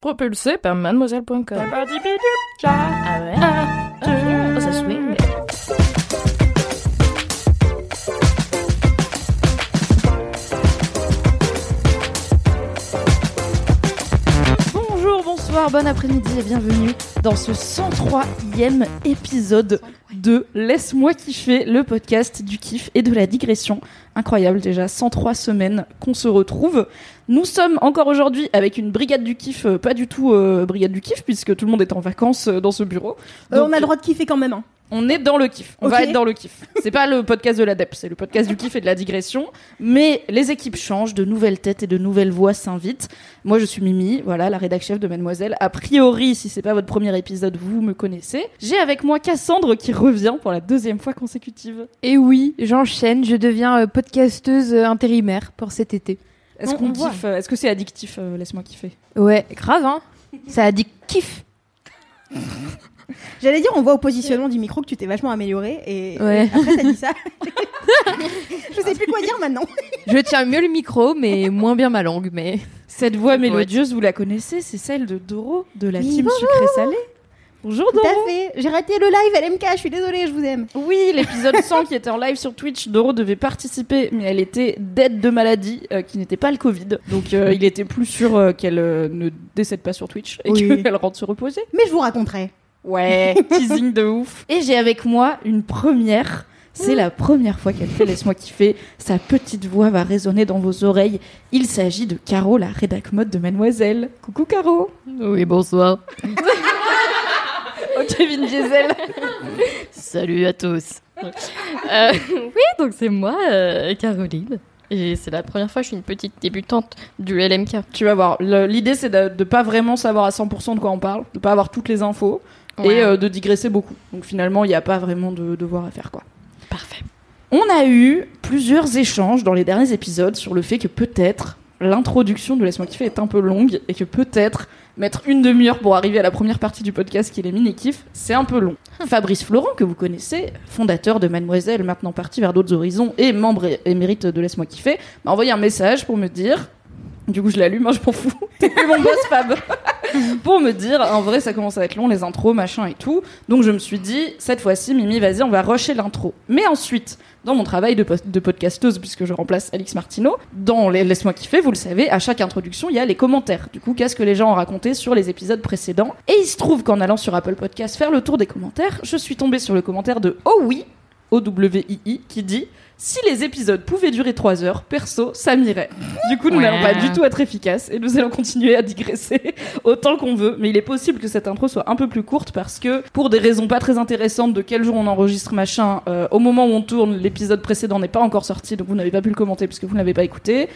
Propulsé par mademoiselle.com. Ah ouais? Oh, ça swing. Bonjour, bonsoir, bon après-midi et bienvenue dans ce 103e épisode de Laisse-moi kiffer, le podcast du kiff et de la digression. Incroyable déjà, 103 semaines qu'on se retrouve. Nous sommes encore aujourd'hui avec une brigade du kiff, euh, pas du tout euh, brigade du kiff puisque tout le monde est en vacances euh, dans ce bureau. Donc, on a le droit de kiffer quand même. Hein. on est dans le kiff. On va Ok. être dans le kiff. C'est pas le podcast de l'ADEP, c'est le podcast du kiff et de la digression. Mais les équipes changent, de nouvelles têtes et de nouvelles voix s'invitent. Moi, je suis Mimi, voilà, la rédac chef de Mademoiselle. A priori, si c'est pas votre premier épisode, vous me connaissez. J'ai avec moi Cassandre qui revient pour la deuxième fois consécutive. Et oui, j'enchaîne, je deviens euh, podcasteuse euh, intérimaire pour cet été. Est-ce On- qu'on kiffe euh, Est-ce que c'est addictif euh, Laisse-moi kiffer? Ouais, grave, hein Ça a dit kiff. J'allais dire, on voit au positionnement du micro que tu t'es vachement amélioré et Ouais. après ça dit ça. je sais plus quoi dire maintenant. Je tiens mieux le micro, mais moins bien ma langue, mais... Cette voix mélodieuse, vous la connaissez C'est celle de Doro, de la Oui, team bonjour. sucré-salé. Bonjour Tout Doro à fait. J'ai raté le live LMK, je suis désolée, je vous aime. Oui, l'épisode 100 qui était en live sur Twitch, Doro devait participer, mais elle était dead de maladie, euh, qui n'était pas le Covid. Donc euh, il était plus sûr euh, qu'elle euh, ne décède pas sur Twitch et Oui. qu'elle rentre se reposer. Mais je vous raconterai. Ouais, teasing de ouf. Et j'ai avec moi une première. C'est la première fois qu'elle fait Laisse-moi kiffer. Sa petite voix va résonner dans vos oreilles. Il s'agit de Caro, la rédac mode de Mademoiselle. Coucou Caro. Oui, bonsoir. Oh Kevin Diesel. Salut à tous. Euh, oui, donc c'est moi, euh, Caroline. Et c'est la première fois que je suis une petite débutante du LMK. Tu vas voir. L'idée c'est de, de pas vraiment savoir à 100% de quoi on parle, de pas avoir toutes les infos. et euh, de digresser beaucoup. Donc finalement, il n'y a pas vraiment de devoir à faire quoi. Parfait. On a eu plusieurs échanges dans les derniers épisodes sur le fait que peut-être l'introduction de Laisse-moi kiffer est un peu longue et que peut-être mettre une demi-heure pour arriver à la première partie du podcast qui est les mini-kifs, c'est un peu long. Fabrice Florent, que vous connaissez, fondateur de Mademoiselle, maintenant parti vers d'autres horizons et membre émérite de Laisse-moi kiffer, m'a envoyé un message pour me dire du coup, je l'allume, hein, je m'en fous. T'es plus mon boss, Fab. pour me dire, en vrai, ça commence à être long, les intros, machin et tout. Donc, je me suis dit, cette fois-ci, Mimi, vas-y, on va rusher l'intro. Mais ensuite, dans mon travail de, de podcasteuse, puisque je remplace Alix Martineau, dans les Laisse-moi kiffer, vous le savez, à chaque introduction, il y a les commentaires. Du coup, qu'est-ce que les gens ont raconté sur les épisodes précédents? Et il se trouve qu'en allant sur Apple Podcast faire le tour des commentaires, je suis tombée sur le commentaire de Oh oui, O-W-I-I, qui dit si les épisodes pouvaient durer 3 heures, perso, ça m'irait. Du coup, nous Ouais. n'allons pas du tout être efficaces et nous allons continuer à digresser autant qu'on veut. Mais il est possible que cette intro soit un peu plus courte parce que, pour des raisons pas très intéressantes de quel jour on enregistre machin, euh, au moment où on tourne, l'épisode précédent n'est pas encore sorti, donc vous n'avez pas pu le commenter puisque vous ne l'avez pas écouté.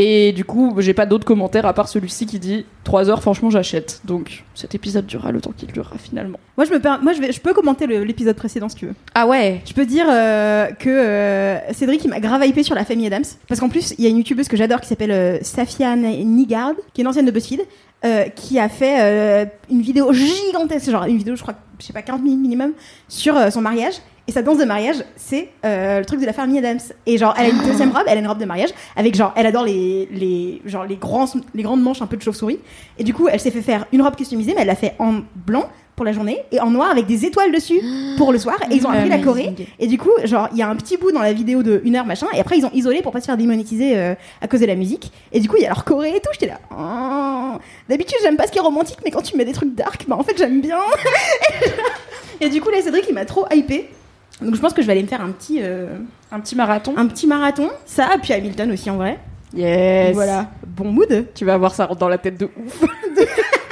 Et du coup, j'ai pas d'autres commentaires à part celui-ci qui dit 3 heures, franchement, j'achète. Donc cet épisode durera le temps qu'il durera finalement. Moi, je, me per- Moi je, vais... je peux commenter l'épisode précédent si tu veux. Ah ouais Je peux dire euh, que euh, Cédric il m'a grave hypé sur la famille Adams. Parce qu'en plus, il y a une youtubeuse que j'adore qui s'appelle euh, Nigard, qui est une ancienne de BuzzFeed, euh, qui a fait euh, une vidéo gigantesque, genre une vidéo, je crois, je sais pas, 40 minutes minimum, sur euh, son mariage. Et sa danse de mariage, c'est le truc de la famille Adams. Et genre, elle a une deuxième robe, elle a une robe de mariage, avec genre, elle adore les, les, genre, les, les grandes manches un peu de chauve-souris. Et du coup, elle s'est fait faire une robe customisée, mais elle l'a fait en blanc pour la journée et en noir avec des étoiles dessus pour le soir. Et ils ont appris la Corée. Et du coup, genre, il y a un petit bout dans la vidéo de une heure machin, et après ils ont isolé pour pas se faire démonétiser euh, à cause de la musique. Et du coup, il y a leur Corée et tout. J'étais là. Oh. D'habitude, j'aime pas ce qui est romantique, mais quand tu mets des trucs dark, bah en fait, j'aime bien. et du coup, là, Cédric, il m'a trop hypé. Donc je pense que je vais aller me faire un petit, euh, Un petit marathon. un petit marathon. Ça, puis Hamilton aussi en vrai. Yes. Voilà. Bon mood. Tu vas voir ça dans la tête de ouf.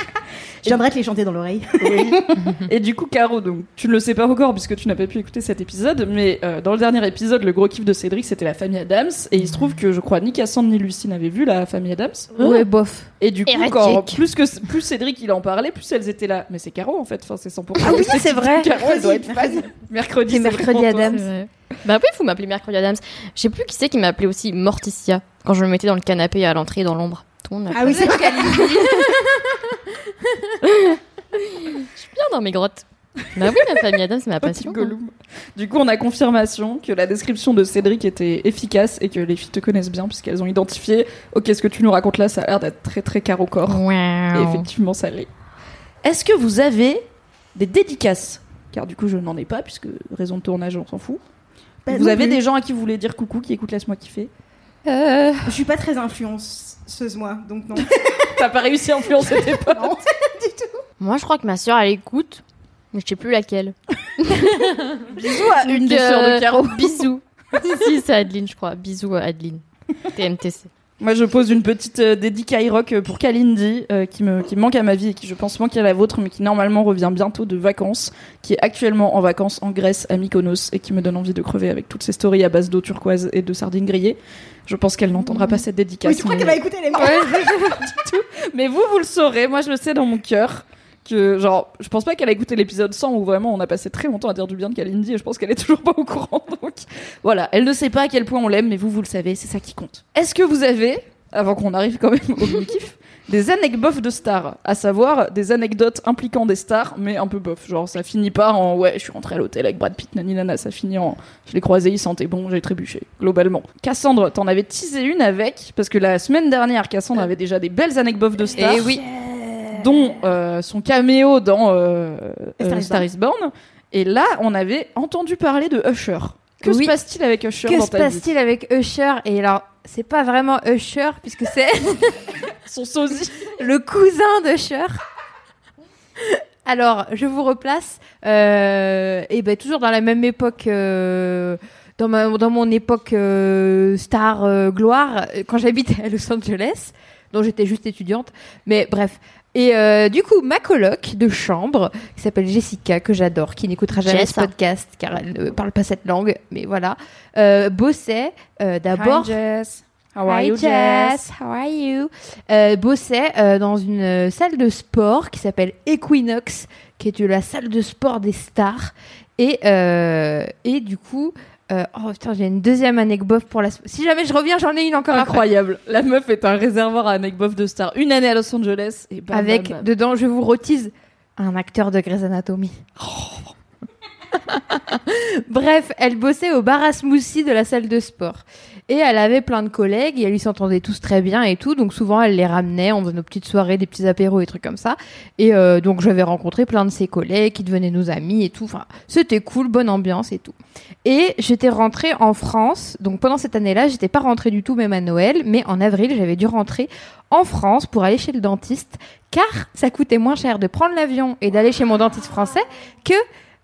Viendrai te les chanter dans l'oreille. Oui. Et du coup, Caro, donc, tu ne le sais pas encore puisque tu n'as pas pu écouter cet épisode, mais euh, dans le dernier épisode, le gros kiff de Cédric, c'était la famille Adams. Et il se trouve que je crois ni Cassandre ni Lucie n'avaient vu la famille Adams. Ouais, bof. Et du coup, Hérétique. quand, plus, que, plus Cédric il en parlait, plus elles étaient là. Mais c'est Caro en fait, enfin, c'est 100%. Ah oui, C'est c'est vrai. Caro, elle doit être fan. Mercredi, C'est mercredi. Adams. Bah oui, vous m'appelez Mercredi Adams. Je sais plus qui c'est qui m'a appelé aussi Morticia quand je me mettais dans le canapé à l'entrée dans l'ombre. Ah oui, c'est Je suis bien dans mes grottes. Bah oui, la famille Adams, c'est ma passion. Gollum. Du coup, on a confirmation que la description de Cédric était efficace et que les filles te connaissent bien puisqu'elles ont identifié. Ok, ce que tu nous racontes là, ça a l'air d'être très très caro corps. Et Wow. effectivement, ça l'est. Est-ce que vous avez des dédicaces? Car du coup, je n'en ai pas puisque raison de tournage, on s'en fout. Bah, vous avez plus. des gens à qui vous voulez dire coucou qui écoutent Laisse-moi kiffer? Euh, Je suis pas très influenceuse, moi, donc non. T'as pas réussi à influencer tes potes Non. Moi, je crois que ma sœur, elle écoute, mais je sais plus laquelle. Bisous à une des sœurs de euh, Caro. Bisous. si, c'est Adeline, je crois. Bisous à Adeline. TMTC. Moi, je pose une petite euh, dédicace rock euh, pour Kalindi, euh, qui, me, qui manque à ma vie et qui, je pense, manque à la vôtre, mais qui normalement revient bientôt de vacances, qui est actuellement en vacances en Grèce, à Mykonos, et qui me donne envie de crever avec toutes ces stories à base d'eau turquoise et de sardines grillées. Je pense qu'elle n'entendra pas cette dédicace. Oui, tu crois mais- qu'elle va écouter les miens Mais vous, vous le saurez. Moi, je le sais dans mon cœur. Que, genre, je pense pas qu'elle a écouté l'épisode 100 où vraiment on a passé très longtemps à dire du bien de Kalindi et je pense qu'elle est toujours pas au courant. Donc, voilà. Elle ne sait pas à quel point on l'aime, mais vous, vous le savez, c'est ça qui compte. Est-ce que vous avez, avant qu'on arrive quand même au mini-kiff, des anecdotes de stars À savoir, des anecdotes impliquant des stars, mais un peu bof. Genre, ça finit pas en ouais, je suis rentrée à l'hôtel avec Brad Pitt, nani nana. Ça finit en je l'ai croisé, il sentait bon, j'ai trébuché, globalement. Cassandre, t'en avais teasé une avec, parce que la semaine dernière, Cassandre avait déjà des belles anecdotes de stars Et oui. dont euh, son caméo dans euh, Star euh, is Star is Born. Et là, on avait entendu parler de Usher. Que Oui. se passe-t-il avec Usher Que dans se ta passe-t-il avec Usher? Et alors, c'est pas vraiment Usher, puisque c'est Son sosie. le cousin d'Usher. Alors, je vous replace. Euh, et ben toujours dans la même époque, euh, dans, ma, dans mon époque euh, star gloire, quand j'habitais à Los Angeles, dont j'étais juste étudiante. Mais bref. Et euh, du coup, ma coloc de chambre, qui s'appelle Jessica, que j'adore, qui n'écoutera jamais Jess. ce podcast, car elle ne parle pas cette langue, mais voilà, euh, bossait euh, d'abord Jess. How Hi Jess, how are you? Euh, bossait euh, dans une salle de sport qui s'appelle Equinox, qui est la salle de sport des stars. Et, euh, et du coup, euh, oh putain, j'ai une deuxième anecdote pour la. Si jamais je reviens, j'en ai une encore après. Incroyable. La meuf est un réservoir à anecdotes de stars. Une année à Los Angeles et bam, Avec bam, bam. dedans, je vous retise un acteur de Grey's Anatomy. Bref, elle bossait au bar à smoothie de la salle de sport. Et elle avait plein de collègues et elle s'entendait tous très bien et tout. Donc souvent, elle les ramenait, on faisait nos petites soirées, des petits apéros et trucs comme ça. Et euh, donc j'avais rencontré plein de ses collègues qui devenaient nos amis et tout. Enfin, c'était cool, bonne ambiance et tout. Et j'étais rentrée en France. Donc pendant cette année-là, j'étais pas rentrée du tout même à Noël, mais en avril, j'avais dû rentrer en France pour aller chez le dentiste, car ça coûtait moins cher de prendre l'avion et d'aller chez mon dentiste français que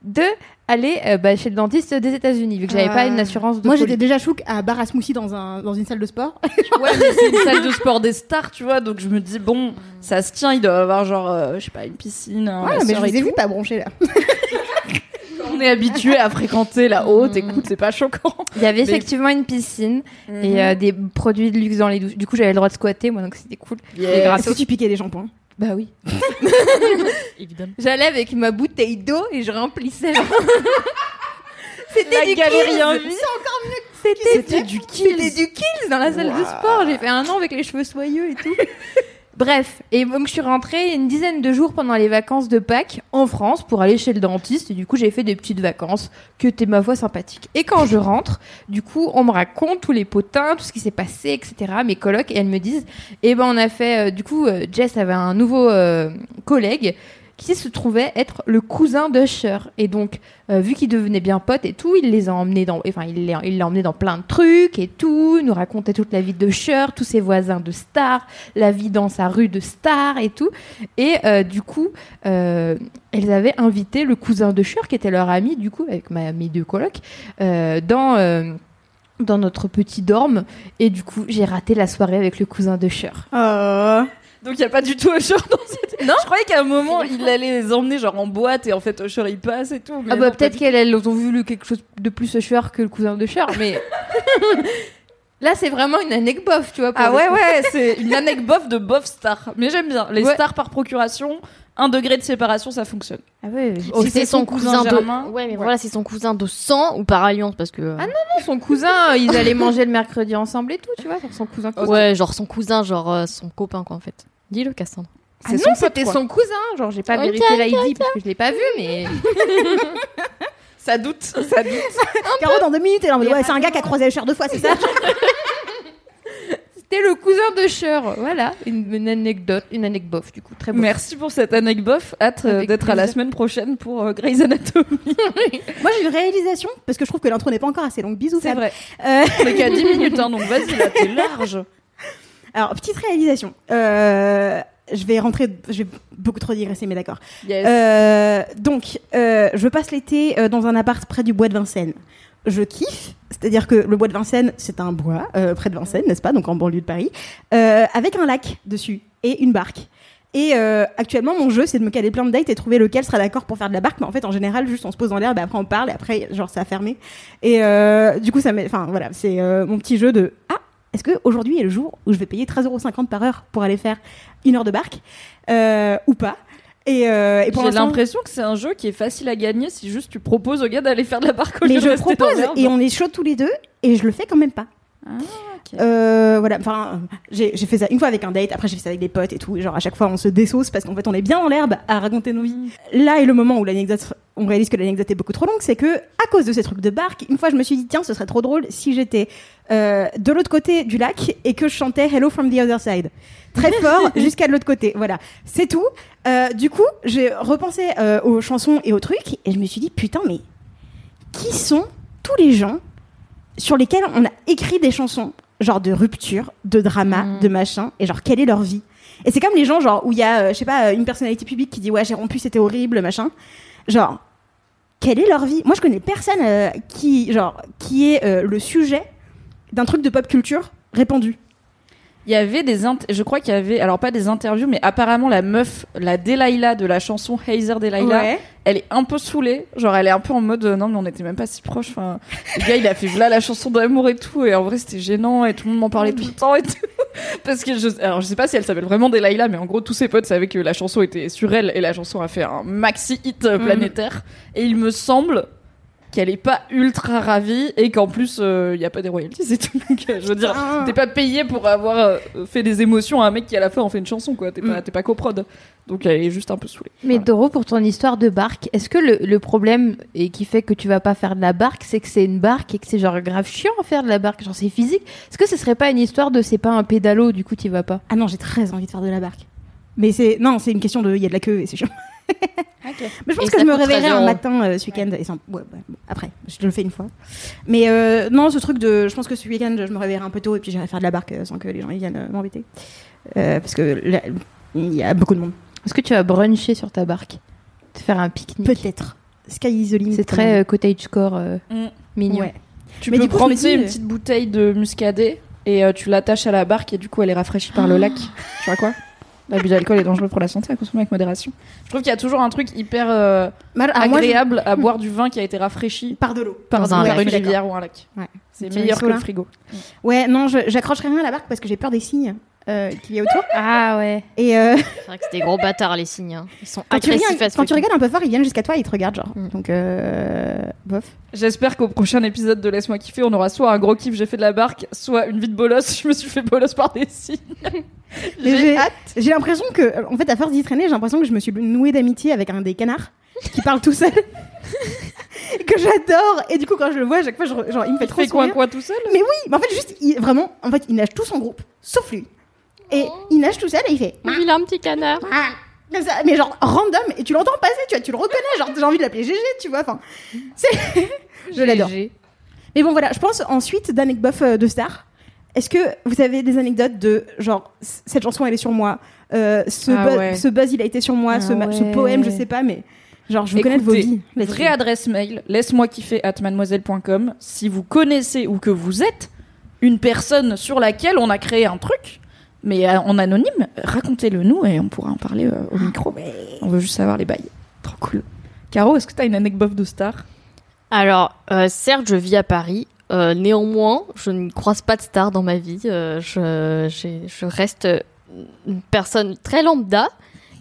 de aller euh, bah, chez le dentiste des États-Unis, vu que j'avais Euh, pas une assurance de Moi, j'étais déjà chouk à bar à smoothie dans, un, dans une salle de sport. Ouais, mais c'est une salle de sport des stars, tu vois. Donc je me dis, bon, ça se tient, il doit avoir genre, euh, je sais pas, une piscine. Ouais, mais je et ai tout. vu pas broncher là. On est habitué à fréquenter la haute, écoute, c'est pas choquant. Il y avait Mais- effectivement une piscine et euh, des produits de luxe dans les douches. Du coup, j'avais le droit de squatter, moi, donc c'était cool. Yes. Et grâce Est-ce que tu piquais des shampoings? Bah oui. Évidemment. J'allais avec ma bouteille d'eau et je remplissais. C'était La du galerie Kills. en vie. C'était C'était du C'était kill. du kills dans la salle de sport. J'ai fait un an avec les cheveux soyeux et tout. Bref, et donc je suis rentrée une dizaine de jours pendant les vacances de Pâques en France pour aller chez le dentiste et du coup j'ai fait des petites vacances que étaient ma foi sympathiques. Et quand je rentre, du coup on me raconte tous les potins, tout ce qui s'est passé, etc. Mes colocs et elles me disent, eh ben on a fait, euh, du coup euh, Jess avait un nouveau euh, collègue qui se trouvait être le cousin d'Usher. Et donc, euh, vu qu'ils devenaient bien potes et tout, il les a emmenés dans, enfin, il l'a emmené dans plein de trucs et tout. Il nous racontait toute la vie d'Usher, tous ses voisins de stars, la vie dans sa rue de stars et tout. Et euh, du coup, euh, elles avaient invité le cousin d'Usher, qui était leur ami, du coup, avec ma, mes deux colocs, dans. dans notre petit dorme et du coup j'ai raté la soirée avec le cousin de Cher. Oh. Donc il y a pas du tout Usher dans cette. Non Je croyais qu'à un moment il allait les emmener genre en boîte et en fait Usher il passe et tout. mais Ah non, bah peut-être qu'elles elles ont vu quelque chose de plus Usher que le cousin de Cher, mais là c'est vraiment une anecdote bof, tu vois. pour Ah ouais coup. ouais, c'est une anecdote bof de bof star. Mais j'aime bien les Ouais. stars par procuration. Un degré de séparation, ça fonctionne. Ah ouais. Oh, si c'est son son cousin cousin, germain. de. Ouais, mais Ouais. voilà, c'est son cousin de sang ou par alliance parce que. Ah Son cousin, ils allaient manger le mercredi ensemble et tout, tu vois, genre son cousin. cousin. Ouais, genre son cousin, genre euh, son copain quoi en fait. Dis-le, Cassandre. Ah C'est non, c'était son cousin. Genre, j'ai pas Ok, vérifié l'ID parce que je l'ai pas vu, mais. Ça doute, ça doute. Caro, dans deux minutes, elle est en mode, ouais, c'est un gars qui a croisé Usher deux fois, c'est ça C'était le cousin de Cher. Voilà, une, une anecdote, une anecdote bof, du coup, très bon. Merci pour cette anecdote bof. Hâte euh, d'être à la semaine prochaine pour euh, Grey's Anatomy. Moi, j'ai une réalisation, parce que je trouve que l'intro n'est pas encore assez longue. Bisous, C'est vrai. Euh, On est qu'à 10 minutes, hein, donc vas-y, là, t'es large. Alors, petite réalisation. Euh, je vais rentrer, je vais beaucoup trop digresser, mais d'accord. Yes. Euh, donc, euh, je passe l'été euh, dans un appart près du bois de Vincennes. Je kiffe, c'est-à-dire que le bois de Vincennes, c'est un bois euh, près de Vincennes, n'est-ce pas Donc en banlieue de Paris, euh, avec un lac dessus et une barque. Et euh, actuellement, mon jeu, c'est de me caler plein de dates et trouver lequel sera d'accord pour faire de la barque. Mais en fait, en général, juste on se pose dans l'herbe après on parle et après, genre, ça a fermé. Et euh, du coup, ça met. Enfin, voilà, c'est euh, mon petit jeu de Ah, est-ce que aujourd'hui est le jour où je vais payer 13,50€ par heure pour aller faire une heure de barque euh, ou pas? Et, euh, et J'ai l'impression que c'est un jeu qui est facile à gagner si juste tu proposes au gars d'aller faire de la barque au Mais je propose et on est chaud tous les deux et je le fais quand même pas. Ah. Euh, voilà, enfin, j'ai fait ça une fois avec un date, après j'ai fait ça avec des potes et tout, et genre à chaque fois on se dessauce parce qu'en fait on est bien dans l'herbe à raconter nos vies. Là est le moment où l'anecdote, on réalise que l'anecdote est beaucoup trop longue, c'est que à cause de ces trucs de barque, une fois je me suis dit tiens ce serait trop drôle si j'étais euh, de l'autre côté du lac et que je chantais Hello from the other side très fort jusqu'à l'autre côté. Voilà, c'est tout. Euh, du coup j'ai repensé euh, aux chansons et aux trucs et je me suis dit putain mais qui sont tous les gens sur lesquels on a écrit des chansons, genre de rupture, de drama, Mm. de machin, et genre quelle est leur vie? Et c'est comme les gens, genre, où il y a, euh, je sais pas, une personnalité publique qui dit ouais, j'ai rompu, c'était horrible, machin. Genre, quelle est leur vie? Moi, je connais personne euh, qui, genre, qui est euh, le sujet d'un truc de pop culture répandu. Il y avait des je crois qu'il y avait alors pas des interviews mais apparemment la meuf la Delilah de la chanson Hazer Delilah Ouais. elle est un peu saoulée. Genre elle est un peu en mode euh, non mais on était même pas si proches enfin le gars il a fait là la chanson d'amour et tout et en vrai c'était gênant et tout le monde m'en parlait tout le temps et tout. Parce que je alors je sais pas si elle s'appelle vraiment Delilah mais en gros tous ses potes savaient que la chanson était sur elle et la chanson a fait un maxi hit euh, planétaire. Et il me semble qu'elle est pas ultra ravie et qu'en plus il y a pas des royalties et tout donc euh, je veux dire Ah. T'es pas payé pour avoir euh, fait des émotions à un mec qui à la fin en fait une chanson quoi. T'es pas, Mm. t'es pas coprod. Donc elle est juste un peu saoulée. Mais Voilà. Doro, pour ton histoire de barque, est-ce que le, le problème et qui fait que tu vas pas faire de la barque, c'est que c'est une barque et que c'est genre grave chiant à faire de la barque, genre c'est physique? Est-ce que ce serait pas une histoire de c'est pas un pédalo, du coup tu vas pas? Ah non, j'ai très envie de faire de la barque. Mais c'est non, c'est une question de il y a de la queue et c'est chiant. Mais je pense Et que je me réveillerai 13 un matin euh, ce week-end et sans... ouais, ouais, bon, après, je le fais une fois. Mais euh, non, ce truc de je pense que ce week-end je me réveillerai un peu tôt et puis j'irai faire de la barque euh, sans que les gens ils viennent euh, m'embêter. Euh, parce que là, il y a beaucoup de monde. Est-ce que tu vas bruncher sur ta barque? Te faire un pique-nique? Peut-être. Sky. C'est très cottagecore euh, Mm. mignon. Ouais. Tu Mais peux du coup, prendre une petite bouteille de muscadet et euh, tu l'attaches à la barque et du coup elle est rafraîchie par le lac. Tu vois quoi? L'abus d'alcool est dangereux pour la santé à consommer avec modération. Je trouve qu'il y a toujours un truc hyper euh, moi, je- agréable à boire du vin qui a été rafraîchi par de l'eau. par, Dans un par lac. une rivière ou un lac. Ouais. C'est meilleur que le là. frigo. Ouais, non, je- j'accrocherai rien à la barque parce que j'ai peur des cygnes euh, qu'il y a autour. Ah ouais. Et euh, C'est vrai que c'est des gros bâtards les signes. hein. Ils sont quand, tu à ce quand tu rigoles un peu fort, ils viennent jusqu'à toi et ils te regardent, genre. Mm. Donc, euh, bof. J'espère qu'au prochain épisode de Laisse-moi kiffer, on aura soit un gros kiff, j'ai fait de la barque, soit une vie de bolos, je me suis fait bolos par des signes. J'ai hâte. j'ai l'impression que, en fait, à force d'y traîner, j'ai l'impression que je me suis nouée d'amitié avec un des canards qui parle tout seul. Et que j'adore. Et du coup, quand je le vois, à chaque fois, je genre, il me fait Il trop fait quoi, sourire. quoi tout seul Mais oui, mais en fait, juste, il- vraiment, en fait, ils nagent tous en groupe, sauf lui. Et il nage tout seul et il fait. Il a un petit canard. Ah, comme ça, mais genre random et tu l'entends passer tu vois tu le reconnais genre j'ai envie de l'appeler GG tu vois enfin c'est je l'adore mais bon voilà je pense ensuite d'anecdotes euh, de stars est-ce que vous avez des anecdotes de genre cette chanson elle est sur moi euh, ce, Ah buzz, ouais. ce buzz il a été sur moi Ah ce, ce poème je sais pas mais genre je veux connaître vos vies. Vraie adresse mail, laisse-moi kiffer at mademoiselle.com. Si vous connaissez ou que vous êtes une personne sur laquelle on a créé un truc, mais euh, en anonyme, racontez-le nous et on pourra en parler euh, au micro. On veut juste savoir les bails. Trop cool. Caro, est-ce que t'as une anecdote de star? Alors, euh, certes, je vis à Paris. euh, néanmoins, je ne croise pas de stars dans ma vie. je reste une personne très lambda.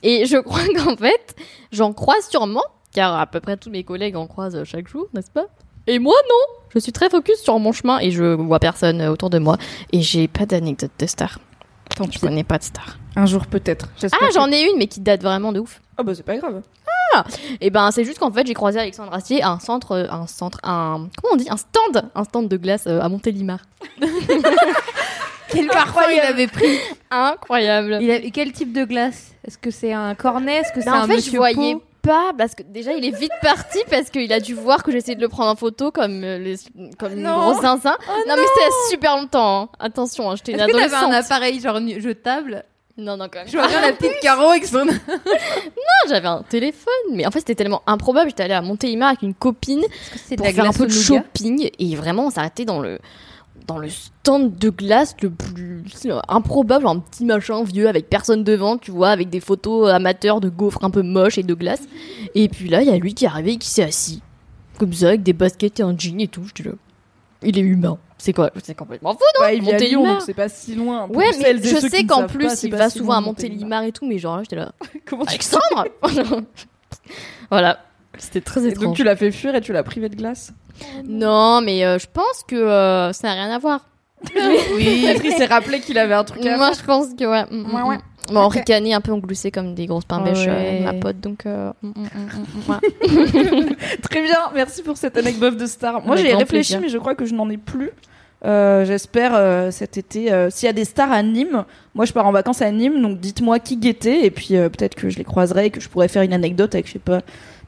Et je crois qu'en fait, j'en croise sûrement, car à peu près tous mes collègues en croisent chaque jour, n'est-ce pas? Et moi, non Je suis très focus sur mon chemin et je vois personne autour de moi. Et j'ai pas d'anecdote de star. Tant Je pis. connais pas de star. Un jour peut-être. J'espère Ah, que- j'en ai une, mais qui date vraiment de ouf. Ah bah c'est pas grave. Et ben, c'est juste qu'en fait, j'ai croisé Alexandre Astier à un centre, euh, un centre, un, comment on dit, un stand, un stand de glace euh, à Montélimar. Quel parfum il avait pris Incroyable. il avait- Quel type de glace? Est-ce que c'est un cornet? Est-ce que c'est Ben, en un fait, monsieur je voyais pot pas parce que déjà il est vite parti parce qu'il a dû voir que j'essayais de le prendre en photo comme euh, les, comme une Non. grosse zinzin. non, mais c'était super longtemps. hein. Attention, hein, j'étais une Est-ce que adolescente. un appareil genre jetable? Non, non, quand même. Je vois bien la petite Caro avec son... Non, j'avais un téléphone, mais en fait c'était tellement improbable. J'étais allée à Montélimar avec une copine pour faire un peu de shopping et vraiment on s'arrêtait dans le dans le stand de glace le plus improbable, un petit machin vieux avec personne devant, tu vois, avec des photos amateurs de gaufres un peu moches et de glace. Et puis là, il y a lui qui est arrivé et qui s'est assis comme ça avec des baskets et un jean et tout. Je dis là, il est humain. C'est quoi C'est complètement fou. Bah, il Lyon, Montélimar. donc c'est pas si loin. Ouais, mais je sais qu'en plus pas, il va si souvent à Montélimar et tout, mais genre là, j'étais là, Comment Alexandre Voilà, c'était très Et étrange. donc tu l'as fait fuir et tu l'as privé de glace. Non, mais euh, je pense que euh, ça n'a rien à voir. Oui. Patrice s'est rappelé qu'il avait un truc à Moi, je pense que ouais. mm, mm, Ouais, ouais. mm. Bon, on Ok. ricanait un peu, on gloussait comme des grosses pains bêches euh, Ouais. ma pote, donc. euh, mm, ouais. Très bien, merci pour cette anecdote de star. Moi j'ai réfléchi, plaisir. mais je crois que je n'en ai plus. Euh, J'espère euh, cet été, euh, s'il y a des stars à Nîmes, moi je pars en vacances à Nîmes, donc dites-moi qui guettait, et puis euh, peut-être que je les croiserai et que je pourrais faire une anecdote avec, je sais pas,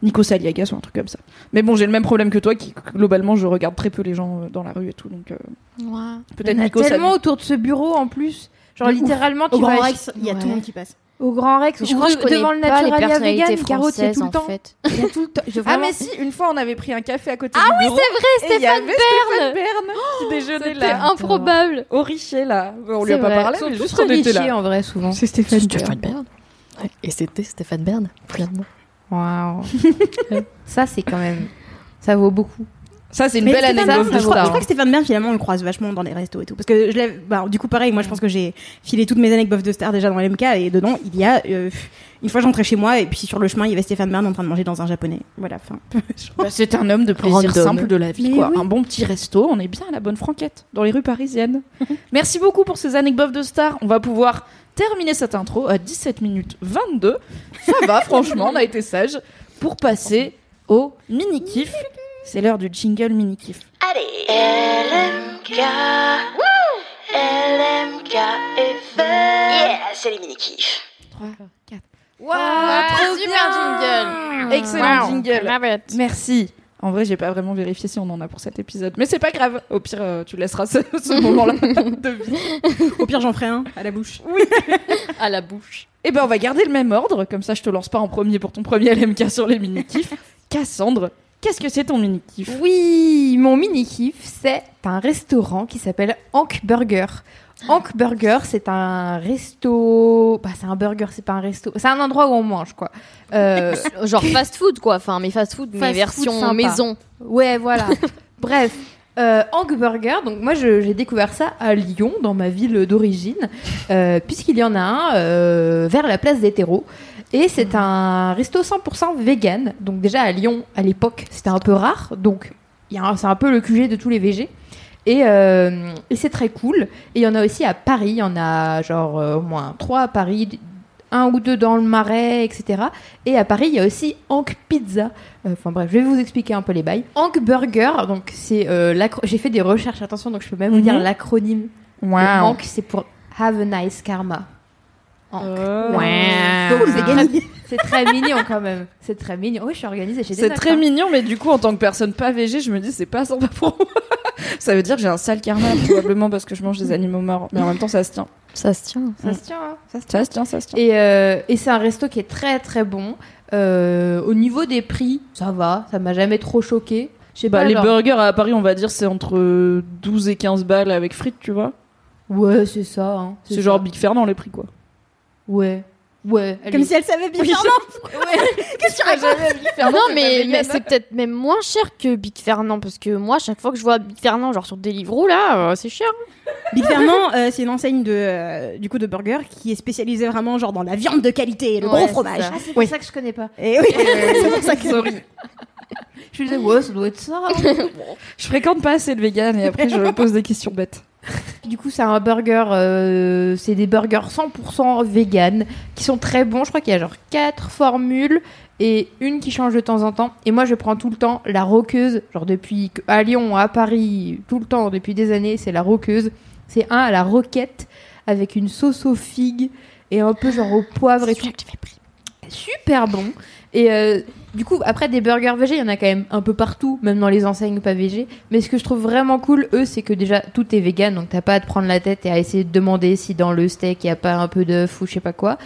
Nico Saliagas ou un truc comme ça. Mais bon, j'ai le même problème que toi, qui globalement je regarde très peu les gens euh, dans la rue et tout, donc euh, Ouais. peut-être Il y en a Nico tellement autour de ce bureau en plus. Genre ouf. littéralement, tu Au Grand vas Rex, il y a Ouais. tout le monde qui passe. au Grand Rex, Je crois que je devant le Naturalia vegan, Caro, tu y es françaises tout le en temps. fait. Il y a tout le temps. Je- Ah mais si, une fois on avait pris un café à côté Ah du oui, bureau. c'est vrai, et il y avait Stéphane Bern. Bern qui déjeunait C'était là. improbable. Au Richer là. On lui a C'est pas vrai. parlé, mais tous juste on était là. en vrai souvent. C'est Stéphane Bern. Et c'était Stéphane Bern, finalement. Waouh. ça c'est quand même ça vaut beaucoup. Ça c'est une Mais belle Stéphane anecdote Bern, je, crois, je star. crois que Stéphane Bern, finalement, on le croise vachement dans les restos et tout. Parce que je l'ai. bah, du coup, pareil, moi, je pense que j'ai filé toutes mes anecdotes de star déjà dans l'MK et dedans, il y a. euh, une fois, j'entrais chez moi et puis sur le chemin, il y avait Stéphane Bern en train de manger dans un japonais. Voilà, fin. Bah, c'est un homme de plaisir Random. simple de la vie, Mais quoi. oui. Un bon petit resto, on est bien à la bonne franquette, dans les rues parisiennes. Merci beaucoup pour ces anecdotes de stars. On va pouvoir terminer cette intro à 17 minutes 22. Ça va, franchement, on a été sage. Pour passer au mini-kiff. C'est l'heure du jingle mini-kiff. LMK. LMK FM. Yeah, c'est les mini-kifs. 3, 4. Ah, trop super bien jingle. Excellent Wow. jingle. Merci. En vrai, j'ai pas vraiment vérifié si on en a pour cet épisode. Mais c'est pas grave. Au pire, euh, tu laisseras ce, ce moment-là de vie. Au pire, j'en ferai un à la bouche. À la bouche. Eh ben, on va garder le même ordre. Comme ça, je te lance pas en premier pour ton premier LMK sur les mini-kifs. Cassandre, qu'est-ce que c'est ton mini-kiff? Oui, mon mini kiff, c'est un restaurant qui s'appelle Hank Burger. Hank Burger, c'est un resto. Bah, c'est un burger, c'est pas un resto. C'est un endroit où on mange, quoi. Euh, Genre fast food quoi, enfin mais fast food mais version maison. Ouais, voilà. Bref, euh, Hank Burger, donc moi je- j'ai découvert ça à Lyon, dans ma ville d'origine, euh, puisqu'il y en a un euh, vers la place des terreaux. Et c'est un resto 100% vegan. Donc déjà à Lyon, à l'époque, c'était un peu rare. Donc c'est un peu le QG de tous les VG. Et, euh, et c'est très cool. Et il y en a aussi à Paris. Il y en a genre euh, au moins trois à Paris, un ou deux dans le Marais, etc. Et à Paris, il y a aussi Hank Pizza. Euh, Enfin bref, je vais vous expliquer un peu les bails. Hank Burger, donc c'est euh, j'ai fait des recherches, attention, donc je peux même vous dire Mhm. l'acronyme. Wow. Hank, c'est pour Have a Nice Karma. Oh. Cool, c'est très, mignon quand même. C'est très mignon. Oui, je suis organisée. des C'est très hein. mignon, mais du coup, en tant que personne pas végé, je me dis c'est pas sympa pour moi. Ça veut dire que j'ai un sale karma, probablement parce que je mange des animaux morts. Mais en même temps, ça se tient. Ça se tient. Ça se tient. hein, ça se tient. Ça se tient, ça se tient. Et, euh, et c'est un resto qui est très très bon. Euh, au niveau des prix, ça va. Ça m'a jamais trop choqué. Je sais Bah, pas, les genre- burgers à Paris, on va dire, c'est entre 12 et 15 balles avec frites, tu vois. Ouais, c'est ça. hein, C'est genre Big Fernand les prix quoi. Ouais. Ouais. Comme allez. si elle savait bien. Qu'est-ce que tu racontes non, mais, mais c'est peut-être même moins cher que Big Fernand parce que moi, chaque fois que je vois Big Fernand, genre sur Deliveroo, là, euh, c'est cher. Big Fernand, euh, c'est une enseigne de, euh, du coup de burger qui est spécialisée vraiment genre dans la viande de qualité et le Ouais, gros fromage. ça. Ah, c'est pour Oui. ça que je connais pas. Et oui, c'est pour ça que Je me disais, ouais, ça doit être ça. Je fréquente pas assez de vegan et après je me pose des questions bêtes. Du coup, c'est un burger, euh, c'est des burgers 100% vegan qui sont très bons. Je crois qu'il y a genre 4 formules et une qui change de temps en temps. Et moi, je prends tout le temps la roqueuse, genre depuis à Lyon, à Paris, tout le temps, depuis des années, c'est la roqueuse. C'est un à la roquette avec une sauce aux figues et un peu genre au poivre et tout. Super bon. Et euh, du coup, après des burgers végés, il y en a quand même un peu partout, même dans les enseignes pas végés. Mais ce que je trouve vraiment cool, eux, c'est que déjà tout est vegan, donc t'as pas à te prendre la tête et à essayer de demander si dans le steak il y a pas un peu d'œuf ou je sais pas quoi.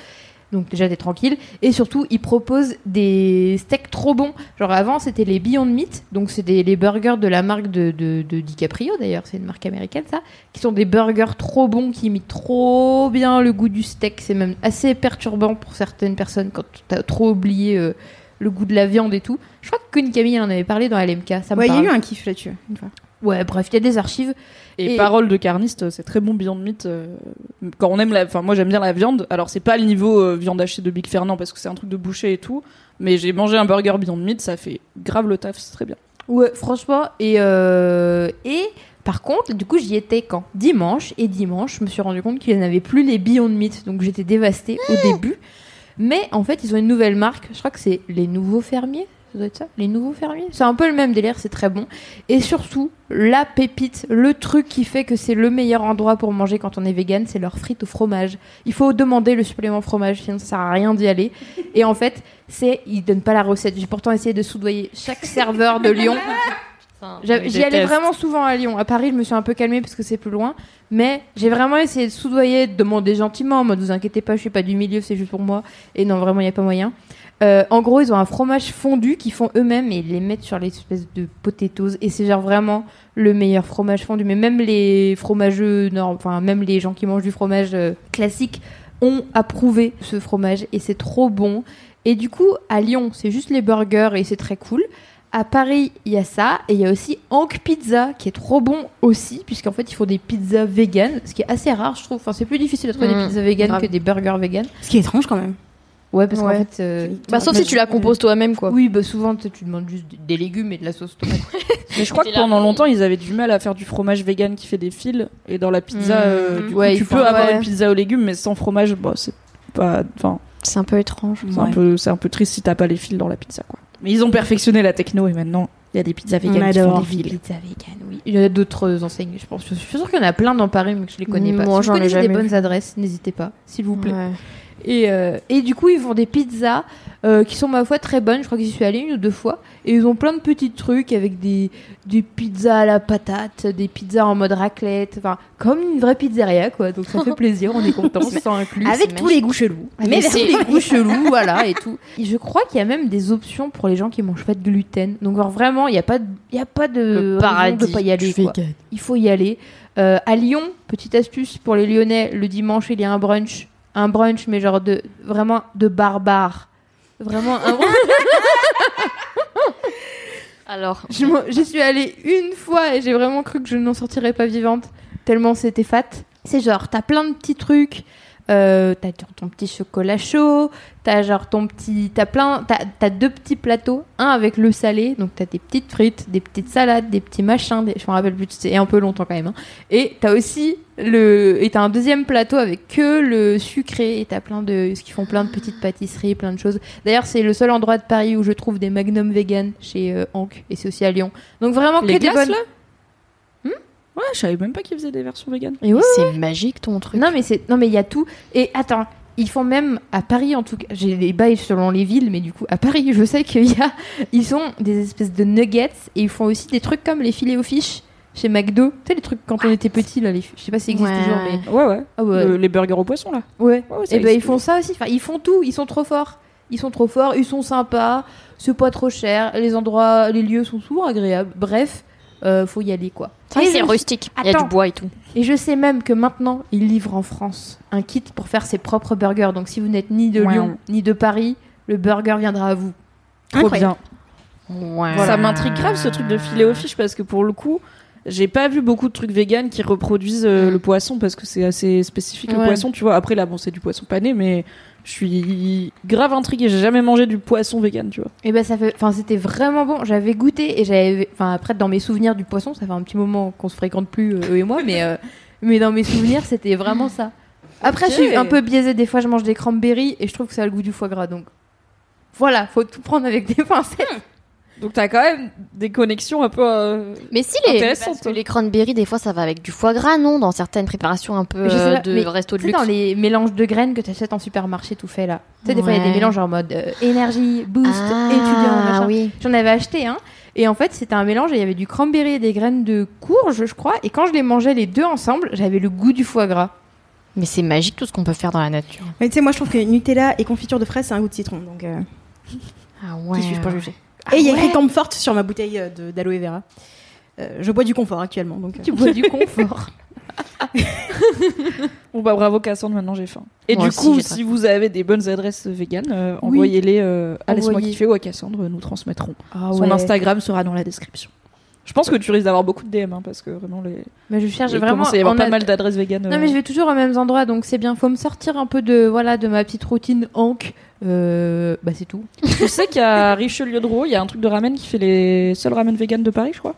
Donc déjà t'es tranquille. Et surtout, ils proposent des steaks trop bons. Genre avant, c'était les Beyond Meat, donc c'est des- les burgers de la marque de, de, de DiCaprio d'ailleurs, c'est une marque américaine ça, qui sont des burgers trop bons, qui imitent trop bien le goût du steak. C'est même assez perturbant pour certaines personnes quand t'as trop oublié euh, le goût de la viande et tout. Je crois que Connie Camille en avait parlé dans LMK, ça me Ouais, il y a eu un kiff là-dessus. une fois. Ouais, bref, il y a des archives. Et, Et- parole de carniste, c'est très bon Beyond Meat. euh, quand on aime la, enfin moi j'aime bien la viande. Alors c'est pas le niveau euh, viande hachée de Big Fernand parce que c'est un truc de boucher et tout. Mais j'ai mangé un burger Beyond Meat, ça fait grave le taf, c'est très bien. Ouais, franchement. Et, euh, et par contre, du coup, j'y étais quand? Dimanche. Et dimanche, je me suis rendu compte qu'il n'y en avait plus les Beyond Meat. Donc j'étais dévastée au début. Mais en fait, ils ont une nouvelle marque. Je crois que c'est les Nouveaux Fermiers. Ça doit être ça Les Nouveaux Fermiers C'est un peu le même délire, c'est très bon. Et surtout, la pépite, le truc qui fait que c'est le meilleur endroit pour manger quand on est vegan, c'est leurs frites au fromage. Il faut demander le supplément fromage, sinon ça sert à rien d'y aller. Et en fait, c'est. Ils donnent pas la recette. J'ai pourtant essayé de soudoyer chaque serveur de Lyon. J'y allais vraiment souvent à Lyon. À Paris, je me suis un peu calmée parce que c'est plus loin. Mais j'ai vraiment essayé de soudoyer, de demander gentiment, en mode vous inquiétez pas, je suis pas du milieu, c'est juste pour moi. Et non, vraiment, il n'y a pas moyen. Euh, en gros, ils ont un fromage fondu qu'ils font eux-mêmes et ils les mettent sur l'espèce de potatoes. Et c'est genre vraiment le meilleur fromage fondu. Mais même les fromageux, non, enfin, même les gens qui mangent du fromage euh, classique ont approuvé ce fromage et c'est trop bon. Et du coup, à Lyon, c'est juste les burgers et c'est très cool. À Paris, il y a ça, et il y a aussi Hank Pizza, qui est trop bon aussi, puisqu'en fait, ils font des pizzas vegan, ce qui est assez rare, je trouve. Enfin, c'est plus difficile de trouver Mm, des pizzas vegan grave. que des burgers vegan. Ce qui est étrange quand même. Ouais, parce qu'en fait. euh, Bah, sauf si tu la composes toi-même, quoi. Oui, bah souvent, tu demandes juste des légumes et de la sauce tomate. Mais je crois que pendant longtemps ils avaient du mal à faire du fromage vegan qui fait des fils. Et dans la pizza, Mmh. euh, du coup, Ouais, tu peux avoir ouais. une pizza aux légumes, mais sans fromage, bah c'est pas. Enfin, C'est un peu étrange. c'est un peu, un peu triste si t'as pas les fils dans la pizza, quoi. Mais ils ont perfectionné la techno et maintenant il y a des pizzas vegan qui font des. Pizza vegan, oui. Il y a d'autres enseignes, je pense. Je suis sûre qu'il y en a plein dans Paris, mais que je les connais pas. Moi, si j'en vous ai connaissez des bonnes vu. adresses, n'hésitez pas, s'il vous plaît. Ouais. Et, euh, et du coup, ils font des pizzas euh, qui sont, ma foi, très bonnes. Je crois que j'y suis allée une ou deux fois. Et ils ont plein de petits trucs avec des, des pizzas à la patate, des pizzas en mode raclette. Enfin, comme une vraie pizzeria, quoi. Donc ça fait plaisir, on est content, c'est inclus. Avec tous les goûts chelous. Mais tous les goûts chelous, voilà, et tout. Et je crois qu'il y a même des options pour les gens qui mangent pas de gluten. Donc alors, vraiment, il n'y a pas de, il y a pas de paradis de pas y aller. quoi. Il faut y aller. Euh, à Lyon, petite astuce pour les Lyonnais, le dimanche il y a un brunch, un brunch mais genre de vraiment de barbare. Vraiment un Alors, Je J'y suis allée une fois et j'ai vraiment cru que je n'en sortirais pas vivante, tellement c'était fat. C'est genre, t'as plein de petits trucs. Euh, t'as genre ton petit chocolat chaud, t'as genre ton petit, t'as plein, t'as, t'as deux petits plateaux, un avec le salé, donc t'as des petites frites, des petites salades, des petits machins, des- je me rappelle plus, c'est un peu longtemps quand même. hein. Et t'as aussi le, et t'as un deuxième plateau avec que le sucré, et t'as plein de, ce qui font plein de petites pâtisseries, plein de choses. D'ailleurs, c'est le seul endroit de Paris où je trouve des magnums vegan chez euh, Hank, et c'est aussi à Lyon. Donc vraiment Les que des bonnes. là? Ouais, je savais même pas qu'ils faisaient des versions vegan. Et ouais, c'est magique ton truc. Non mais c'est non mais il y a tout. Et attends ils font même à Paris en tout cas j'ai des bails selon les villes mais du coup à Paris je sais qu'il y a ils ont des espèces de nuggets et ils font aussi des trucs comme les filets aux fiches chez McDo. Tu sais les trucs quand on était petit là les je sais pas si ça existe Ouais. toujours mais Ouais, ouais. ah ouais. Le- les burgers au poisson, là. ouais. Ouais, et ben ils existe. font ça aussi. Enfin ils font tout. Ils sont trop forts. Ils sont trop forts. Ils sont sympas. C'est pas trop cher. Les endroits les lieux sont souvent agréables. Bref euh, faut y aller quoi Oui, c'est rustique. Il y a du bois et tout. Et je sais même que maintenant, ils livrent en France un kit pour faire ses propres burgers. Donc si vous n'êtes ni de Ouais. Lyon ni de Paris, le burger viendra à vous. Trop Incroyable. bien. Ouais. Ça m'intrigue grave ce truc de filet aux fiches parce que pour le coup, j'ai pas vu beaucoup de trucs véganes qui reproduisent euh, le poisson parce que c'est assez spécifique le poisson, tu vois. Après là, bon, c'est du poisson pané, mais je suis grave intriguée. J'ai jamais mangé du poisson vegan, tu vois. Et ben ça fait, enfin c'était vraiment bon. J'avais goûté et j'avais, enfin après dans mes souvenirs du poisson, ça fait un petit moment qu'on se fréquente plus euh, eux et moi, mais euh, mais dans mes souvenirs c'était vraiment ça. Après je suis un peu biaisée. Des fois je mange des cranberries et je trouve que ça a le goût du foie gras. Donc voilà, faut tout prendre avec des pincettes. Donc t'as quand même des connexions un peu. euh, Mais si les, parce que les cranberries, des fois, ça va avec du foie gras, non Dans certaines préparations un peu Mais je sais euh, pas, de mais resto de Tu sais, luxe. dans les mélanges de graines que tu achètes en supermarché tout fait là. Tu sais, des fois, il y a des Ouais. mélanges en mode euh, énergie, boost, ah, étudiant, machin. oui. J'en avais acheté un. Et en fait, c'était un mélange. et Il y avait du cranberry et des graines de courge, je crois. Et quand je les mangeais les deux ensemble, j'avais le goût du foie gras. Mais c'est magique tout ce qu'on peut faire dans la nature. Mais tu sais, moi je trouve que Nutella et confiture de fraises, c'est un goût de citron. Donc, euh, Ah qui suis-je pour juger Ah Et il y a écrit ouais Comfort sur ma bouteille euh, d'aloe vera. Euh, je bois du confort actuellement. Donc, euh. Tu bois du confort. Bon bah bravo Cassandre, maintenant j'ai faim. Et Moi du aussi, coup, si vous avez des bonnes adresses véganes, euh, Oui. envoyez-les euh, à Laisse-moi kiffer ou à Cassandre, nous transmettrons. Ah Son Instagram sera dans la description. Je pense que tu risques d'avoir beaucoup de DM hein, parce que vraiment les. Mais je cherche il vraiment. à y en pas a- mal d'adresses véganes. Non mais je vais toujours aux mêmes endroits, donc c'est bien. Faut me sortir un peu de voilà de ma petite routine Hank. Euh, bah c'est tout. Tu sais qu'à Richelieu de Roux, il y a un truc de ramen qui fait les seuls ramen véganes de Paris, je crois.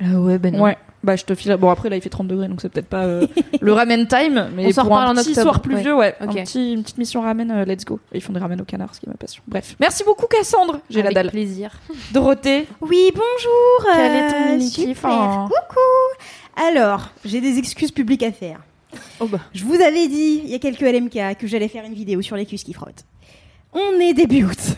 Ah ouais ben non. Ouais. Bah je te file. Bon après là il fait 30 degrés donc c'est peut-être pas euh, le ramen time, mais On pour un en petit octobre, soir pluvieux, ouais. Ok. Un petit, une petite mission ramen, euh, let's go. Et ils font des ramen au canard, ce qui est ma passion. Bref. Merci beaucoup Cassandre. J'ai la Avec dalle. plaisir. Dorothée. Oui, bonjour. Quel euh, est ton mini-kiff, super. hein Coucou. Alors, j'ai des excuses publiques à faire. Oh bah. Je vous avais dit il y a quelques LMK que j'allais faire une vidéo sur les cuisses qui frottent. On est début août.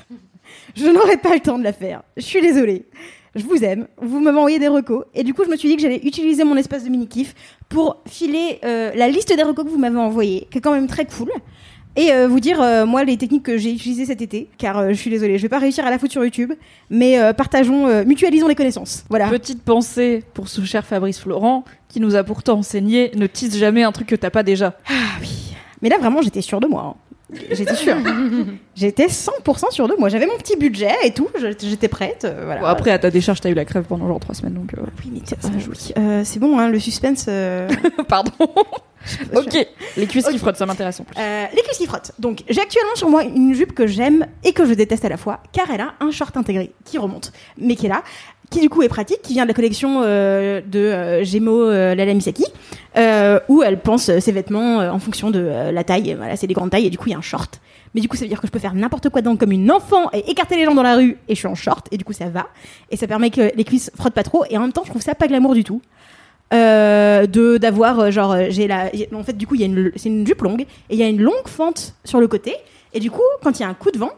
Je n'aurai pas le temps de la faire. Je suis désolée. Je vous aime. Vous m'avez envoyé des recos. Et du coup, je me suis dit que j'allais utiliser mon espace de mini-kiff pour filer euh, la liste des recos que vous m'avez envoyés, qui est quand même très cool. Et euh, vous dire, euh, moi, les techniques que j'ai utilisées cet été, car euh, je suis désolée, je vais pas réussir à la foutre sur YouTube, mais partageons, mutualisons les connaissances. Voilà. Petite pensée pour ce cher Fabrice Florent qui nous a pourtant enseigné ne tease jamais un truc que t'as pas déjà. Ah oui. Mais là, vraiment, j'étais sûre de moi. hein. J'étais sûre. j'étais 100% sûre de moi. J'avais mon petit budget et tout. J'étais prête. euh, voilà. Bon, après à ta décharge t'as eu la crève pendant genre 3 semaines donc. euh, Oui, mais tiens, euh, c'est bon, hein, le suspense. euh, Pardon. ok. Les cuisses qui frottent ça m'intéresse en plus. Les cuisses qui frottent. Donc, j'ai actuellement sur moi une jupe que j'aime et que je déteste à la fois, car elle a un short intégré qui remonte, mais qui est là, qui du coup est pratique, qui vient de la collection euh, de euh, Gémeaux euh, Lala Misaki, euh, où elle pense euh, ses vêtements euh, en fonction de la taille. Voilà, c'est des grandes tailles et du coup il y a un short. Mais du coup, ça veut dire que je peux faire n'importe quoi dedans comme une enfant et écarter les gens dans la rue et je suis en short et du coup ça va. Et ça permet que les cuisses frottent pas trop et en même temps, je trouve ça pas glamour du tout. De d'avoir genre j'ai la en fait du coup il y a une c'est une jupe longue et il y a une longue fente sur le côté et du coup quand il y a un coup de vent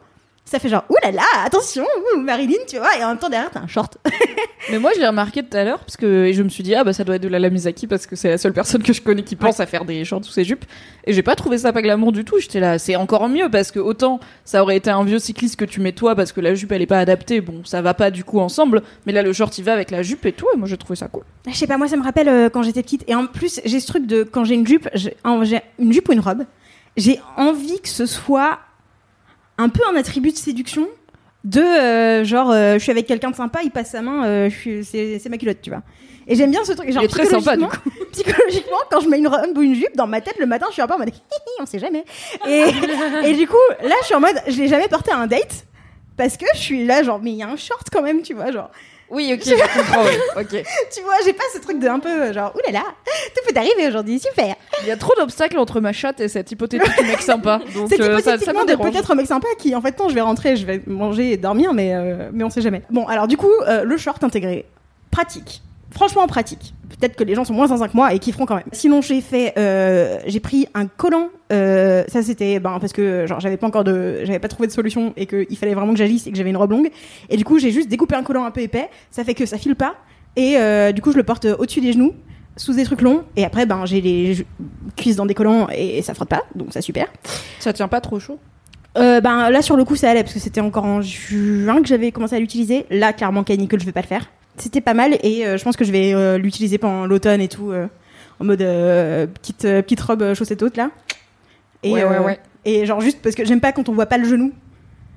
ça fait genre ouh là là attention Marilyn tu vois et en même temps derrière t'as un short Mais moi je l'ai remarqué tout à l'heure parce que et je me suis dit ah bah ça doit être de la Lamizaki parce que c'est la seule personne que je connais qui pense à faire des shorts sous ses jupes et j'ai pas trouvé ça pas glamour du tout. J'étais là c'est encore mieux parce que autant ça aurait été un vieux cycliste que tu mets toi parce que la jupe elle est pas adaptée bon ça va pas du coup ensemble mais là le short il va avec la jupe et tout et moi j'ai trouvé ça cool. je sais pas moi ça me rappelle euh, quand j'étais petite et en plus j'ai ce truc de quand j'ai une jupe j'ai une jupe ou une robe j'ai envie que ce soit un peu un attribut de séduction de euh, genre euh, je suis avec quelqu'un de sympa il passe sa main euh, je suis c'est c'est ma culotte tu vois. Et j'aime bien ce truc genre Il est très sympa, du psychologiquement- psychologiquement quand je mets une robe ou une jupe dans ma tête le matin je suis un peu en mode on sait jamais. Et, et du coup là je suis en mode je l'ai jamais porté à un date parce que je suis là genre mais il y a un short quand même tu vois genre Oui ok je comprends ok. tu vois j'ai pas ce truc de un peu genre oulala tout peut arriver aujourd'hui super. Il y a trop d'obstacles entre ma chatte et cet hypothétique mec sympa. Donc c'est euh, ça, ça me de peut-être un mec sympa qui en fait non je vais rentrer je vais manger et dormir mais euh, mais on sait jamais. Bon alors du coup euh, le short intégré. Pratique franchement pratique peut-être que les gens sont moins sensins que moi et kifferont quand même sinon j'ai fait euh, j'ai pris un collant euh, ça c'était ben parce que genre j'avais pas encore de j'avais pas trouvé de solution et qu'il fallait vraiment que j'agisse et que j'avais une robe longue et du coup j'ai juste découpé un collant un peu épais ça fait que ça file pas et euh, du coup je le porte au-dessus des genoux sous des trucs longs et après ben j'ai les cuisses dans des collants et ça frotte pas donc ça super Ça tient pas trop chaud? euh, ben là sur le coup ça allait parce que c'était encore en juin que j'avais commencé à l'utiliser. Là clairement canicule je vais pas le faire. C'était pas mal et euh, je pense que je vais euh, l'utiliser pendant l'automne et tout, euh, en mode petite, petite robe chaussette haute là. Et, Ouais, ouais, ouais. et genre juste parce que j'aime pas quand on voit pas le genou.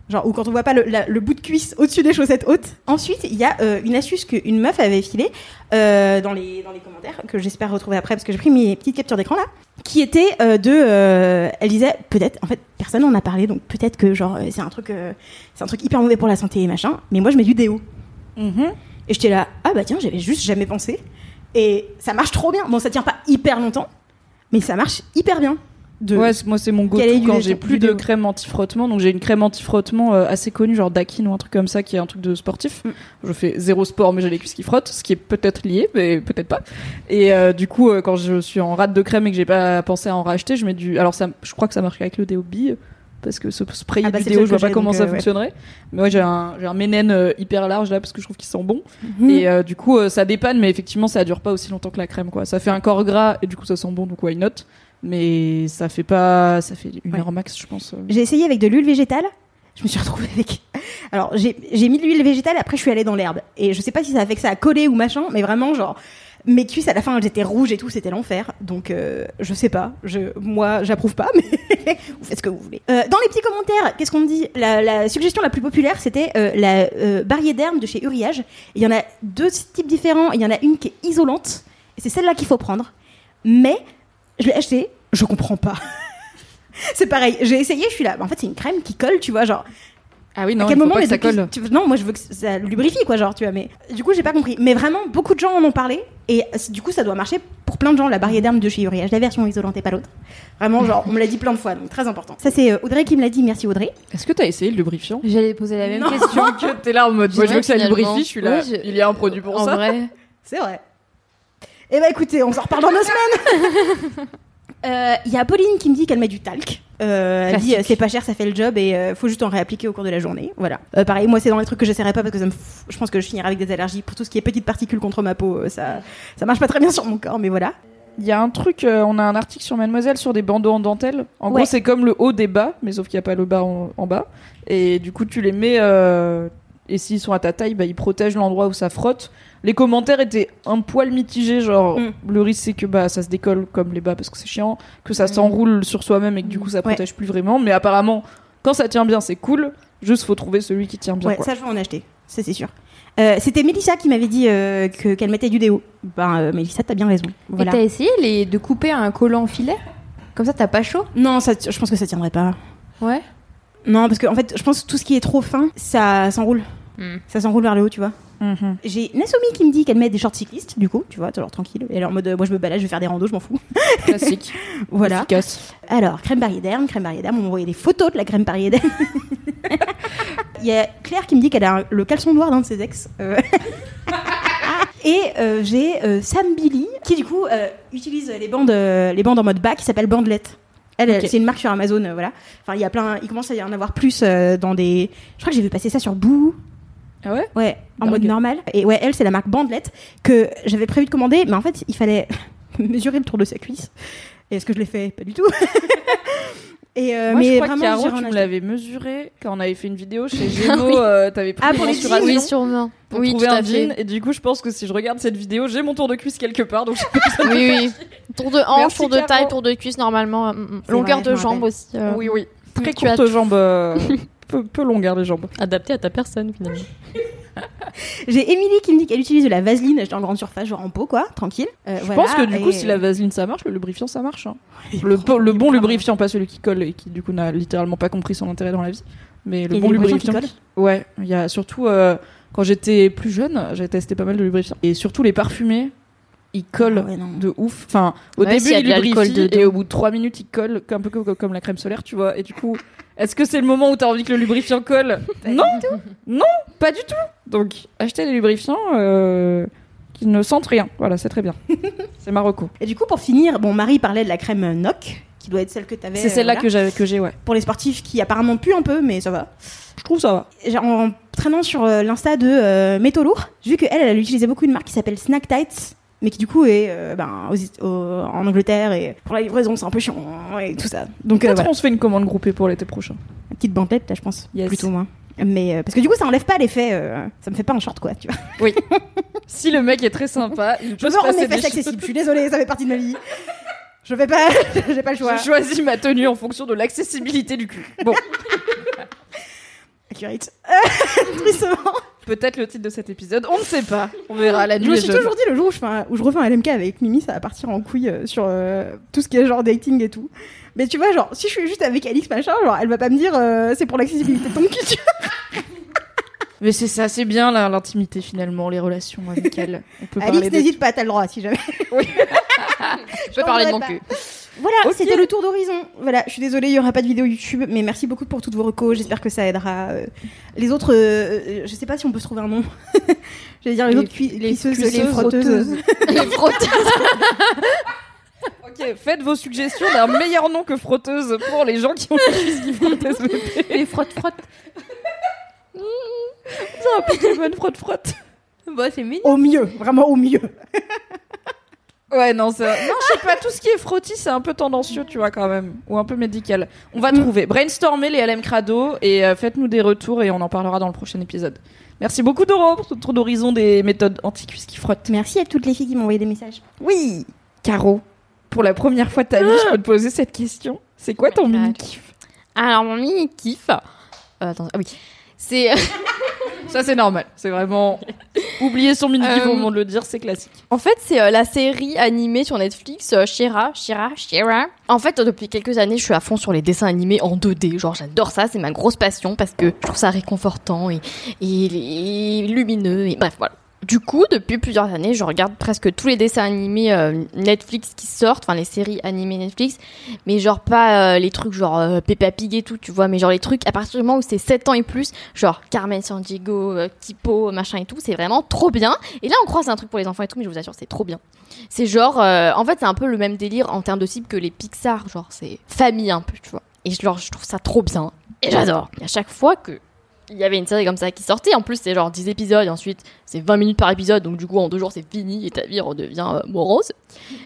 Genre, ou quand on voit pas le, la- le bout de cuisse au-dessus des chaussettes hautes. Ensuite, il y a euh, une astuce qu'une meuf avait filée euh, dans, les, dans les commentaires, que j'espère retrouver après parce que j'ai pris mes petites captures d'écran là, qui était euh, de. elle disait, peut-être, en fait, personne n'en a parlé, donc peut-être que genre, c'est un, truc, c'est un truc hyper mauvais pour la santé et machin, mais moi je mets du déo. Mhm. Et j'étais là, ah bah tiens, j'avais juste jamais pensé. Et ça marche trop bien. Bon, ça tient pas hyper longtemps, mais ça marche hyper bien. De... Ouais, moi c'est mon go-to quand j'ai plus de crème anti-frottement. Donc j'ai une crème anti-frottement euh, assez connue, genre Dakin ou un truc comme ça, qui est un truc de sportif. Mm. Je fais zéro sport, mais j'ai les cuisses qui frottent, ce qui est peut-être lié, mais peut-être pas. Et euh, du coup, euh, quand je suis en rate de crème et que j'ai pas pensé à en racheter, je mets du. Alors ça, je crois que ça marche avec le déo bille. Parce que ce sprayer Ah bah, du c'est déo, le je vois pas comment ça euh, ouais. fonctionnerait. Mais ouais, j'ai un, j'ai un ménène euh, hyper large là parce que je trouve qu'il sent bon. Mhm. Et euh, du coup, ça dépanne, mais effectivement, ça dure pas aussi longtemps que la crème, quoi. Ça fait un corps gras et du coup, ça sent bon, donc why not? Mais ça fait pas, ça fait une Ouais. heure max, je pense. J'ai essayé avec de l'huile végétale. Je me suis retrouvée avec. Alors, j'ai j'ai mis de l'huile végétale, après je suis allée dans l'herbe. Et je sais pas si ça a fait que ça a collé ou machin, mais vraiment, genre, mes cuisses à la fin, elles étaient rouges et tout, c'était l'enfer. Donc, euh, je sais pas. Je, moi, j'approuve pas, mais vous faites ce que vous voulez. Euh, dans les petits commentaires, qu'est-ce qu'on me dit? La, suggestion la plus populaire, c'était euh, la euh, barrière d'herbe de chez Uriage. Il y en a deux types différents. Il y en a une qui est isolante, et c'est celle-là qu'il faut prendre. Mais, je l'ai achetée, je comprends pas. C'est pareil, j'ai essayé, je suis là. En fait, c'est une crème qui colle, tu vois, genre. Ah oui, non, à quel il faut moment pas les que ça colle. tu- Non, moi je veux que ça lubrifie, quoi, genre, tu vois. Mais du coup, j'ai pas compris. Mais vraiment, beaucoup de gens en ont parlé. Et du coup, ça doit marcher pour plein de gens, la barrière d'herbe de chez Uriage. La version isolante et pas l'autre. Vraiment, genre, on me l'a dit plein de fois, donc très important. Ça, c'est euh, Audrey qui me l'a dit. Merci Audrey. Est-ce que t'as essayé le lubrifiant? J'allais poser la même Non. question. que t'es là en mode, moi je veux que ça lubrifie, je suis là. Ouais, je- Il y a un produit pour en ça. vrai. C'est vrai. Eh bah écoutez, on s'en reparle dans deux semaines. Euh, Il y a Pauline qui me dit qu'elle met du talc. Euh, elle dit Classique. euh, c'est pas cher, ça fait le job et euh, faut juste en réappliquer au cours de la journée. Voilà. Euh, pareil, moi c'est dans les trucs que j'essaierai pas parce que ça me f- je pense que je finirai avec des allergies pour tout ce qui est petites particules contre ma peau. euh, ça ça marche pas très bien sur mon corps, mais voilà. Il y a un truc, euh, on a un article sur Mademoiselle sur des bandeaux en dentelle. En Ouais. gros, c'est comme le haut des bas, mais sauf qu'il n'y a pas le bas en, en bas. Et du coup, tu les mets, euh, et s'ils sont à ta taille, bah, ils protègent l'endroit où ça frotte. Les commentaires étaient un poil mitigés, genre Mm. le risque c'est que bah, ça se décolle comme les bas parce que c'est chiant, que ça s'enroule sur soi-même et que du coup ça Ouais. protège plus vraiment. Mais apparemment, quand ça tient bien, c'est cool. Juste faut trouver celui qui tient bien. ouais, quoi. ça je vais en acheter, ça c'est sûr. Euh, C'était Mélissa qui m'avait dit euh, que- qu'elle mettait du déo. Ben euh, Mélissa, t'as bien raison. Voilà. Et t'as essayé les... de couper un collant filet? Comme ça, t'as pas chaud? Non, ça, je pense que ça tiendrait pas. Ouais. Non, parce que en fait, je pense que tout ce qui est trop fin, ça s'enroule. Hmm. Ça s'enroule vers le haut, tu vois. Mhm. J'ai Nasomi qui me dit qu'elle met des shorts cyclistes, du coup, tu vois, toujours tranquille. Et alors, en mode, euh, moi je me balade, je vais faire des randos, je m'en fous. Classique. Voilà. Efficace. Alors, crème barrière d'herbe, crème barrière d'herbe, on envoyé des photos de la crème barrière d'herbe. Il y a Claire qui me dit qu'elle a un- le caleçon noir d'un de ses ex. Euh. Et euh, j'ai euh, Sam Billy qui, du coup, euh, utilise les bandes, euh, les bandes en mode bas qui s'appelle Bandelette. Elle, elle, Ok. c'est une marque sur Amazon, euh, voilà. Enfin, il y a plein, il commence à y en avoir plus euh, dans des. Je crois que j'ai vu passer ça sur Boo. Ah ouais Ouais, en Dingue. mode normal. Et ouais, elle, c'est la marque Bandelette que j'avais prévu de commander, mais en fait, il fallait mesurer le tour de sa cuisse. Et est-ce que je l'ai fait? Pas du tout. Et euh, Moi, mais je crois vraiment, Caro, tu me l'avais mesuré quand on avait fait une vidéo chez Gémeaux. euh, T'avais pris Ah, pour les Oui, sûrement. pour oui, trouver un jean. Et du coup, je pense que si je regarde cette vidéo, j'ai mon tour de cuisse quelque part. Donc, Oui, oui. Tour de hanche, tour de taille, tour de cuisse, normalement. mm, mm. Longueur vrai, je de jambe aussi. euh, Oui, oui. Très courte jambe. Peu, peu longue, hein, les jambes. Adapté à ta personne, finalement. J'ai Émilie qui me dit qu'elle utilise de la vaseline acheter en grande surface, genre en pot, quoi, tranquille. Euh, Je voilà, pense que du coup, si la vaseline ça marche, le lubrifiant ça marche. hein. Le, po- le bon lubrifiant, pas celui qui colle et qui du coup n'a littéralement pas compris son intérêt dans la vie. Mais le bon lubrifiant. qui Ouais, il y a surtout euh, quand j'étais plus jeune, j'ai testé pas mal de lubrifiants. Et surtout les parfumés, ils collent Ah ouais, de ouf. Enfin, au Ouais, début, a ils lubrifient et au bout de 3 minutes, ils collent un peu comme, comme la crème solaire, tu vois. Et du coup, est-ce que c'est le moment où t'as envie que le lubrifiant colle Non, non, pas du tout. Donc, achetez des lubrifiants euh, qui ne sentent rien. Voilà, c'est très bien. c'est Marocco. Et du coup, pour finir, bon, Marie parlait de la crème NOC, qui doit être celle que t'avais. C'est celle-là euh, que j'avais, que j'ai, ouais. Pour les sportifs qui apparemment puent un peu, mais ça va. Je trouve ça va. En traînant sur euh, l'insta de Métaux Lourds, j'ai vu qu'elle, elle utilisait beaucoup une marque qui s'appelle Snack Tights, mais qui du coup est euh, ben, aux- en Angleterre et pour la livraison c'est un peu chiant et tout ça. Donc euh, Peut-être voilà, on se fait une commande groupée pour l'été prochain. une petite bandelette là je pense, Yes. plutôt moins. Mais euh, parce que du coup, ça enlève pas l'effet. euh, ça me fait pas un short, quoi, tu vois. Si le mec est très sympa, il Je peut veux se passer des accessibles. Je suis désolée, ça fait partie de ma vie. Je vais pas. J'ai pas le choix. Je choisis ma tenue en fonction de l'accessibilité du cul. Bon, Accurate. Euh, Tristement. Peut-être le titre de cet épisode, on ne sait pas. On verra la Je nuit. me est suis toujours dit le jour où je, fais un- où je refais un LMK avec Mimi, ça va partir en couille euh, sur euh, tout ce qui est genre dating et tout. Mais tu vois, genre, si je suis juste avec Alix, machin, genre, elle va pas me dire euh, c'est pour l'accessibilité de ton cul. tu vois. Mais c'est ça, c'est bien là, l'intimité finalement, les relations amicales. On peut parler Alix, n'hésite pas, t'as le droit si jamais. Je peux parler de mon pas. cul. Voilà, c'était le tour d'horizon. Voilà, je suis désolée, il y aura pas de vidéo YouTube, mais merci beaucoup pour toutes vos recos. J'espère que ça aidera. euh, Les autres, euh, je sais pas si on peut se trouver un nom. J'allais dire les, Les- autres cui- les cuisseuses, les frotteuses. Les frotteurs. Ok, faites vos suggestions d'un meilleur nom que frotteuse pour les gens qui ont les cuisses qui frottent SVP. Les frotte frotte. C'est un Pokémon frotte frotte. Bah, c'est mignon. Au mieux, vraiment au mieux. Ouais, non, ça... non, je sais pas, tout ce qui est frottis, c'est un peu tendancieux, tu vois, quand même. Ou un peu médical. On va trouver. Brainstormez les LM Crado et euh, faites-nous des retours et on en parlera dans le prochain épisode. Merci beaucoup, Doro, pour ce tour d'horizon des méthodes anti-cuisses qui frottent. Merci à toutes les filles qui m'ont envoyé des messages. Oui Caro, pour la première fois de ta vie, je peux te poser cette question. C'est quoi ton God. mini-kiff Alors, mon mini kiff. Euh, attends, ah oui. C'est. Ça, c'est normal. C'est vraiment... Oublier son mini-kiff Euh, au moment de le dire, c'est classique. En fait, c'est euh, la série animée sur Netflix, euh, Shira, Shira, Shira. En fait, euh, depuis quelques années, je suis à fond sur les dessins animés en 2D. Genre, j'adore ça, c'est ma grosse passion parce que je trouve ça réconfortant et, et, et lumineux. Et bref, voilà. Du coup, depuis plusieurs années, je regarde presque tous les dessins animés euh, Netflix qui sortent, enfin les séries animées Netflix, mais genre pas euh, les trucs genre euh, Peppa Pig et tout, tu vois, mais genre les trucs à partir du moment où c'est 7 ans et plus, genre Carmen Sandiego, Tipo, machin et tout, c'est vraiment trop bien. Et là, on croit c'est un truc pour les enfants et tout, mais je vous assure, c'est trop bien. C'est genre, en fait, c'est un peu le même délire en termes de cible que les Pixar, genre c'est famille un peu, tu vois. Et genre, je trouve ça trop bien. Et j'adore. À chaque fois que il y avait une série comme ça qui sortait, en plus c'est genre 10 épisodes, et ensuite c'est 20 minutes par épisode, donc du coup en deux jours c'est fini et ta vie redevient euh, morose.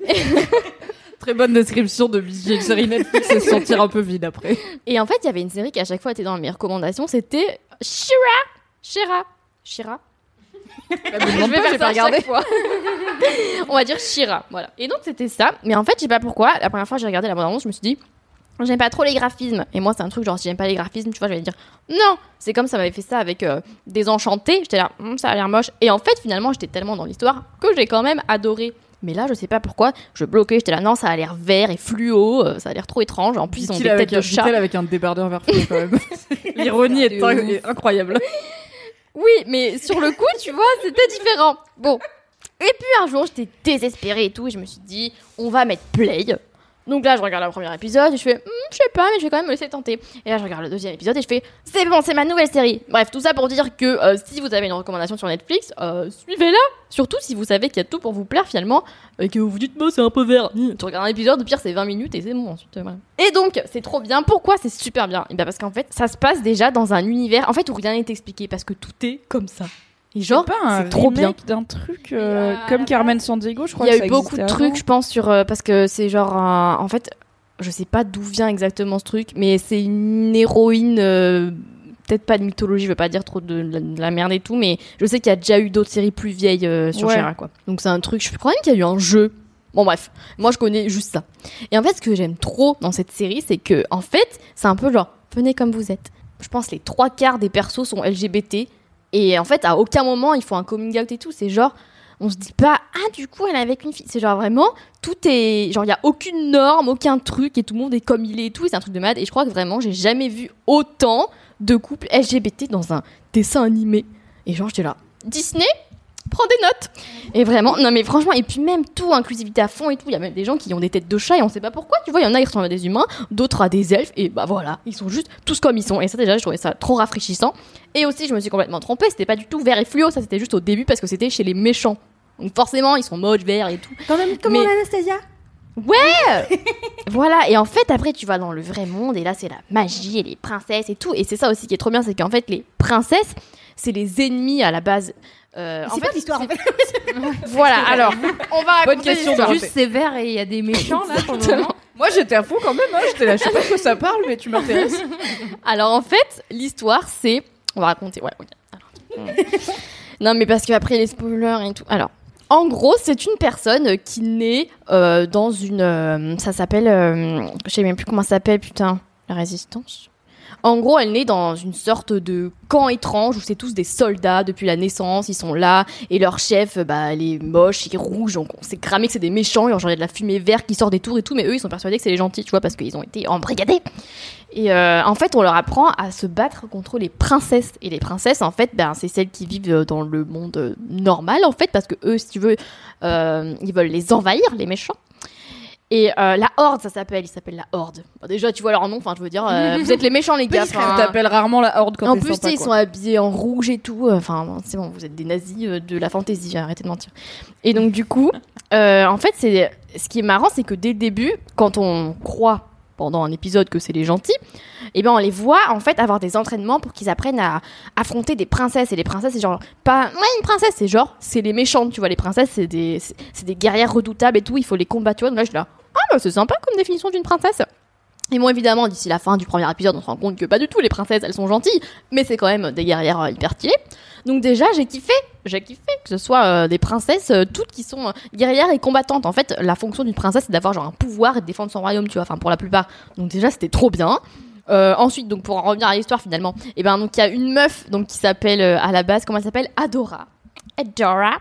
Très bonne description de une série Netflix et se sentir un peu vide après. Et en fait, il y avait une série qui à chaque fois était dans mes recommandations, c'était Shira. Shira. Shira. Je vais faire pas fois. On va dire Shira, voilà. Et donc c'était ça. Mais en fait, je sais pas pourquoi. La première fois j'ai regardé la bande-annonce, je me suis dit, j'aime pas trop les graphismes. Et moi, c'est un truc genre, si j'aime pas les graphismes, tu vois, je vais dire, non. C'est comme ça m'avait fait ça avec euh, Désenchanté. J'étais là, Hum, ça a l'air moche. Et en fait, finalement, j'étais tellement dans l'histoire que j'ai quand même adoré. Mais là, je sais pas pourquoi, je bloquais. J'étais là, non, ça a l'air vert et fluo. euh, ça a l'air trop étrange. En plus, ils ont des têtes de chat. avec un débardeur vert fluo, quand même. L'ironie est, est incroyable. Oui, mais sur le coup, tu vois, c'était différent. Bon. Et puis un jour, j'étais désespérée et tout, et je me suis dit, on va mettre play. Donc là, je regarde le premier épisode et je fais, Hmm, je sais pas, mais je vais quand même me laisser tenter. Et là, je regarde le deuxième épisode et je fais, c'est bon, c'est ma nouvelle série. Bref, tout ça pour dire que euh, si vous avez une recommandation sur Netflix, euh, suivez-la. Surtout si vous savez qu'il y a tout pour vous plaire finalement, et que vous vous dites, moi, c'est un peu vert. Hmm, Tu regardes un épisode, au pire, c'est 20 minutes et c'est bon ensuite. Et donc, c'est trop bien. Pourquoi c'est super bien? Et ben parce qu'en fait, ça se passe déjà dans un univers, en fait, où rien n'est expliqué, parce que tout est comme ça. Et genre, pas un c'est trop bien. d'un truc euh, euh, comme Carmen Sandiego, je crois Il y a que eu beaucoup de trucs, je pense, sur euh, parce que c'est genre, un- en fait, je sais pas d'où vient exactement ce truc, mais c'est une héroïne, euh, peut-être pas de mythologie, je veux pas dire trop de la, de la merde et tout, mais je sais qu'il y a déjà eu d'autres séries plus vieilles euh, sur Ouais. Quoi. Donc c'est un truc, je crois même qu'il y a eu un jeu. Bon bref, moi je connais juste ça. Et en fait, ce que j'aime trop dans cette série, c'est que en fait, c'est un peu genre, venez comme vous êtes. Je pense que les trois quarts des persos sont LGBT. Et en fait, à aucun moment, ils font un coming out et tout. C'est genre, on se dit pas, ah, du coup, elle est avec une fille. C'est genre vraiment, tout est. Genre, il y a aucune norme, aucun truc, et tout le monde est comme il est et tout. C'est un truc de malade. Et je crois que vraiment, j'ai jamais vu autant de couples LGBT dans un dessin animé. Et genre, j'étais là, Disney, prends des notes. Et vraiment, non mais franchement, et puis même tout, inclusivité à fond et tout. Il y a même des gens qui ont des têtes de chat et on sait pas pourquoi. Tu vois, il y en a, ils ressemblent à des humains, d'autres à des elfes. Et bah voilà, ils sont juste tous comme ils sont. Et ça, déjà, je trouvais ça trop rafraîchissant. Et aussi, je me suis complètement trompée. C'était pas du tout vert et fluo. Ça, c'était juste au début parce que c'était chez les méchants. Donc forcément, ils sont moches, verts et tout. Quand même, comment Mais- Anastasia? Voilà, et en fait, après, tu vas dans le vrai monde, et là, c'est la magie et les princesses et tout. Et c'est ça aussi qui est trop bien, c'est qu'en fait, les princesses, c'est les ennemis à la base. Euh, en C'est fait, pas l'histoire en fait. Voilà, alors, on va Bonne raconter question, l'histoire. Juste sévère et il y a des méchants là pour le moment. Moi, j'étais à fond quand même. Hein. J'étais là, je sais pas de quoi ça parle, mais tu m'intéresses. Alors, en fait, l'histoire, c'est On va raconter, ouais. Alors, hmm. non, mais parce qu'après les spoilers et tout. Alors, en gros, c'est une personne qui naît euh, dans une. euh, ça s'appelle. euh, je sais même plus comment ça s'appelle, putain. La résistance En gros, elle naît dans une sorte de camp étrange où c'est tous des soldats depuis la naissance. Ils sont là et leur chef, bah, il est moche, il est rouge. Donc on s'est cramé que c'est des méchants. Genre, il y a de la fumée verte qui sort des tours et tout. Mais eux, ils sont persuadés que c'est les gentils, tu vois, parce qu'ils ont été embrigadés. Et euh, en fait, on leur apprend à se battre contre les princesses. Et les princesses, en fait, ben, c'est celles qui vivent euh, dans le monde euh, normal, en fait, parce que eux, si tu veux, ils veulent les envahir, les méchants. Et euh, la Horde, ça s'appelle. Ils s'appellent la Horde. Bon, déjà, tu vois leur nom. Enfin, je veux dire, euh, vous êtes les méchants, les gars. Enfin, t'appelle rarement la horde quand en plus, sympa, ils sont habillés en rouge et tout. Enfin, bon, c'est bon, vous êtes des nazis euh, de la fantaisie, arrêtez de mentir. Et donc, du coup, euh, en fait, c'est ce qui est marrant, c'est que dès le début, quand on croit pendant un épisode que c'est les gentils, et ben on les voit en fait avoir des entraînements pour qu'ils apprennent à affronter des princesses. Et les princesses, c'est genre pas ouais une princesse, c'est genre c'est les méchantes, tu vois. Les princesses, c'est des c'est c'est des guerrières redoutables et tout. Il faut les combattre. Tu vois. Donc là, je suis là. Ah bah c'est sympa comme définition d'une princesse. Et bon, évidemment, d'ici la fin du premier épisode, on se rend compte que pas du tout, les princesses, elles sont gentilles, mais c'est quand même des guerrières euh, hyper stylées. Donc déjà, j'ai kiffé, j'ai kiffé que ce soit euh, des princesses, euh, toutes qui sont guerrières et combattantes. En fait, la fonction d'une princesse, c'est d'avoir genre un pouvoir et de défendre son royaume, tu vois, enfin pour la plupart. Donc déjà, c'était trop bien. Ensuite, donc pour en revenir à l'histoire finalement, et ben donc il y a une meuf donc qui s'appelle à la base, comment elle s'appelle? Adora. Adora.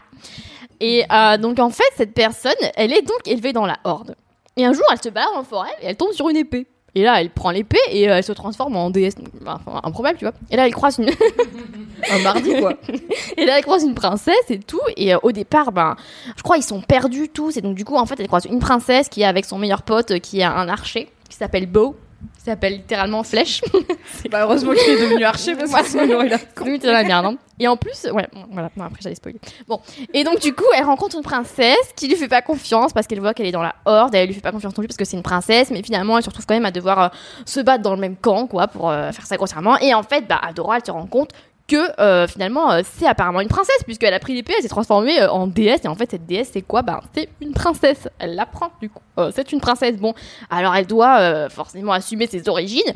Et donc en fait, cette personne, elle est donc élevée dans la horde. Et un jour, elle se balade en forêt et elle tombe sur une épée. Et là, elle prend l'épée et euh, elle se transforme en déesse. Enfin, improbable, tu vois. Et là, elle croise une. Un mardi, quoi. et là, elle croise une princesse et tout. Et euh, au départ, ben, je crois ils sont perdus tous. Et donc, du coup, en fait, elle croise une princesse qui est avec son meilleur pote, euh, qui est un archer, qui s'appelle Beau. S'appelle littéralement Flèche. Bah, heureusement qu'il est devenu archer parce que sinon il aurait la merde. hein. Et en plus, ouais, bon, voilà, non, après j'allais spoiler. Bon, et donc du coup, elle rencontre une princesse qui lui fait pas confiance parce qu'elle voit qu'elle est dans la horde, elle lui fait pas confiance non plus parce que c'est une princesse, mais finalement, elle se retrouve quand même à devoir euh, se battre dans le même camp, quoi, pour euh, faire ça grossièrement. Et en fait, bah, Adora, elle se rend compte que euh, finalement, euh, c'est apparemment une princesse puisqu'elle a pris l'épée, elle s'est transformée euh, en déesse, et en fait, cette déesse, c'est quoi? Bah, c'est une princesse. Elle l'apprend du coup. Euh, c'est une princesse. Bon, alors elle doit forcément assumer ses origines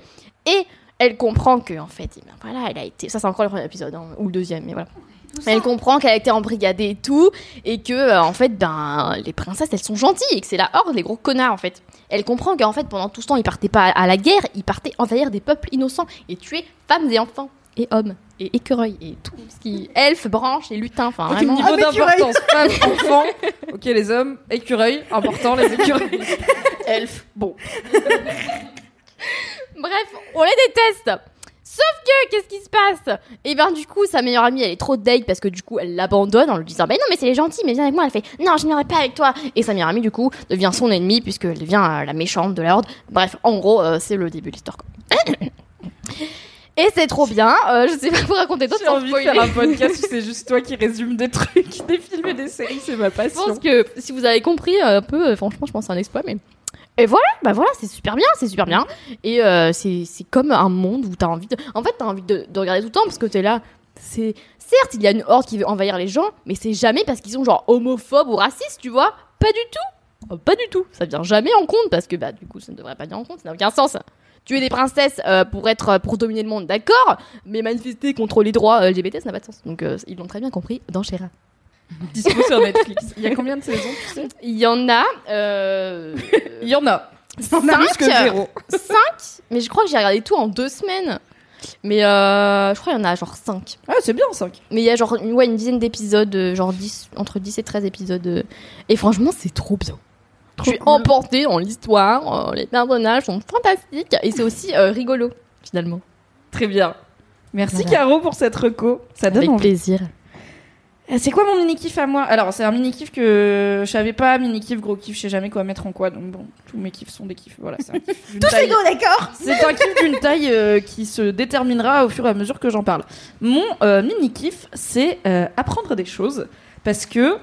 et elle comprend que en fait, eh ben, voilà, elle a été. Ça, c'est encore le premier épisode hein, ou le deuxième, mais voilà. Elle comprend qu'elle a été embrigadée et tout, et que euh, en fait, ben, les princesses, elles sont gentilles, et que c'est la horde, les gros connards en fait. Elle comprend qu'en fait, pendant tout ce temps, ils partaient pas à la guerre, ils partaient envahir des peuples innocents et tuer femmes et enfants et hommes et écureuils et tout ce qui elfes, branches et lutins. Enfin, vraiment. niveau Ah, d'importance, femmes, enfants, ok les hommes, écureuils, important les écureuils. Elfes, bon. Bref, on les déteste. Sauf que, qu'est-ce qui se passe? Et ben du coup, sa meilleure amie, elle est trop deg parce que du coup, elle l'abandonne en lui disant, ben non, mais c'est les gentils, mais viens avec moi. Elle fait, non, je n'irai pas avec toi. Et sa meilleure amie, du coup, devient son ennemie puisqu'elle devient euh, la méchante de la horde. Bref, en gros, euh, c'est le début de l'histoire. Et c'est trop bien. euh, je sais pas vous raconter d'autres J'ai envie de faire un podcast où c'est juste toi qui résume des trucs, des films et des séries, c'est ma Je passion. pense que si vous avez compris euh, un peu, euh, franchement, je pense que c'est un exploit. Mais et voilà, bah voilà, c'est super bien, c'est super bien. Et euh, c'est comme un monde où t'as envie de, en fait, t'as envie de, de regarder tout le temps parce que t'es là. C'est certes, il y a une horde qui veut envahir les gens, mais c'est jamais parce qu'ils sont genre homophobes ou racistes, tu vois Pas du tout. Euh, Pas du tout. Ça vient jamais en compte parce que bah du coup, ça ne devrait pas venir en compte. Ça n'a aucun sens. Tuer des princesses euh, pour être pour dominer le monde, d'accord, mais manifester contre les droits euh, LGBT, ça n'a pas de sens. Donc euh, ils l'ont très bien compris dans Shera. Dispo sur Netflix. Il y a combien de saisons, tu sais? Il y en a euh, Il y en a. cinq, Plus que zéro. cinq, mais je crois que j'ai regardé tout en deux semaines. Mais euh, je crois qu'il y en a genre 5. Ah, c'est bien, 5. Mais il y a genre une, ouais, une dizaine d'épisodes, euh, genre 10, entre 10 et 13 épisodes. euh, et franchement, c'est trop bien. Je suis emportée dans l'histoire, euh, les personnages sont fantastiques et c'est aussi euh, rigolo finalement. Très bien. Merci Voilà. Caro pour cette reco. Ça donne Avec envie. plaisir. Euh, C'est quoi mon mini kiff à moi? Alors c'est un mini kiff que je savais pas, mini kiff, gros kiff, je sais jamais quoi mettre en quoi. Donc bon, tous mes kiffs sont des kiffs. Voilà, c'est un kiff d'une Tous taille- d'accord C'est un kiff d'une taille euh, qui se déterminera au fur et à mesure que j'en parle. Mon euh, mini kiff, c'est euh, apprendre des choses parce que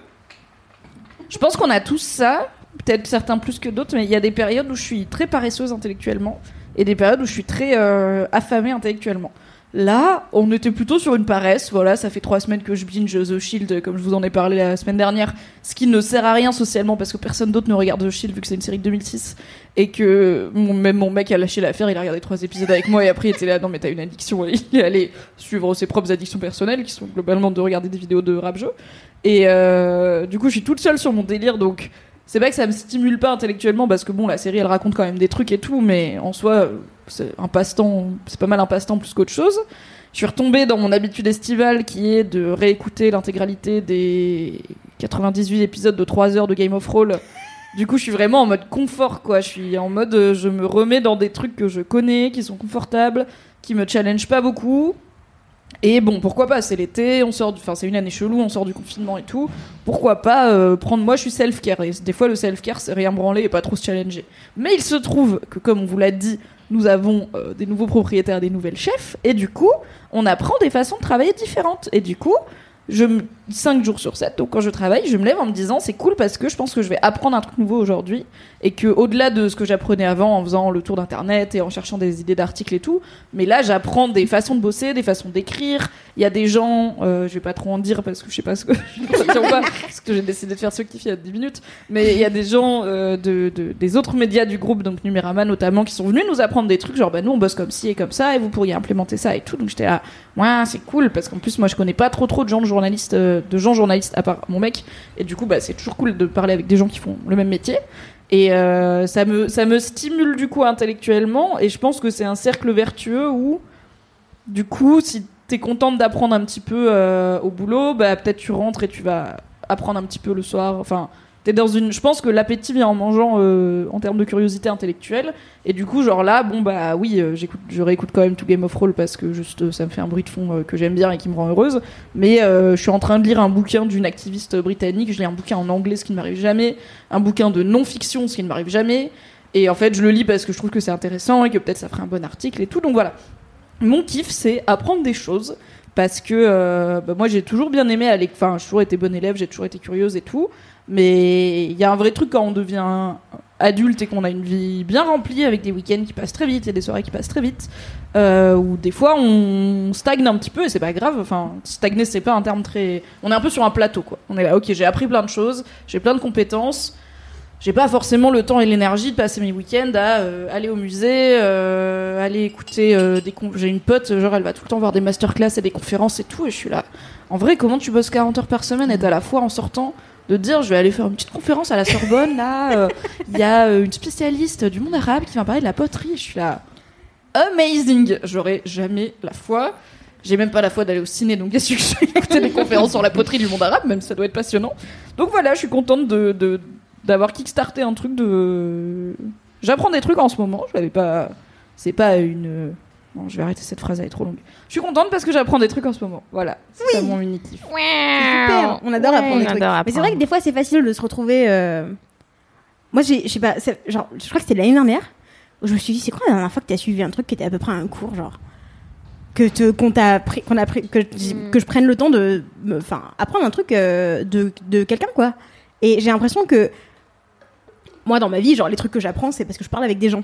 je pense qu'on a tous ça, peut-être certains plus que d'autres, mais il y a des périodes où je suis très paresseuse intellectuellement et des périodes où je suis très euh, affamée intellectuellement. Là, on était plutôt sur une paresse. Voilà, ça fait trois semaines que je binge The Shield, comme je vous en ai parlé la semaine dernière. Ce qui ne sert à rien socialement parce que personne d'autre ne regarde The Shield vu que c'est une série de 2006 et que mon- même mon mec a lâché l'affaire. Il a regardé trois épisodes avec moi et après il était là. Non, mais t'as une addiction. Il est allé suivre ses propres addictions personnelles qui sont globalement de regarder des vidéos de rap jeu. Et euh, du coup, je suis toute seule sur mon délire donc. C'est pas que ça me stimule pas intellectuellement parce que bon, la série elle raconte quand même des trucs et tout, mais en soi, c'est un passe-temps, c'est pas mal un passe-temps plus qu'autre chose. Je suis retombée dans mon habitude estivale qui est de réécouter l'intégralité des 98 épisodes de 3 heures de Game of Thrones. Du coup, je suis vraiment en mode confort, quoi. Je suis en mode, euh, je me remets dans des trucs que je connais, qui sont confortables, qui me challenge pas beaucoup. Et bon, pourquoi pas, c'est l'été, on sort, enfin c'est une année chelou, on sort du confinement et tout. Pourquoi pas euh, prendre, moi je suis self-care et des fois le self-care c'est rien branler et pas trop se challenger. Mais il se trouve que comme on vous l'a dit, nous avons euh, des nouveaux propriétaires, des nouvelles chefs et du coup on apprend des façons de travailler différentes. Et du coup, je me 5 jours sur 7, donc quand je travaille, je me lève en me disant c'est cool parce que je pense que je vais apprendre un truc nouveau aujourd'hui et que au-delà de ce que j'apprenais avant en faisant le tour d'internet et en cherchant des idées d'articles et tout, mais là j'apprends des façons de bosser, des façons d'écrire. Il y a des gens, euh, je vais pas trop en dire parce que je sais pas ce que parce que j'ai décidé de faire ce kiff il y a 10 minutes, mais il y a des gens euh, de- des autres médias du groupe, donc Numérama notamment, qui sont venus nous apprendre des trucs genre bah nous on bosse comme ci et comme ça et vous pourriez implémenter ça et tout. Donc j'étais là, ouais c'est cool parce qu'en plus moi je connais pas trop trop de gens de journalistes, euh, de gens journalistes à part mon mec et du coup bah c'est toujours cool de parler avec des gens qui font le même métier. Et euh, ça me ça me stimule du coup intellectuellement et je pense que c'est un cercle vertueux où du coup si t'es contente d'apprendre un petit peu euh, au boulot, bah peut-être tu rentres et tu vas apprendre un petit peu le soir. Enfin, t'es dans une. Je pense que l'appétit vient en mangeant euh, en termes de curiosité intellectuelle. Et du coup, genre là, bon bah oui, euh, j'écoute, je réécoute quand même tout Game of Thrones parce que juste euh, ça me fait un bruit de fond que j'aime bien et qui me rend heureuse. Mais je suis en train de lire un bouquin d'une activiste britannique. Je lis un bouquin en anglais, ce qui ne m'arrive jamais. Un bouquin de non-fiction, ce qui ne m'arrive jamais. Et en fait, je le lis parce que je trouve que c'est intéressant et que peut-être ça ferait un bon article et tout. Donc voilà. Mon kiff, c'est apprendre des choses parce que bah, moi j'ai toujours bien aimé aller enfin j'ai toujours été bonne élève j'ai toujours été curieuse et tout mais il y a un vrai truc quand on devient adulte et qu'on a une vie bien remplie avec des week-ends qui passent très vite et des soirées qui passent très vite euh, où des fois on stagne un petit peu et c'est pas grave enfin stagner c'est pas un terme très on est un peu sur un plateau quoi on est là ok j'ai appris plein de choses j'ai plein de compétences j'ai pas forcément le temps et l'énergie de passer mes week-ends à euh, aller au musée, euh, aller écouter des j'ai une pote genre elle va tout le temps voir des masterclass et des conférences et tout et je suis là. En vrai, comment tu bosses 40 heures par semaine et t'as la foi en sortant de dire je vais aller faire une petite conférence à la Sorbonne là, euh, il y a euh, une spécialiste du monde arabe qui va parler de la poterie, je suis là amazing. J'aurais jamais la foi. J'ai même pas la foi d'aller au ciné, donc qu'est-ce que je vais écouter des conférences sur la poterie du monde arabe, même ça doit être passionnant. Donc voilà, je suis contente de- d'avoir kickstarté un truc de. J'apprends des trucs en ce moment. Je l'avais pas. C'est pas une. Non, je vais arrêter cette phrase, elle est trop longue. Je suis contente parce que j'apprends des trucs en ce moment. Voilà, c'est ça mon kiff. C'est super, on adore Ouais, apprendre des trucs. Mais c'est vrai que des fois c'est facile de se retrouver. euh, Moi je sais pas, genre, je crois que c'était l'année dernière où je me suis dit c'est quoi la dernière fois que t'as suivi un truc qui était à peu près un cours genre que te qu'on t'a pris qu'on a pris que je- Mm. que je prenne le temps de enfin apprendre un truc euh, de de quelqu'un quoi. Et j'ai l'impression que moi dans ma vie genre les trucs que j'apprends c'est parce que je parle avec des gens.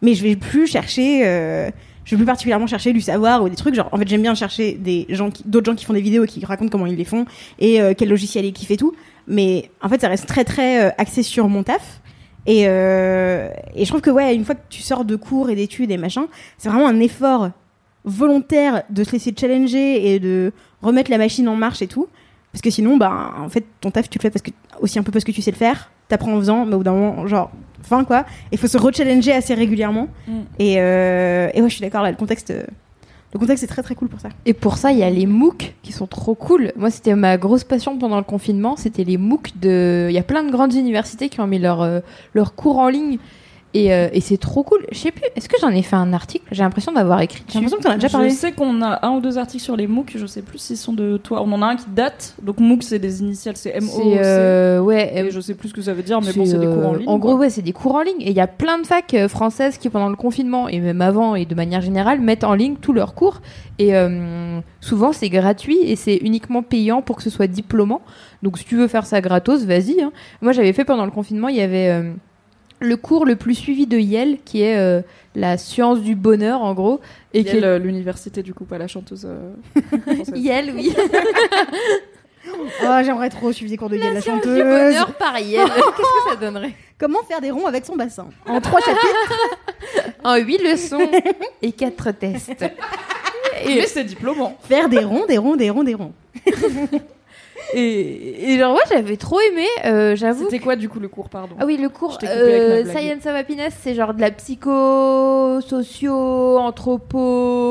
Mais je vais plus chercher euh, je vais plus particulièrement chercher du savoir ou des trucs genre en fait j'aime bien chercher des gens d'autres gens qui font des vidéos et qui racontent comment ils les font et euh, quel logiciel ils kiffent et tout. Mais en fait ça reste très très euh, axé sur mon taf. Et, euh, et je trouve que ouais une fois que tu sors de cours et d'études et machin c'est vraiment un effort volontaire de se laisser challenger et de remettre la machine en marche et tout. Parce que sinon bah en fait ton taf tu le fais parce que aussi un peu parce que tu sais le faire. T'apprends en faisant mais au bout d'un moment genre fin quoi il faut se rechallenger assez régulièrement Mm. et, euh, et ouais je suis d'accord là le contexte euh, le contexte est très très cool pour ça Et pour ça, il y a les MOOC qui sont trop cool. Moi, c'était ma grosse passion pendant le confinement. C'était les MOOC de. Il y a plein de grandes universités qui ont mis leurs euh, leurs cours en ligne. Et, euh, et c'est trop cool. Je sais plus, est-ce que j'en ai fait un article? J'ai l'impression d'avoir écrit j'ai l'impression que t'en as déjà Je parlé sais qu'on a un ou deux articles sur les MOOC, je sais plus s'ils sont de toi. On en a un qui date, donc MOOC c'est des initiales, c'est M-O-O-C. C'est euh, ouais. Et euh, je sais plus ce que ça veut dire, mais bon, c'est des cours en ligne. En gros, quoi. ouais, c'est des cours en ligne. Et il y a plein de facs euh, françaises qui, pendant le confinement, et même avant, et de manière générale, mettent en ligne tous leurs cours. Et euh, souvent, c'est gratuit et c'est uniquement payant pour que ce soit diplômant. Donc, si tu veux faire ça gratos, vas-y. hein. Moi, j'avais fait pendant le confinement, il y avait. Euh, le cours le plus suivi de Yale, qui est euh, la science du bonheur en gros, et Et qui est quelle l'université du coup, pas la chanteuse. euh. Yale, oui. Oh, j'aimerais trop suivre des cours de Yale, la science du chanteuse. bonheur par Yale. Qu'est-ce que ça donnerait? Comment faire des ronds avec son bassin? En trois chapitres. En huit leçons et quatre tests. Mais c'est diplômant. Faire des ronds, des ronds, des ronds, des ronds. Et, et genre, ouais, j'avais trop aimé, euh, j'avoue. C'était quoi du coup le cours, pardon Ah oui, le cours euh. Science of Happiness, c'est genre de la psycho, socio,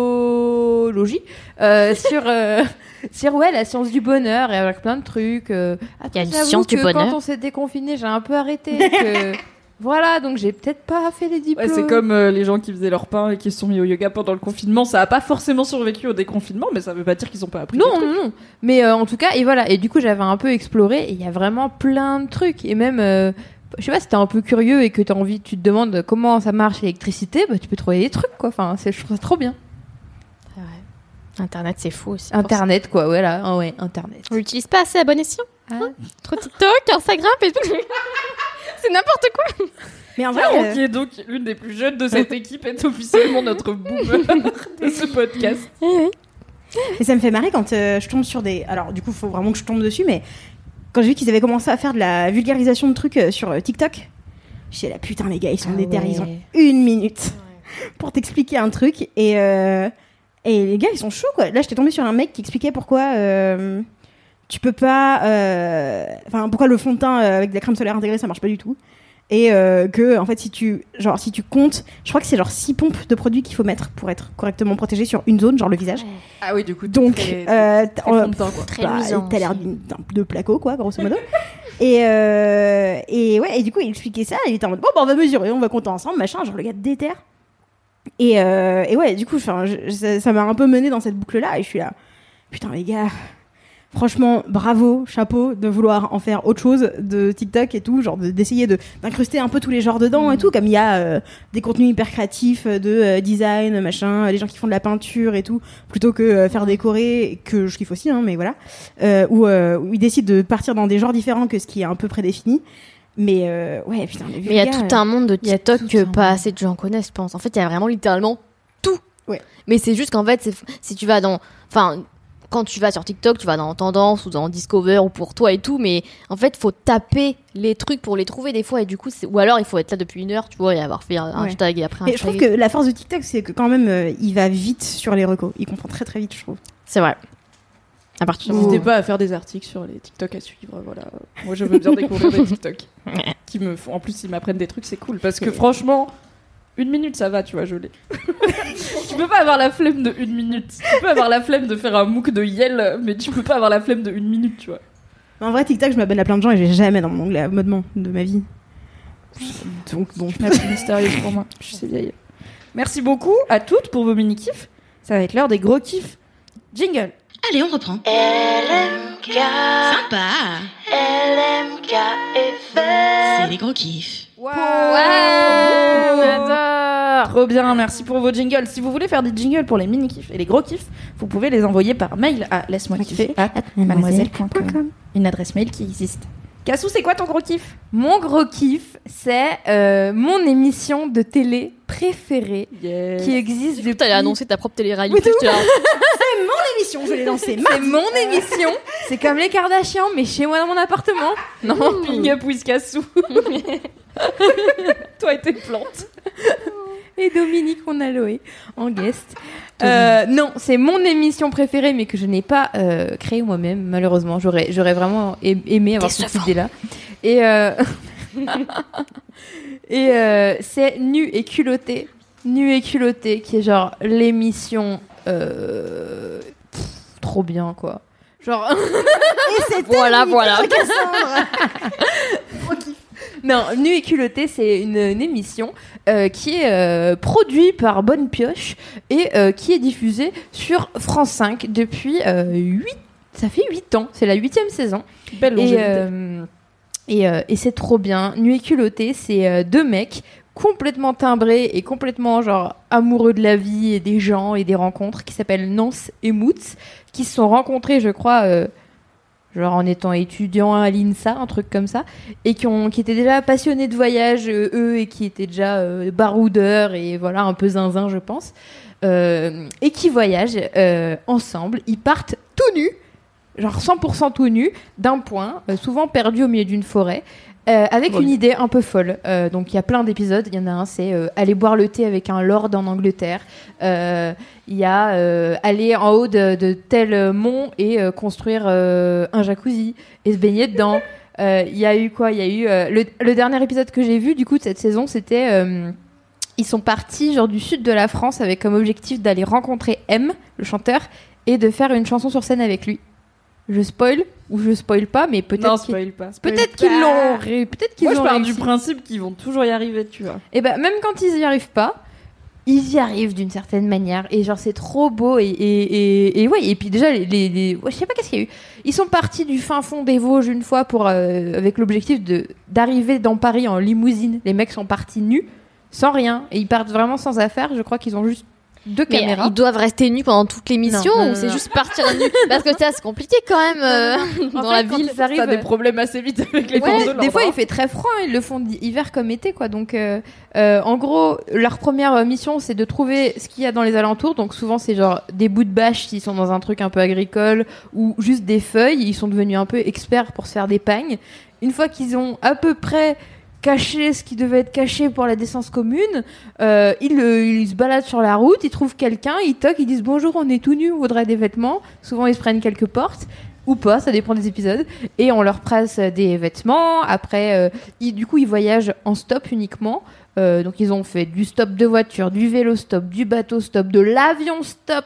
anthropologie euh, sur euh, sur ouais la science du bonheur et avec plein de trucs. euh. Il y a une science du que bonheur. Quand on s'est déconfiné, j'ai un peu arrêté. que- Voilà, donc j'ai peut-être pas fait les diplômes. Ouais, c'est comme euh, les gens qui faisaient leur pain et qui se sont mis au yoga pendant le confinement. Ça a pas forcément survécu au déconfinement, mais ça veut pas dire qu'ils ont pas appris. Non, non, non. Mais euh, en tout cas, et voilà. Et du coup, j'avais un peu exploré et il y a vraiment plein de trucs. Et même, euh, je sais pas, si t'es un peu curieux et que t'as envie, tu te demandes comment ça marche l'électricité, bah, tu peux trouver des trucs, quoi. Enfin, c'est, je trouve ça trop bien. Internet, c'est fou aussi. Internet, quoi, voilà. Ah ouais, Internet. On l'utilise pas assez à bon escient. Ah. Trop TikTok, Instagram, Facebook. c'est n'importe quoi. Mais en vrai, Caro, euh, qui est donc l'une des plus jeunes de cette équipe, est officiellement notre boomer de ce podcast. Et ça me fait marrer quand euh, je tombe sur des. Alors, du coup, il faut vraiment que je tombe dessus, mais quand j'ai vu qu'ils avaient commencé à faire de la vulgarisation de trucs euh, sur euh, TikTok, je suis là, putain, les gars, ils sont Ah déter, ouais. ils ont une minute pour t'expliquer un truc. Et, euh, et les gars, ils sont chauds, quoi. Là, j'étais tombée sur un mec qui expliquait pourquoi. Tu peux pas. euh, Enfin, pourquoi le fond de teint euh, avec de la crème solaire intégrée, ça marche pas du tout? Et euh, que, en fait, si tu, genre, si tu comptes, je crois que c'est genre 6 pompes de produits qu'il faut mettre pour être correctement protégé sur une zone, genre le visage. Ah oui, du coup, Donc, très- euh, très euh, fond de teint, quoi. Très bah, t'as l'air de placo, quoi, grosso modo. et, euh, et ouais, et du coup, il expliquait ça. Il était en mode, bon, bah, on va mesurer, on va compter ensemble, machin. Genre, le gars déterre. Et, euh, et ouais, du coup, je- ça ça m'a un peu mené dans cette boucle-là. Et je suis là, putain, les gars. Franchement, bravo, chapeau de vouloir en faire autre chose de TikTok et tout, genre de- d'essayer de d'incruster un peu tous les genres dedans et tout, comme il y a euh, des contenus hyper créatifs euh, de euh, design, machin, les gens qui font de la peinture et tout, plutôt que euh, faire décorer, que je kiffe aussi, hein, mais voilà, où, où ils décident de partir dans des genres différents que ce qui est un peu prédéfini. Mais ouais, putain, Mais il y a tout un monde de TikTok que pas monde. assez de gens connaissent, je pense. En fait, il y a vraiment littéralement tout. Ouais. Mais c'est juste qu'en fait, si tu vas dans. Enfin, quand tu vas sur TikTok, tu vas dans Tendance ou dans Discover ou pour toi et tout, mais en fait, faut taper les trucs pour les trouver des fois. Et du coup, ou alors il faut être là depuis une heure, tu vois, et avoir fait un Ouais. hashtag et après un Mais je trouve que la force de TikTok, c'est que quand même, euh, il va vite sur les recos. Il comprend très très vite, je trouve. C'est vrai. À partir N'hésitez pas à faire des articles sur les TikTok à suivre. Voilà. Moi, je veux bien découvrir des TikTok qui me font. En plus, ils m'apprennent des trucs, c'est cool. Parce que franchement, une minute, ça va, tu vois, je l'ai. tu peux pas avoir la flemme de une minute. Tu peux avoir la flemme de faire un MOOC de Yale, mais tu peux pas avoir la flemme de une minute, tu vois. Mais en vrai, TikTok, je m'abonne à plein de gens et j'ai jamais dans mon onglet abonnement de ma vie. Donc bon. La plus mystérieuse pour moi. Je suis vieille. Merci beaucoup à toutes pour vos mini-kifs. Ça va être l'heure des gros kiffs. Jingle. Allez, on reprend. LMK, Sympa. LMK FM. C'est les gros kiffs. Ouais, on adore. Trop bien, merci pour vos jingles. Si vous voulez faire des jingles pour les mini kiffs et les gros kiffs, vous pouvez les envoyer par mail à laisse-moi kiffer mademoiselle.com. Une adresse mail qui existe. Cassou, c'est quoi ton gros kiff? Mon gros kiff, c'est euh, mon émission de télé préférée qui existe Tu depuis. t'allais annoncer ta propre télé-réalité. Oui, j'étais là, L'émission, je l'ai lancée. C'est mon émission. C'est comme les Kardashians, mais chez moi dans mon appartement. Non, ping up with Cassou. Toi et tes plantes. Et Dominique, on a Loé en guest. Euh, non, c'est mon émission préférée, mais que je n'ai pas euh, créée moi-même, malheureusement. J'aurais, j'aurais vraiment aimé avoir cette idée-là. Et, euh, et euh, c'est Nu et culotté. Nu et culotté, qui est genre l'émission euh, pff, trop bien, quoi. Genre. Et c'est Voilà, voilà. Non, Nu et culotté, c'est une, une émission euh, qui est euh, produite par Bonne Pioche et euh, qui est diffusée sur France 5 depuis 8... Ça fait 8 ans, c'est la huitième saison. Belle Et, longévité. et, et c'est trop bien. Nu et culotté, c'est deux mecs complètement timbrés et complètement genre amoureux de la vie et des gens et des rencontres qui s'appellent Nance et Moots qui se sont rencontrés, je crois, euh, genre en étant étudiant à l'INSA, un truc comme ça, et qui, ont, qui étaient déjà passionnés de voyage, euh, eux, et qui étaient déjà euh, baroudeurs et voilà, un peu zinzin, je pense, euh, et qui voyagent ensemble. Ils partent tout nus, genre 100% tout nus, d'un point, souvent perdu au milieu d'une forêt. Euh, avec une idée un peu folle. Euh, donc il y a plein d'épisodes. Il y en a un, c'est euh, aller boire le thé avec un lord en Angleterre. Il y a aller en haut de, de tel mont et construire un jacuzzi et se baigner dedans. Il y a eu quoi? Il y a eu le, le dernier épisode que j'ai vu du coup de cette saison, c'était ils sont partis genre du sud de la France avec comme objectif d'aller rencontrer M, le chanteur, et de faire une chanson sur scène avec lui. Je spoil ou je spoil pas, mais peut-être qu'ils spoil pas. spoil peut-être qu'ils l'ont peut-être qu'ils Moi, je pars du principe qu'ils vont toujours y arriver, tu vois. Et ben même quand ils y arrivent pas, ils y arrivent d'une certaine manière et genre c'est trop beau et et, et, et ouais et puis déjà les, les, les- ouais, je sais pas qu'est-ce qu'il y a eu. Ils sont partis du fin fond des Vosges une fois pour euh, avec l'objectif de d'arriver dans Paris en limousine. Les mecs sont partis nus sans rien et ils partent vraiment sans affaires. Je crois qu'ils ont juste deux Mais caméras. ils doivent rester nus pendant toute l'émission ou c'est juste partir nus Parce que ça, c'est compliqué quand même euh, dans fait, la quand ville. arrivent, T'as des problèmes assez vite avec les Ouais, de des fois il fait très froid, ils le font hiver comme été quoi. Donc euh, euh, en gros, leur première euh, mission c'est de trouver ce qu'il y a dans les alentours. Donc souvent c'est genre des bouts de bâche s'ils sont dans un truc un peu agricole ou juste des feuilles, ils sont devenus un peu experts pour se faire des pagnes. Une fois qu'ils ont à peu près caché ce qui devait être caché pour la décence commune, euh, ils, ils se baladent sur la route, ils trouvent quelqu'un, ils toquent, ils disent bonjour, on est tout nus, on voudrait des vêtements. Souvent ils se prennent quelques portes ou pas, ça dépend des épisodes. Et on leur presse des vêtements. Après, euh, ils- du coup, ils voyagent en stop uniquement. Euh, donc, ils ont fait du stop de voiture, du vélo stop, du bateau stop, de l'avion stop.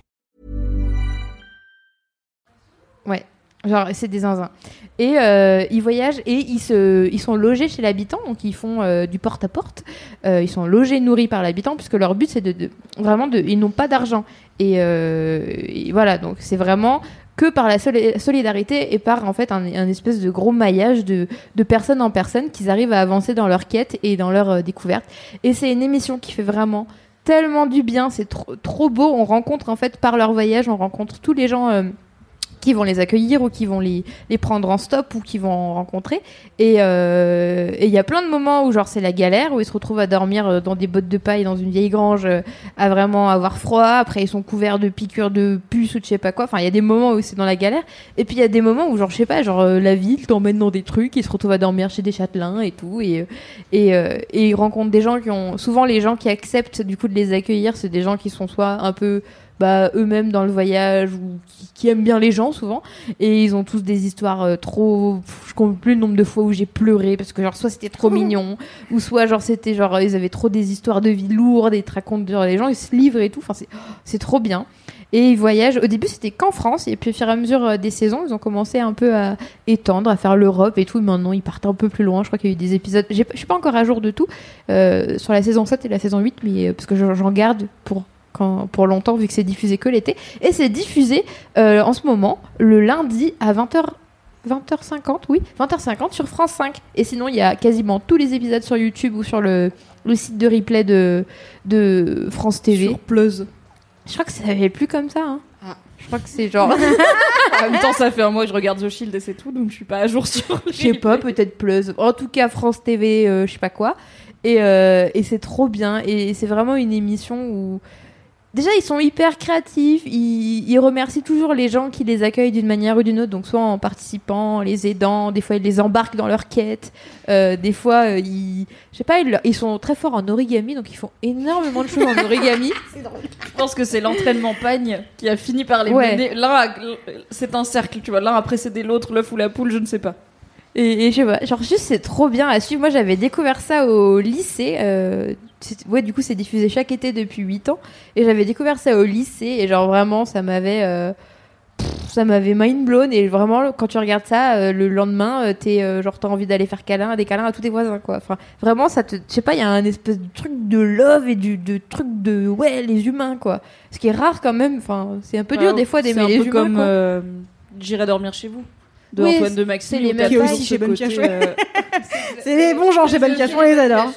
Ouais. Genre, c'est des zinzins. Et euh, ils voyagent et ils, se, ils sont logés chez l'habitant, donc ils font euh, du porte-à-porte. Euh, ils sont logés, nourris par l'habitant, puisque leur but, c'est de, Vraiment, de, ils n'ont pas d'argent. Et, voilà, donc c'est vraiment que par la soli- solidarité et par en fait un, espèce de gros maillage de, de personne en personne qu'ils arrivent à avancer dans leur quête et dans leur découverte. Et c'est une émission qui fait vraiment tellement du bien, c'est trop, trop beau. On rencontre en fait par leur voyage, on rencontre tous les gens qui vont les accueillir ou qui vont les, les prendre en stop ou qui vont en rencontrer. Et euh, il y a plein de moments où genre c'est la galère, où ils se retrouvent à dormir euh, dans des bottes de paille dans une vieille grange, euh, à vraiment avoir froid. Après ils sont couverts de piqûres de puces ou de je sais pas quoi. Enfin il y a des moments où c'est dans la galère. Et puis il y a des moments où genre je sais pas, genre euh, la ville t'emmène dans des trucs, ils se retrouvent à dormir chez des châtelains et tout. Et euh, et, euh, et ils rencontrent des gens qui ont souvent les gens qui acceptent du coup de les accueillir, c'est des gens qui sont soit un peu bah, eux-mêmes dans le voyage ou qui, qui aiment bien les gens souvent. Et ils ont tous des histoires euh, trop je compte plus le nombre de fois où j'ai pleuré parce que genre soit c'était trop mignon ou soit genre c'était genre ils avaient trop des histoires de vie lourdes et ils te racontent genre, les gens ils se livrent et tout. Enfin c'est c'est trop bien. Et ils voyagent. Au début c'était qu'en France. Et puis au fur et à mesure euh, des saisons ils ont commencé un peu à étendre à faire l'Europe et tout. Et maintenant ils partent un peu plus loin. Je crois qu'il y a eu des épisodes. Je suis pas encore à jour de tout euh, sur la saison 7 et la saison 8 mais euh, parce que j'en garde pour quand, pour longtemps vu que c'est diffusé que l'été et c'est diffusé euh, en ce moment le lundi à 20h 20h50 oui 20h50 sur France 5 et sinon il y a quasiment tous les épisodes sur YouTube ou sur le, le site de replay de, de France TV Sur Pleuse. je crois que ça s'appelle plus comme ça hein. je crois que c'est genre En même temps, ça fait un mois que je regarde The Shield et c'est tout, donc je suis pas à jour sur. je sais pas, peut-être Plus. En tout cas, France TV, euh, je sais pas quoi. Et, euh, et c'est trop bien. Et c'est vraiment une émission où. Déjà, ils sont hyper créatifs. Ils, ils remercient toujours les gens qui les accueillent d'une manière ou d'une autre. Donc, soit en participant, en les aidant. Des fois, ils les embarquent dans leur quête. Euh, des fois, euh, ils. Je sais pas, ils, ils sont très forts en origami. Donc, ils font énormément de choses en origami. Je pense que c'est l'entraînement pagne qui a fini par les Ouais. mener. L'un, a- c'est un cercle, tu vois. L'un a précédé l'autre, l'œuf ou la poule, je ne sais pas. Et, et je sais pas, genre juste c'est trop bien à suivre. Moi j'avais découvert ça au lycée. Euh, ouais, du coup c'est diffusé chaque été depuis 8 ans. Et j'avais découvert ça au lycée et genre vraiment ça m'avait. euh, ça m'avait mind blown. Et vraiment quand tu regardes ça euh, le lendemain euh, t'es euh, genre t'as envie d'aller faire câlin des câlins à tous tes voisins quoi. Enfin vraiment ça te je sais pas il y a un espèce de truc de love et du de truc de ouais les humains quoi. Ce qui est rare quand même enfin c'est un peu dur Ouais, des fois d'aimer les peu humains comme euh, J'irai dormir chez vous de Oui, Antoine de c'est Maxime Qui est aussi chez Bonne euh, C'est les bons gens chez on les adore.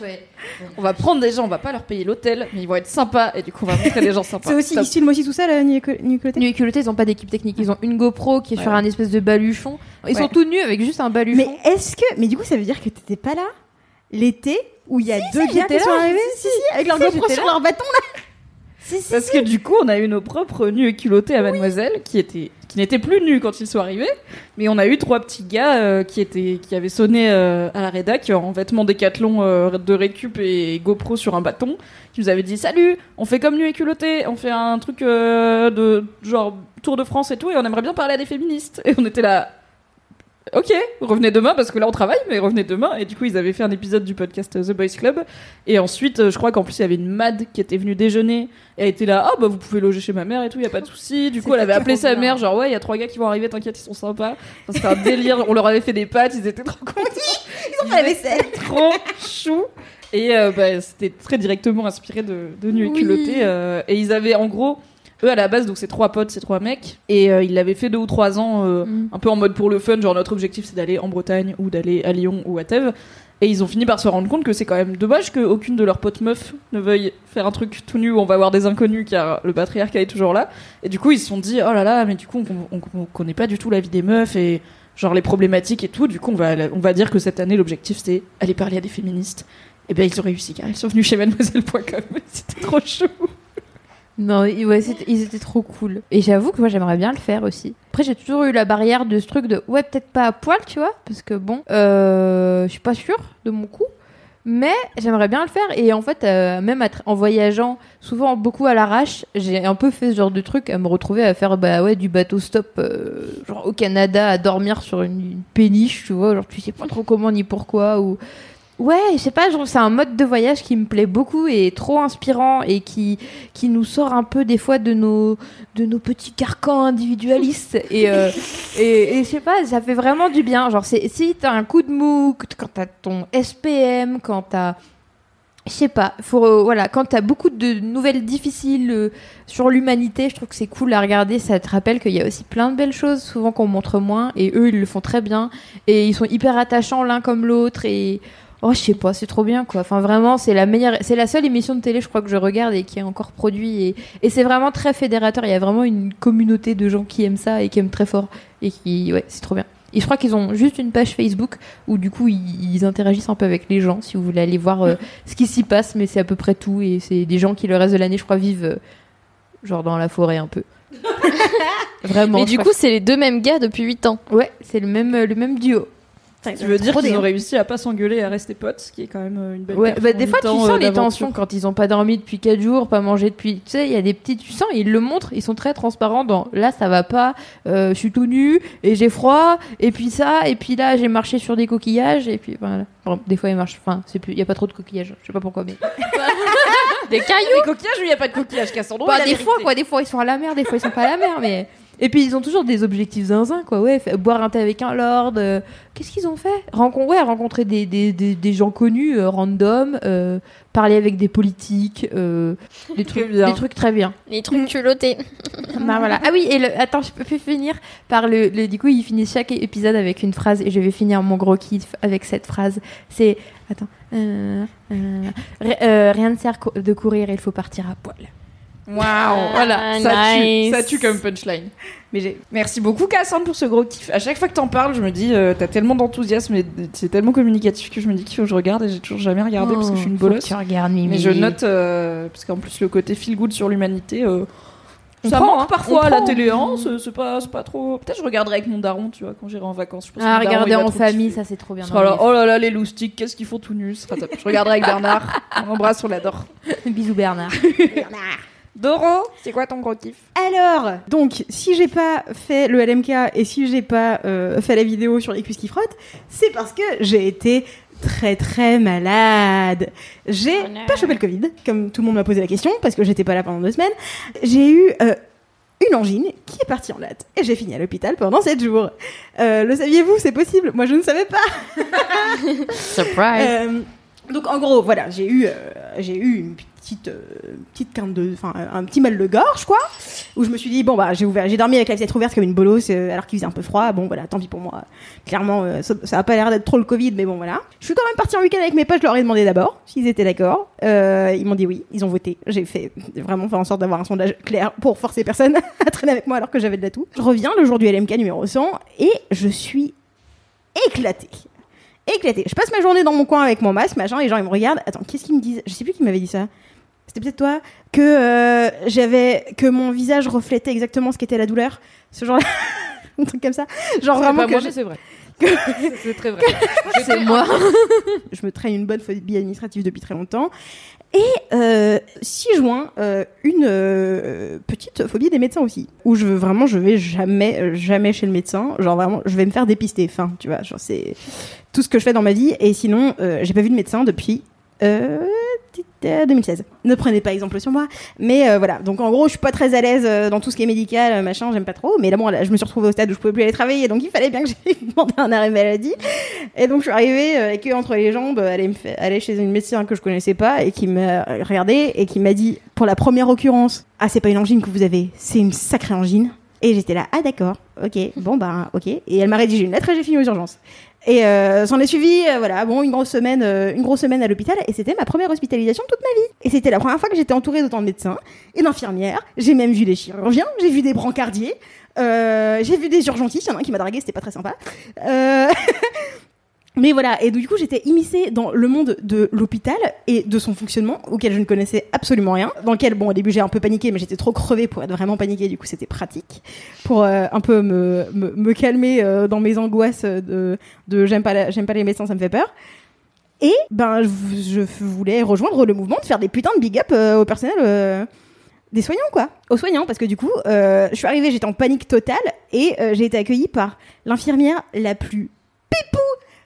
on va prendre des gens on va pas leur payer l'hôtel mais ils vont être sympas et du coup on va montrer des gens sympas C'est aussi, ils filment aussi tout ça, la Nuit et culotté, ils ont pas d'équipe technique. Ils ont une GoPro qui est sur un espèce de baluchon. Ils sont tout nus avec juste un baluchon. Mais est-ce que. Mais du coup, ça veut dire que t'étais pas là l'été où il y a deux si, gars qui sont là. arrivés Si, si, avec leur GoPro sur là. leur bâton Parce que du coup, on a eu nos propres nus et culottés à Mademoiselle, qui étaient, qui n'étaient plus nus quand ils sont arrivés, mais on a eu trois petits gars euh, qui avaient sonné euh, à la rédac en vêtements décathlon euh, de récup et GoPro sur un bâton, qui nous avaient dit salut, on fait comme nus et culottés, on fait un truc euh, de genre Tour de France et tout, et on aimerait bien parler à des féministes. Et on était là. Ok, revenez demain parce que là on travaille, mais revenez demain. Et du coup, ils avaient fait un épisode du podcast euh, The Boys Club. Et ensuite, euh, je crois qu'en plus, il y avait une Mad qui était venue déjeuner. Et elle était là, ah bah vous pouvez loger chez ma mère et tout, y a pas de souci. Du coup, elle avait appelé sa mère, genre ouais, il y a trois gars qui vont arriver, t'inquiète, ils sont sympas. Enfin, C'était un délire. On leur avait fait des pâtes, ils étaient trop contents. Ils ont fait la vaisselle. Trop chou. Et euh, bah, c'était très directement inspiré de, de Nu et culotté. euh, et ils avaient en gros, eux à la base, donc c'est trois potes, c'est trois mecs. Et euh, ils l'avaient fait deux ou trois ans, euh, Mm. un peu en mode pour le fun. Genre notre objectif c'est d'aller en Bretagne ou d'aller à Lyon ou à Thèves. Et ils ont fini par se rendre compte que c'est quand même dommage qu'aucune de leurs potes meufs ne veuille faire un truc tout nu où on va voir des inconnus car le patriarcat est toujours là. Et du coup, ils se sont dit, oh là là, mais du coup, on, on- on connaît pas du tout la vie des meufs et genre les problématiques et tout. Du coup, on va, on va dire que cette année, l'objectif c'est aller parler à des féministes. Et bien, ils ont réussi car ils sont venus chez mademoiselle.com. C'était trop chou. Non, ils- étaient trop cool. Et j'avoue que moi j'aimerais bien le faire aussi. Après j'ai toujours eu la barrière de ce truc de ouais peut-être pas à poil tu vois parce que bon euh, je suis pas sûre de mon coup. Mais j'aimerais bien le faire et en fait euh, même en voyageant souvent beaucoup à l'arrache j'ai un peu fait ce genre de truc à me retrouver à faire bah ouais du bateau stop euh, genre au Canada à dormir sur une, une péniche tu vois genre tu sais pas trop comment ni pourquoi ou Ouais, je sais pas, je trouve c'est un mode de voyage qui me plaît beaucoup et trop inspirant et qui, qui nous sort un peu des fois de nos, de nos petits carcans individualistes. Et, euh, et, et je sais pas, ça fait vraiment du bien. Genre, si t'as un coup de mou, quand t'as ton SPM, quand t'as. Je sais pas, faut, euh, voilà, quand t'as beaucoup de nouvelles difficiles euh, sur l'humanité, je trouve que c'est cool à regarder. Ça te rappelle qu'il y a aussi plein de belles choses, souvent qu'on montre moins, et eux ils le font très bien. Et ils sont hyper attachants l'un comme l'autre. Et Oh, je sais pas, c'est trop bien quoi. Enfin, vraiment, c'est la meilleure, c'est la seule émission de télé, je crois, que je regarde et qui est encore produite. Et, et c'est vraiment très fédérateur. Il y a vraiment une communauté de gens qui aiment ça et qui aiment très fort. Et qui, ouais, c'est trop bien. Et je crois qu'ils ont juste une page Facebook où du coup ils, ils interagissent un peu avec les gens si vous voulez aller voir euh, ce qui s'y passe, mais c'est à peu près tout. Et c'est des gens qui le reste de l'année, je crois, vivent euh, genre dans la forêt un peu. Vraiment. Mais du coup, c'est les deux mêmes gars depuis 8 ans. ouais, c'est le même, le même duo. Tu veux dire qu'ils ont réussi à pas s'engueuler et à rester potes, ce qui est quand même euh, une belle Ouais, bah, des fois, tu sens euh, les tensions quand ils ont pas dormi depuis 4 jours, pas mangé depuis. Tu sais, il y a des petits. Tu sens, ils le montrent, ils sont très transparents dans là, ça va pas, euh, je suis tout nu et j'ai froid, et puis ça, et puis là, j'ai marché sur des coquillages, et puis voilà. Bon, des fois, ils marchent. Enfin, c'est plus. Il y a pas trop de coquillages, je sais pas pourquoi, mais. Des cailloux Des coquillages ou il y a pas de coquillages, Cassandro? Bah, des vérité. fois, quoi, des fois, ils sont à la mer, des fois, ils sont pas à la mer, mais. Et puis ils ont toujours des objectifs zinzin, quoi. Ouais, boire un thé avec un lord. euh, Qu'est-ce qu'ils ont fait? Rencon ouais, rencontrer des, des, des, des gens connus, euh, random, euh, parler avec des politiques, des, trucs, bien. des trucs très bien. Les trucs culottés. Bah, voilà. Ah oui, et le, attends, je peux plus finir par le, le- Du coup, ils finissent chaque épisode avec une phrase, et je vais finir mon gros kiff avec cette phrase. C'est. Attends. ri- rien ne sert de courir, il faut partir à poil. Waouh, voilà, Ah, ça nice. tue, ça tue comme punchline. Mais merci beaucoup Cassandre pour ce gros kiff. À chaque fois que t'en parles, je me dis, euh, t'as tellement d'enthousiasme et c'est tellement communicatif que je me dis qu'il faut que je regarde et j'ai toujours jamais regardé parce que je suis une Oh, bolosse. Tu regardes, Mimi. Mais je note euh, parce qu'en plus le côté feel good sur l'humanité, euh, On ça prend, manque hein, parfois à la télé. hein, c'est pas, trop. Peut-être je regarderai avec mon daron, tu vois, quand j'irai en vacances. Je pense Ah, regarder en famille, ça c'est trop bien. Là, oh là là, les loustiques, qu'est-ce qu'ils font tout nus. Je regarderai avec Bernard. On embrasse, on l'adore. Bisous Bernard. Doro, c'est quoi ton gros kiff? Alors, donc, si j'ai pas fait le LMK et si j'ai pas euh, fait la vidéo sur les cuisses qui frottent, c'est parce que j'ai été très très malade. J'ai Oh pas chopé le Covid, comme tout le monde m'a posé la question, parce que j'étais pas là pendant deux semaines. J'ai eu euh, une angine qui est partie en latte. Et j'ai fini à l'hôpital pendant 7 jours. Euh, le saviez-vous C'est possible? Moi, je ne savais pas. Surprise. Euh, donc en gros, voilà, j'ai eu, euh, j'ai eu une petite, euh, quinte de, enfin un petit mal de gorge quoi, où je me suis dit bon bah j'ai ouvert, j'ai dormi avec la fenêtre ouverte comme une bolosse euh, alors qu'il faisait un peu froid. Bon voilà, tant pis pour moi. Clairement, euh, ça, ça a pas l'air d'être trop le Covid, mais bon voilà. Je suis quand même partie en week-end avec mes potes. Je leur ai demandé d'abord s'ils étaient d'accord. Euh, ils m'ont dit oui. Ils ont voté. J'ai fait vraiment fait en sorte d'avoir un sondage clair pour forcer personne à traîner avec moi alors que j'avais de la toux. Je reviens le jour du LMK numéro 100 et je suis éclatée éclaté. Je passe ma journée dans mon coin avec mon masque, machin, les gens ils me regardent. Attends, qu'est-ce qu'ils me disent? Je sais plus qui m'avait dit ça. C'était peut-être toi que euh, j'avais que mon visage reflétait exactement ce qu'était la douleur. Ce genre, un truc comme ça. Genre vraiment pas que moi, je, c'est vrai. c'est très vrai. C'est moi. je me traîne une bonne phobie administrative depuis très longtemps. Et euh, 6 juin, euh, une euh, petite phobie des médecins aussi, où je veux vraiment, je vais jamais, euh, jamais chez le médecin. Genre vraiment, je vais me faire dépister. Enfin, tu vois, genre c'est tout ce que je fais dans ma vie. Et sinon, euh, j'ai pas vu de médecin depuis euh, 2016. Ne prenez pas exemple sur moi. Mais euh, voilà. Donc en gros, je suis pas très à l'aise euh, dans tout ce qui est médical, euh, machin. J'aime pas trop. Mais là, bon, là, je me suis retrouvée au stade où je pouvais plus aller travailler. Donc il fallait bien que j'aille demander un arrêt maladie. Et donc je suis arrivée euh, avec eux entre les jambes, euh, aller, me fa- aller chez une médecin que je connaissais pas et qui m'a regardé et qui m'a dit, pour la première occurrence, ah c'est pas une angine que vous avez, c'est une sacrée angine. Et j'étais là, ah d'accord, ok, bon bah ok. Et elle m'a rédigé une lettre et j'ai fini aux urgences. Et euh, s'en est suivi, euh, voilà, bon, une grosse semaine, euh, une grosse semaine à l'hôpital, et c'était ma première hospitalisation de toute ma vie. Et c'était la première fois que j'étais entourée d'autant de médecins et d'infirmières. J'ai même vu des chirurgiens, j'ai vu des brancardiers, euh, j'ai vu des urgentistes. Il y en a un qui m'a dragué, c'était pas très sympa. Mais voilà, et du coup j'étais immiscée dans le monde de l'hôpital et de son fonctionnement, auquel je ne connaissais absolument rien. Dans lequel, bon, au début j'ai un peu paniqué, mais j'étais trop crevée pour être vraiment paniquée, du coup c'était pratique. Pour euh, un peu me, me, me calmer euh, dans mes angoisses de, de j'aime pas, j'aime pas les médecins, ça me fait peur. Et ben je, voulais rejoindre le mouvement de faire des putains de big up euh, au personnel. des soignants quoi, aux soignants parce que du coup je suis arrivée, j'étais en panique totale et j'ai été accueillie par l'infirmière la plus pipou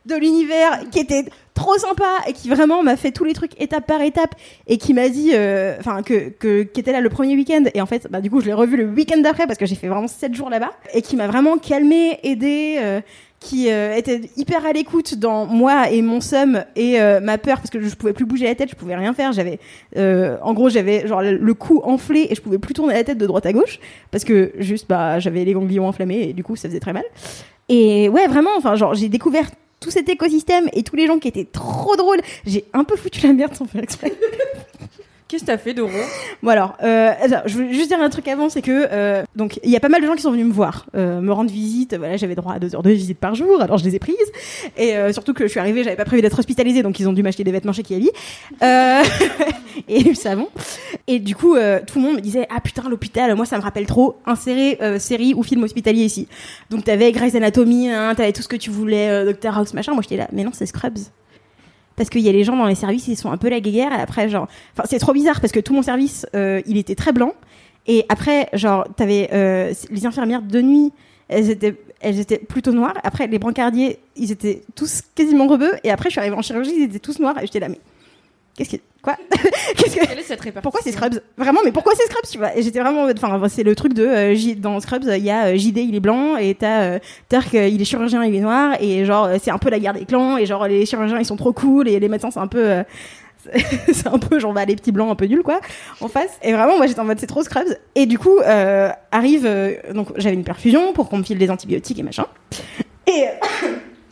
de l'univers qui était trop sympa et qui vraiment m'a fait tous les trucs étape par étape et qui m'a dit euh, enfin que, que qui était là le premier week-end et en fait bah du coup je l'ai revu le week-end d'après parce que j'ai fait vraiment 7 jours là-bas et qui m'a vraiment calmé aidé euh, qui euh, était hyper à l'écoute dans moi et mon seum et euh, ma peur parce que je pouvais plus bouger la tête, je pouvais rien faire, j'avais euh, en gros j'avais genre le cou enflé et je pouvais plus tourner la tête de droite à gauche parce que juste bah j'avais les ganglions enflammés et du coup ça faisait très mal. Et ouais vraiment enfin genre j'ai découvert tout cet écosystème et tous les gens qui étaient trop drôles. J'ai un peu foutu la merde sans faire exprès. Qu'est-ce que t'as fait, Doro? Bon alors, euh, je veux juste dire un truc avant, c'est que euh, donc il y a pas mal de gens qui sont venus me voir, euh, me rendre visite. Voilà, j'avais droit à deux heures de visite par jour, alors je les ai prises. Et surtout que je suis arrivée, j'avais pas prévu d'être hospitalisée, donc ils ont dû m'acheter des vêtements chez Kiabi euh, et du savon. Et du coup, tout le monde me disait ah putain l'hôpital, moi ça me rappelle trop insérer série ou film hospitalier ici. Donc t'avais Grey's Anatomy, hein, t'avais tout ce que tu voulais, Dr House machin. Moi j'étais là, mais non c'est Scrubs parce qu'il y a les gens dans les services, ils sont un peu la guéguerre, et après, genre, enfin, c'est trop bizarre parce que tout mon service, euh, il était très blanc, et après, genre, t'avais euh, les infirmières de nuit, elles étaient, elles étaient plutôt noires. Après, les brancardiers, ils étaient tous quasiment rebeux, et après, je suis arrivée en chirurgie, ils étaient tous noirs, et j'étais là, mais qu'est-ce que, quoi, qu'est-ce que, Quelle est cette répartition pourquoi c'est Scrubs? Vraiment, mais pourquoi c'est Scrubs tu vois? Et j'étais vraiment, en mode- enfin, c'est le truc de euh, J- dans Scrubs, il y a euh, JD, il est blanc, et t'as euh, Turk, il est chirurgien, il est noir, et genre euh, c'est un peu la guerre des clans, et genre les chirurgiens ils sont trop cool, et les médecins c'est un peu, euh, c'est un peu genre bah, les petits blancs un peu nuls quoi, en face. Et vraiment, moi j'étais en mode c'est trop Scrubs. Et du coup euh, arrive, euh, donc j'avais une perfusion pour qu'on me file des antibiotiques et machin. Et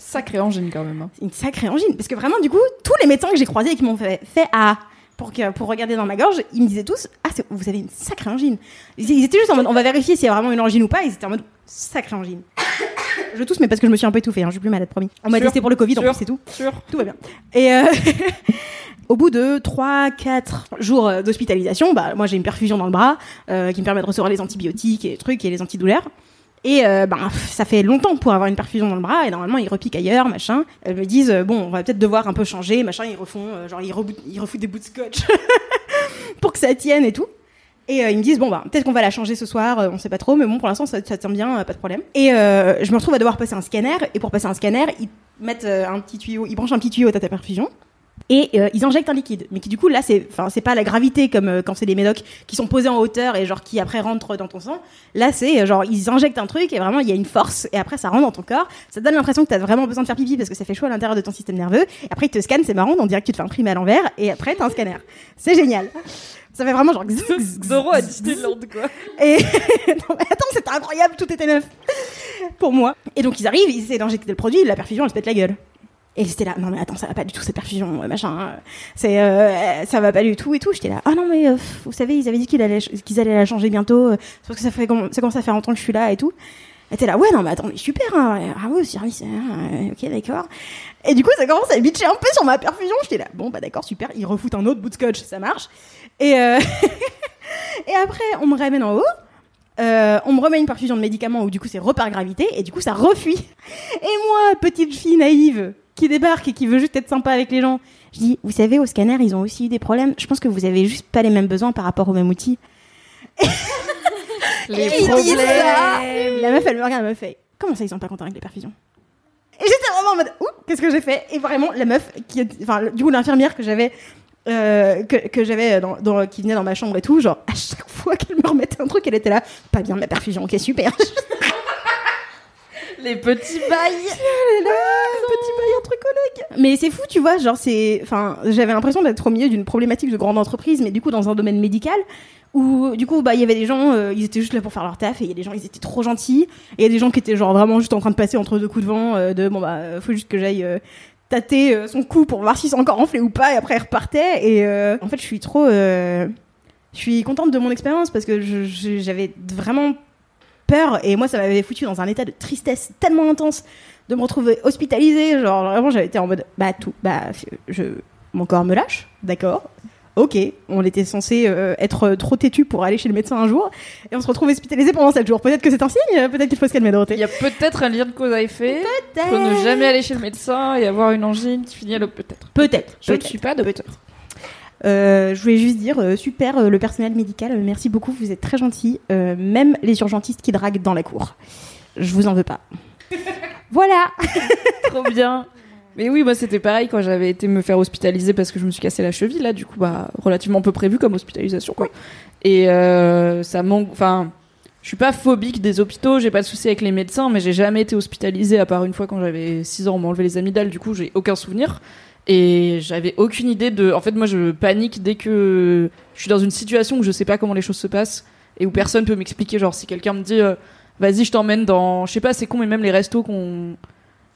euh, Sacré engine quand même. hein. une sacrée angine. Parce que vraiment, du coup, tous les médecins que j'ai croisés et qui m'ont fait, fait à pour, que, pour regarder dans ma gorge, ils me disaient tous Ah, vous avez une sacrée angine. Ils, étaient juste en mode On va vérifier s'il y a vraiment une angine ou pas. Ils étaient en mode Sacrée angine. Je tousse, mais parce que je me suis un peu étouffée. Hein, je suis plus malade, promis. On m'a testé pour le Covid, en Sûr. plus, c'est tout. Sûr. Tout va bien. Et euh, au bout de 3-4 jours euh, d'hospitalisation, bah, moi j'ai une perfusion dans le bras euh, qui me permet de recevoir les antibiotiques et les trucs et les antidouleurs. Et ben, ça fait longtemps pour avoir une perfusion dans le bras et normalement ils repiquent ailleurs, machin. Elles me disent euh, bon, on va peut-être devoir un peu changer, machin. Ils refont, euh, genre ils, ils refoutent des bouts de scotch pour que ça tienne et tout. Et ils me disent bon bah peut-être qu'on va la changer ce soir, on sait pas trop, mais bon pour l'instant ça, ça tient bien, pas de problème. Et je me retrouve à devoir passer un scanner et pour passer un scanner ils mettent un petit tuyau, ils branchent un petit tuyau à ta perfusion et euh, ils injectent un liquide. Mais qui du coup là c'est enfin c'est pas la gravité comme euh, quand c'est des médocs qui sont posés en hauteur et genre qui après rentrent dans ton sang. Là c'est euh, genre ils injectent un truc et vraiment il y a une force. Et après ça rentre dans ton corps. Ça te donne l'impression que t'as vraiment besoin de faire pipi parce que ça fait chaud à l'intérieur de ton système nerveux. Et après ils te scannent c'est marrant on dirait que tu te fais imprimer à l'envers. Et après t'as un scanner. C'est génial. Ça fait vraiment genre Zoro à Disneyland, quoi. et non, mais attends, c'était incroyable, tout était neuf. Pour moi. Et donc ils arrivent, ils essaient d'injecter le produit, la perfusion, elle se pète la gueule. Et c'était là, non mais attends, ça va pas du tout cette perfusion, euh, machin. euh, C'est, euh, ça va pas du tout et tout. J'étais là, ah non mais euh, vous savez, ils avaient dit qu'ils allaient, qu'ils allaient la changer bientôt. euh, parce que ça fait, ça commence à faire longtemps que je suis là et tout. Elle était là, ouais non mais attends, mais super. Hein, au service, hein, ok d'accord. Et du coup ça commence à bitcher un peu sur ma perfusion. J'étais là, bon bah d'accord super. Ils refoutent un autre bout de scotch, ça marche. Et euh, et après on me ramène en haut. Euh, on me remet une perfusion de médicaments où du coup c'est repart gravité et du coup ça refuit. Et moi, petite fille naïve qui débarque et qui veut juste être sympa avec les gens, je dis, vous savez, au scanner, ils ont aussi eu des problèmes. Je pense que vous avez juste pas les mêmes besoins par rapport au même outil. Les Et problèmes. La meuf, elle me regarde, elle me fait, comment ça, ils sont pas contents avec les perfusions? Et j'étais vraiment en mode, ouh, qu'est-ce que j'ai fait? Et vraiment, la meuf, qui, enfin, du coup, l'infirmière que j'avais, euh, que, que j'avais dans, dans- qui venait dans ma chambre et tout, genre, à chaque fois qu'elle me remettait un truc, elle était là, pas bien ma perfusion, ok, super. Les petits bails. petit bail entre collègues. Mais c'est fou, tu vois, genre c'est, enfin, j'avais l'impression d'être au milieu d'une problématique de grande entreprise, mais du coup dans un domaine médical où du coup bah il y avait des gens, euh, ils étaient juste là pour faire leur taf et il y a des gens ils étaient trop gentils et il y a des gens qui étaient genre vraiment juste en train de passer entre deux coups de vent euh, de bon bah euh, faut juste que j'aille euh, tâter euh, son cou pour voir si c'est encore enflé ou pas et après il repartait et euh, en fait je suis trop, euh, je suis contente de mon expérience parce que j'avais vraiment peur. Et moi ça m'avait foutu dans un état de tristesse tellement intense de me retrouver hospitalisée. Genre vraiment j'avais été en mode bah tout bah je mon corps me lâche. D'accord. Ok. On était censé euh, être trop têtu pour aller chez le médecin un jour. Et on se retrouve hospitalisé pendant 7 jours. Peut-être que c'est un signe. Peut-être qu'il faut se calmer Il Dorothée y a peut-être un lien de cause à effet. Faut ne jamais aller chez le médecin et avoir une angine qui finit à l'hôpital. Peut-être. peut-être Je ne peut-être. suis pas docteur. Euh, je voulais juste dire, euh, super euh, le personnel médical, merci beaucoup, vous êtes très gentils, même les urgentistes qui draguent dans la cour. Je vous en veux pas. voilà Trop bien. Mais oui, moi c'était pareil quand j'avais été me faire hospitaliser parce que je me suis cassé la cheville là, du coup bah relativement peu prévu comme hospitalisation quoi. Et ça manque, enfin, je suis pas phobique des hôpitaux, j'ai pas de souci avec les médecins, mais j'ai jamais été hospitalisée à part une fois quand j'avais 6 ans, on m'a enlevé les amygdales, du coup j'ai aucun souvenir. Et j'avais aucune idée de. En fait, moi je panique dès que je suis dans une situation où je sais pas comment les choses se passent et où personne peut m'expliquer. Genre si quelqu'un me dit euh, vas-y, je t'emmène dans. Je sais pas, c'est con, mais même les restos qu'on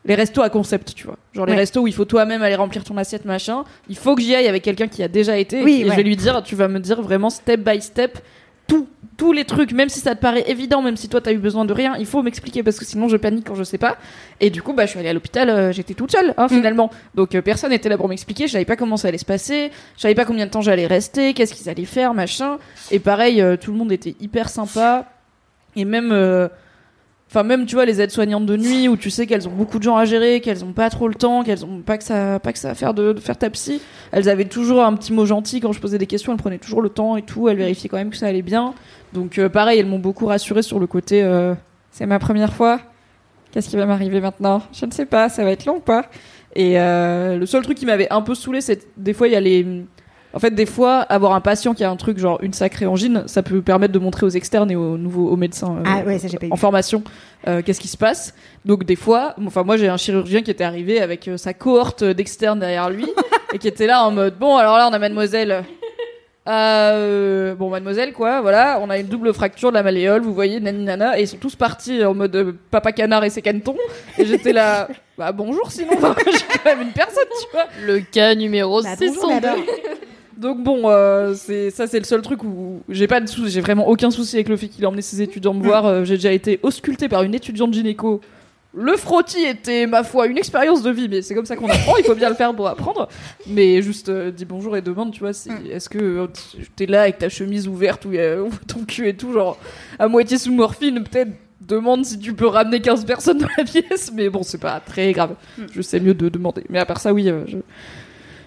les restos à concept, tu vois. Genre les restos où il faut toi-même aller remplir ton assiette, machin. Il faut que j'y aille avec quelqu'un qui a déjà été. Oui, et ouais. je vais lui dire, tu vas me dire vraiment step by step tout, tous les trucs, même si ça te paraît évident, même si toi t'as eu besoin de rien, il faut m'expliquer parce que sinon je panique quand je sais pas. Et du coup, bah, je suis allée à l'hôpital, euh, j'étais toute seule, hein, finalement. Donc euh, personne n'était là pour m'expliquer, je savais pas comment ça allait se passer, je savais pas combien de temps j'allais rester, qu'est-ce qu'ils allaient faire, machin. Et pareil, euh, tout le monde était hyper sympa. Et même, enfin même tu vois les aides-soignantes de nuit où tu sais qu'elles ont beaucoup de gens à gérer, qu'elles ont pas trop le temps, qu'elles ont pas que ça, pas que ça à faire de, de faire ta psy. Elles avaient toujours un petit mot gentil quand je posais des questions, elles prenaient toujours le temps et tout, elles vérifiaient quand même que ça allait bien. Donc euh, pareil, elles m'ont beaucoup rassuré sur le côté. euh, c'est ma première fois. Qu'est-ce qui va m'arriver maintenant? Je ne sais pas, ça va être long ou pas? Et euh, le seul truc qui m'avait un peu saoulé, c'est des fois il y a les en fait, des fois, avoir un patient qui a un truc genre une sacrée angine, ça peut permettre de montrer aux externes et aux nouveaux aux médecins euh, Ah ouais, ça j'ai pas eu. en formation euh, qu'est-ce qui se passe. Donc des fois, enfin moi j'ai un chirurgien qui était arrivé avec euh, sa cohorte d'externes derrière lui et qui était là en mode bon alors là on a mademoiselle. Euh, bon mademoiselle quoi voilà on a une double fracture de la malléole vous voyez nani nana et ils sont tous partis en mode euh, papa canard et ses canetons et j'étais là bah bonjour sinon j'ai quand même une personne tu vois Le cas numéro Bah, bonjour, 602. Donc bon, euh, c'est ça c'est le seul truc où j'ai pas de souci, j'ai vraiment aucun souci avec le fait qu'il a emmené ses étudiants me voir. Euh, j'ai déjà été ausculté par une étudiante gynéco. Le frottis était ma foi une expérience de vie, mais c'est comme ça qu'on apprend. Il faut bien le faire pour apprendre. Mais juste euh, dis bonjour et demande, tu vois, si, est-ce que t'es là avec ta chemise ouverte où ton cul et tout, genre à moitié sous morphine, peut-être demande si tu peux ramener 15 personnes dans la pièce. Mais bon, c'est pas très grave. Je sais mieux de demander. Mais à part ça, oui, je-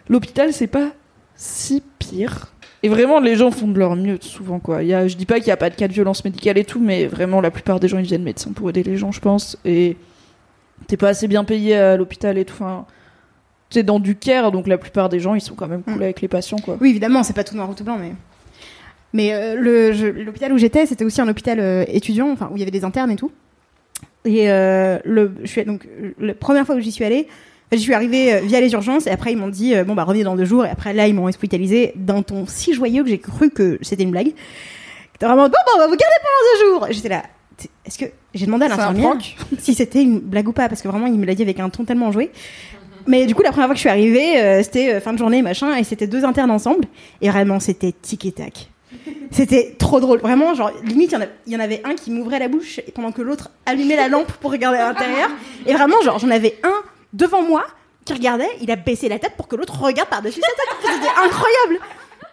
l'hôpital c'est pas si pire. Et vraiment, les gens font de leur mieux souvent, quoi. Il y a, je dis pas qu'il y a pas de cas de violence médicale et tout, mais vraiment, la plupart des gens, ils viennent médecins pour aider les gens, je pense. Et t'es pas assez bien payé à l'hôpital et tout. Enfin, c'est dans du care, donc la plupart des gens ils sont quand même cool Mm. avec les patients quoi. Oui, évidemment, c'est pas tout noir ou tout blanc, mais. Mais euh, l'hôpital où j'étais, c'était aussi un hôpital euh, étudiant, enfin où il y avait des internes et tout. Et euh, le, je suis donc la première fois où j'y suis allée, j'y suis arrivée euh, via les urgences et après ils m'ont dit euh, bon bah revenez dans deux jours et après là ils m'ont hospitalisée d'un ton si joyeux que j'ai cru que c'était une blague. C'était vraiment bon bah on va vous garder pendant deux jours. J'étais là. Est-ce que j'ai demandé à l'infirmière si c'était une blague ou pas parce que vraiment il me l'a dit avec un ton tellement enjoué. Mais du coup la première fois que je suis arrivée euh, c'était euh, fin de journée machin et c'était deux internes ensemble et vraiment c'était tic et tac. C'était trop drôle, vraiment genre limite il y y, en avait un qui m'ouvrait la bouche pendant que l'autre allumait la lampe pour regarder à l'intérieur et vraiment genre j'en avais un devant moi qui regardait, il a baissé la tête pour que l'autre regarde par-dessus sa tête. C'était incroyable.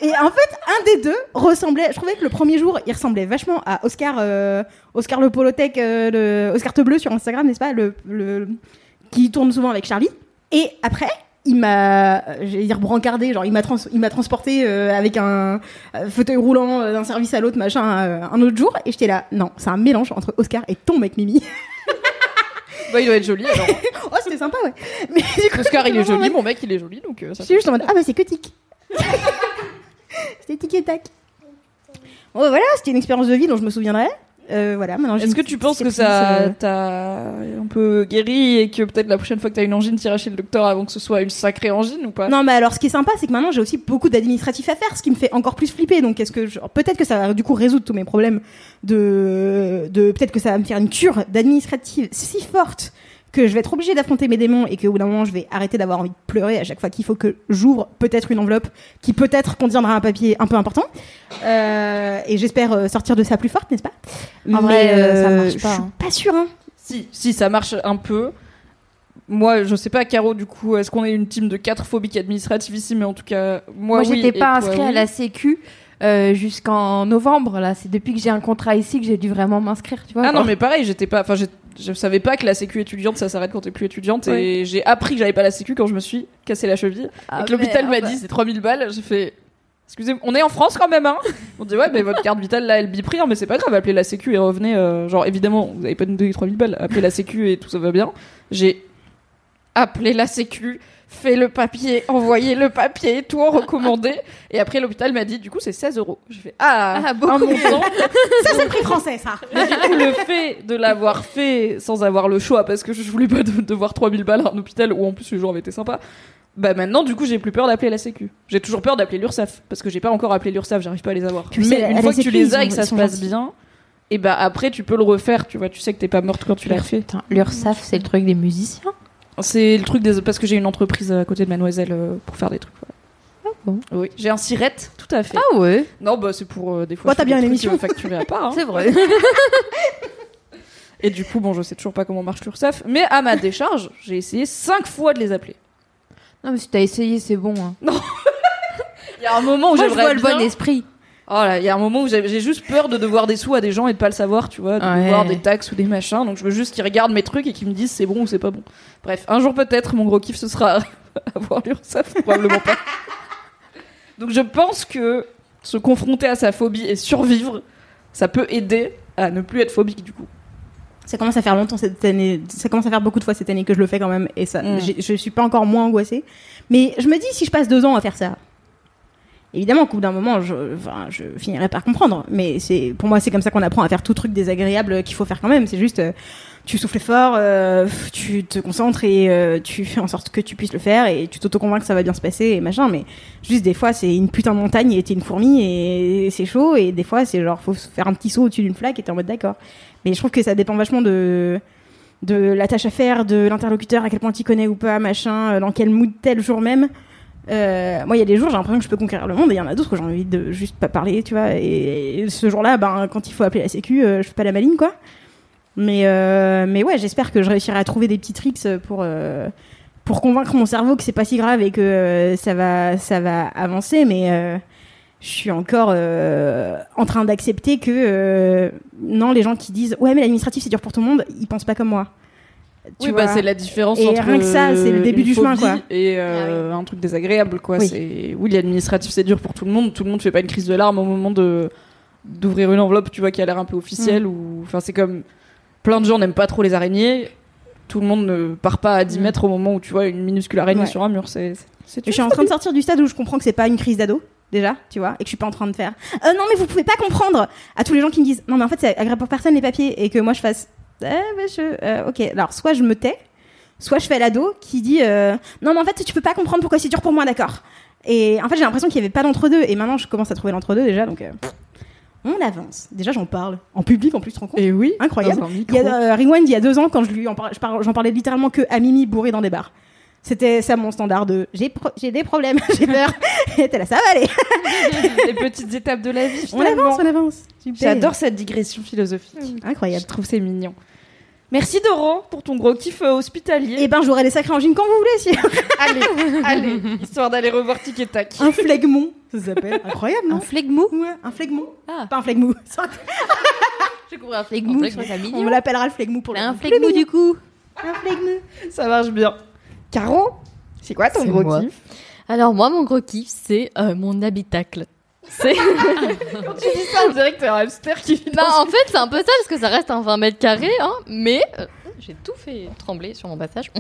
Et en fait, un des deux ressemblait. Je trouvais que le premier jour, il ressemblait vachement à Oscar, euh, Oscar le Polotech, euh, Oscar Te Bleu sur Instagram, n'est-ce pas, le, qui tourne souvent avec Charlie. Et après, il m'a, j'allais dire brancardé, genre il m'a il m'a transporté euh, avec un fauteuil roulant d'un service à l'autre, machin, un autre jour. Et j'étais là, non, c'est un mélange entre Oscar et ton mec Mimi. Bah il doit être joli alors. oh, c'était sympa, ouais. Mais du coup, Oscar il est joli, mon mec il est joli donc euh, ça Je suis juste en mode ah bah c'est que tic. c'était tic et tac. Bon bah, voilà, c'était une expérience de vie dont je me souviendrai. Euh, voilà, maintenant j'ai Est-ce que tu penses que ça euh, t'a un peu guéri et que peut-être la prochaine fois que t'as une angine, t'iras chez le docteur avant que ce soit une sacrée angine ou pas? Non, mais alors ce qui est sympa, c'est que maintenant j'ai aussi beaucoup d'administratifs à faire, ce qui me fait encore plus flipper. Donc est-ce que je- peut-être que ça va du coup résoudre tous mes problèmes de, de peut-être que ça va me faire une cure d'administrative si forte que je vais être obligée d'affronter mes démons et qu'au bout d'un moment je vais arrêter d'avoir envie de pleurer à chaque fois qu'il faut que j'ouvre peut-être une enveloppe qui peut-être contiendra un papier un peu important. Euh, et j'espère euh, sortir de ça plus forte, n'est-ce pas? En vrai, euh, ça marche je pas, suis hein. pas sûre. Hein. Si, si, ça marche un peu. Moi, je sais pas, Caro, du coup, est-ce qu'on est une team de quatre phobiques administratives ici? Mais en tout cas, moi, Moi, oui, j'étais pas inscrite à la Sécu euh, jusqu'en novembre. Là, c'est depuis que j'ai un contrat ici que j'ai dû vraiment m'inscrire. Tu vois Ah non, mais pareil, j'étais pas. Enfin, je savais pas que la sécu étudiante ça s'arrête quand t'es plus étudiante et j'ai appris que j'avais pas la sécu quand je me suis cassé la cheville. Ah, et que l'hôpital m'a merde. dit c'est 3000 balles. J'ai fait. Excusez-moi, on est en France quand même, hein On dit ouais, mais votre carte vitale là, elle bip rien, mais c'est pas grave, appelez la sécu et revenez. euh, genre, évidemment, vous avez pas donné 3000 balles, appelez la sécu et tout ça va bien. J'ai appelé la sécu, fait le papier, envoyé le papier, tout en recommandé. Et après, l'hôpital m'a dit, du coup, c'est 16 euros. J'ai fait ah, Ah, beaucoup un montant. Ça c'est le prix français, ça. Mais du coup, le fait de l'avoir fait sans avoir le choix, parce que je voulais pas de- devoir 3000 balles à un hôpital où en plus les gens avaient été sympas, bah maintenant, du coup, j'ai plus peur d'appeler la Sécu. J'ai toujours peur d'appeler l'URSSAF, parce que j'ai pas encore appelé l'URSSAF, j'arrive pas à les avoir. Puis Mais la- une fois que tu les as et que ça se passe bien, et bah après, tu peux le refaire, tu vois. Tu sais que t'es pas morte quand tu l'as refait. Putain, l'URSAF, c'est le truc des musiciens. C'est le truc des. Parce que j'ai une entreprise à côté de Mademoiselle euh, pour faire des trucs. voilà. bon Oui, j'ai un sirette, tout à fait. Ah ouais, Non, bah c'est pour euh, des fois. Bon, t'as fais bien des une trucs, émission. euh, facturés à part. hein. c'est vrai. Et du coup, bon, je sais toujours pas comment marche l'URSSAF, mais à ma décharge, j'ai essayé cinq fois de les appeler. non, mais si t'as essayé, c'est bon. Hein. Il y a un moment où Moi, je j'aimerais vois le bien- bon esprit. Oh là, il y a un moment où j'ai juste peur de devoir des sous à des gens et de pas le savoir, tu vois, de Ouais. devoir des taxes ou des machins. Donc je veux juste qu'ils regardent mes trucs et qu'ils me disent c'est bon ou c'est pas bon. Bref, un jour peut-être, mon gros kiff ce sera avoir l'URSSAF, probablement pas. Donc je pense que se confronter à sa phobie et survivre, ça peut aider à ne plus être phobique du coup. Ça commence à faire longtemps cette année. Ça commence à faire beaucoup de fois cette année que je le fais quand même, et ça, Mm. j'ai- je suis pas encore moins angoissée. Mais je me dis si je passe deux ans à faire ça. Évidemment qu'au bout d'un moment, je, finirai par comprendre. Mais c'est, pour moi, c'est comme ça qu'on apprend à faire tout truc désagréable qu'il faut faire quand même. C'est juste, euh, tu souffles fort, euh, tu te concentres et euh, tu fais en sorte que tu puisses le faire et tu t'auto-convaincs que ça va bien se passer et machin. Mais juste des fois, c'est une putain de montagne et t'es une fourmi et c'est chaud. Et des fois, c'est genre, faut faire un petit saut au-dessus d'une flaque et t'es en mode d'accord. Mais je trouve que ça dépend vachement de de la tâche à faire, de l'interlocuteur, à quel point tu connais ou pas, machin, dans quel mood tel jour même. Euh, moi, il y a des jours, j'ai l'impression que je peux conquérir le monde, et il y en a d'autres où j'ai envie de juste pas parler, tu vois. Et, ce jour-là, ben, quand il faut appeler la sécu, euh, je fais pas la maline, quoi. Mais, euh, mais ouais, j'espère que je réussirai à trouver des petits tricks pour, pour convaincre mon cerveau que c'est pas si grave et que ça, va, ça va avancer, mais je suis encore en train d'accepter que non, les gens qui disent ouais, mais l'administratif c'est dur pour tout le monde, ils pensent pas comme moi. Tu oui, vois. bah c'est la différence Et entre rien que ça, c'est le début du chemin, quoi. Et euh, un truc désagréable, quoi. Oui. C'est oui, l'administratif c'est dur pour tout le monde. Tout le monde fait pas une crise de larmes au moment de d'ouvrir une enveloppe, tu vois, qui a l'air un peu Mm. officielle ou enfin c'est comme plein de gens n'aiment pas trop les araignées. tout le monde ne part pas à 10 Mm. mètres au moment où tu vois une minuscule araignée Ouais. sur un mur. C'est c'est Je suis en train de sortir du stade où je comprends que c'est pas une crise d'ado déjà, tu vois, et que je suis pas en train de faire. Euh, non mais vous pouvez pas comprendre à tous les gens qui me disent non mais en fait c'est agréable pour personne les papiers et que moi je fasse. Eh, ben, je, euh, ok, alors soit je me tais, soit je fais l'ado qui dit euh, non mais en fait tu peux pas comprendre pourquoi c'est dur pour moi, d'accord. Et en fait j'ai l'impression qu'il y avait pas d'entre-deux et maintenant je commence à trouver l'entre-deux déjà donc. euh, on avance. Déjà, j'en parle en public en plus, tu te rends compte? Et oui, Incroyable. Il y a euh, Rewind, il y a deux ans, quand je lui en par- je par- j'en parlais littéralement que à Mimi bourré dans des bars. C'était ça mon standard de j'ai pro- j'ai des problèmes, j'ai peur. Et t'es là, ça va aller. les petites étapes de la vie. On avance, on avance. J'adore cette digression philosophique. Incroyable. Je trouve c'est mignon. Merci Doro pour ton gros kiff euh, hospitalier. Et ben j'aurai les sacrés angines quand vous voulez, si. allez, allez, histoire d'aller revoir Tic et Tac. un flegmon, ça s'appelle. Incroyable, non Un flegmou Ouais, un flegmon. Ah. Pas un flegmou. J'ai compris un flegmou. On l'appellera le flegmou pour le Un flegmou du coup. Un flegmou. Ça marche bien. Caro, c'est quoi ton gros moi. kiff? Alors moi, mon gros kiff, c'est euh, mon habitacle. C'est... Quand tu dis ça, on dirait que t'es un hamster qui vit bah, en fait, c'est un peu ça parce que ça reste un 20 mètres carrés, hein, mais euh, j'ai tout fait trembler sur mon passage.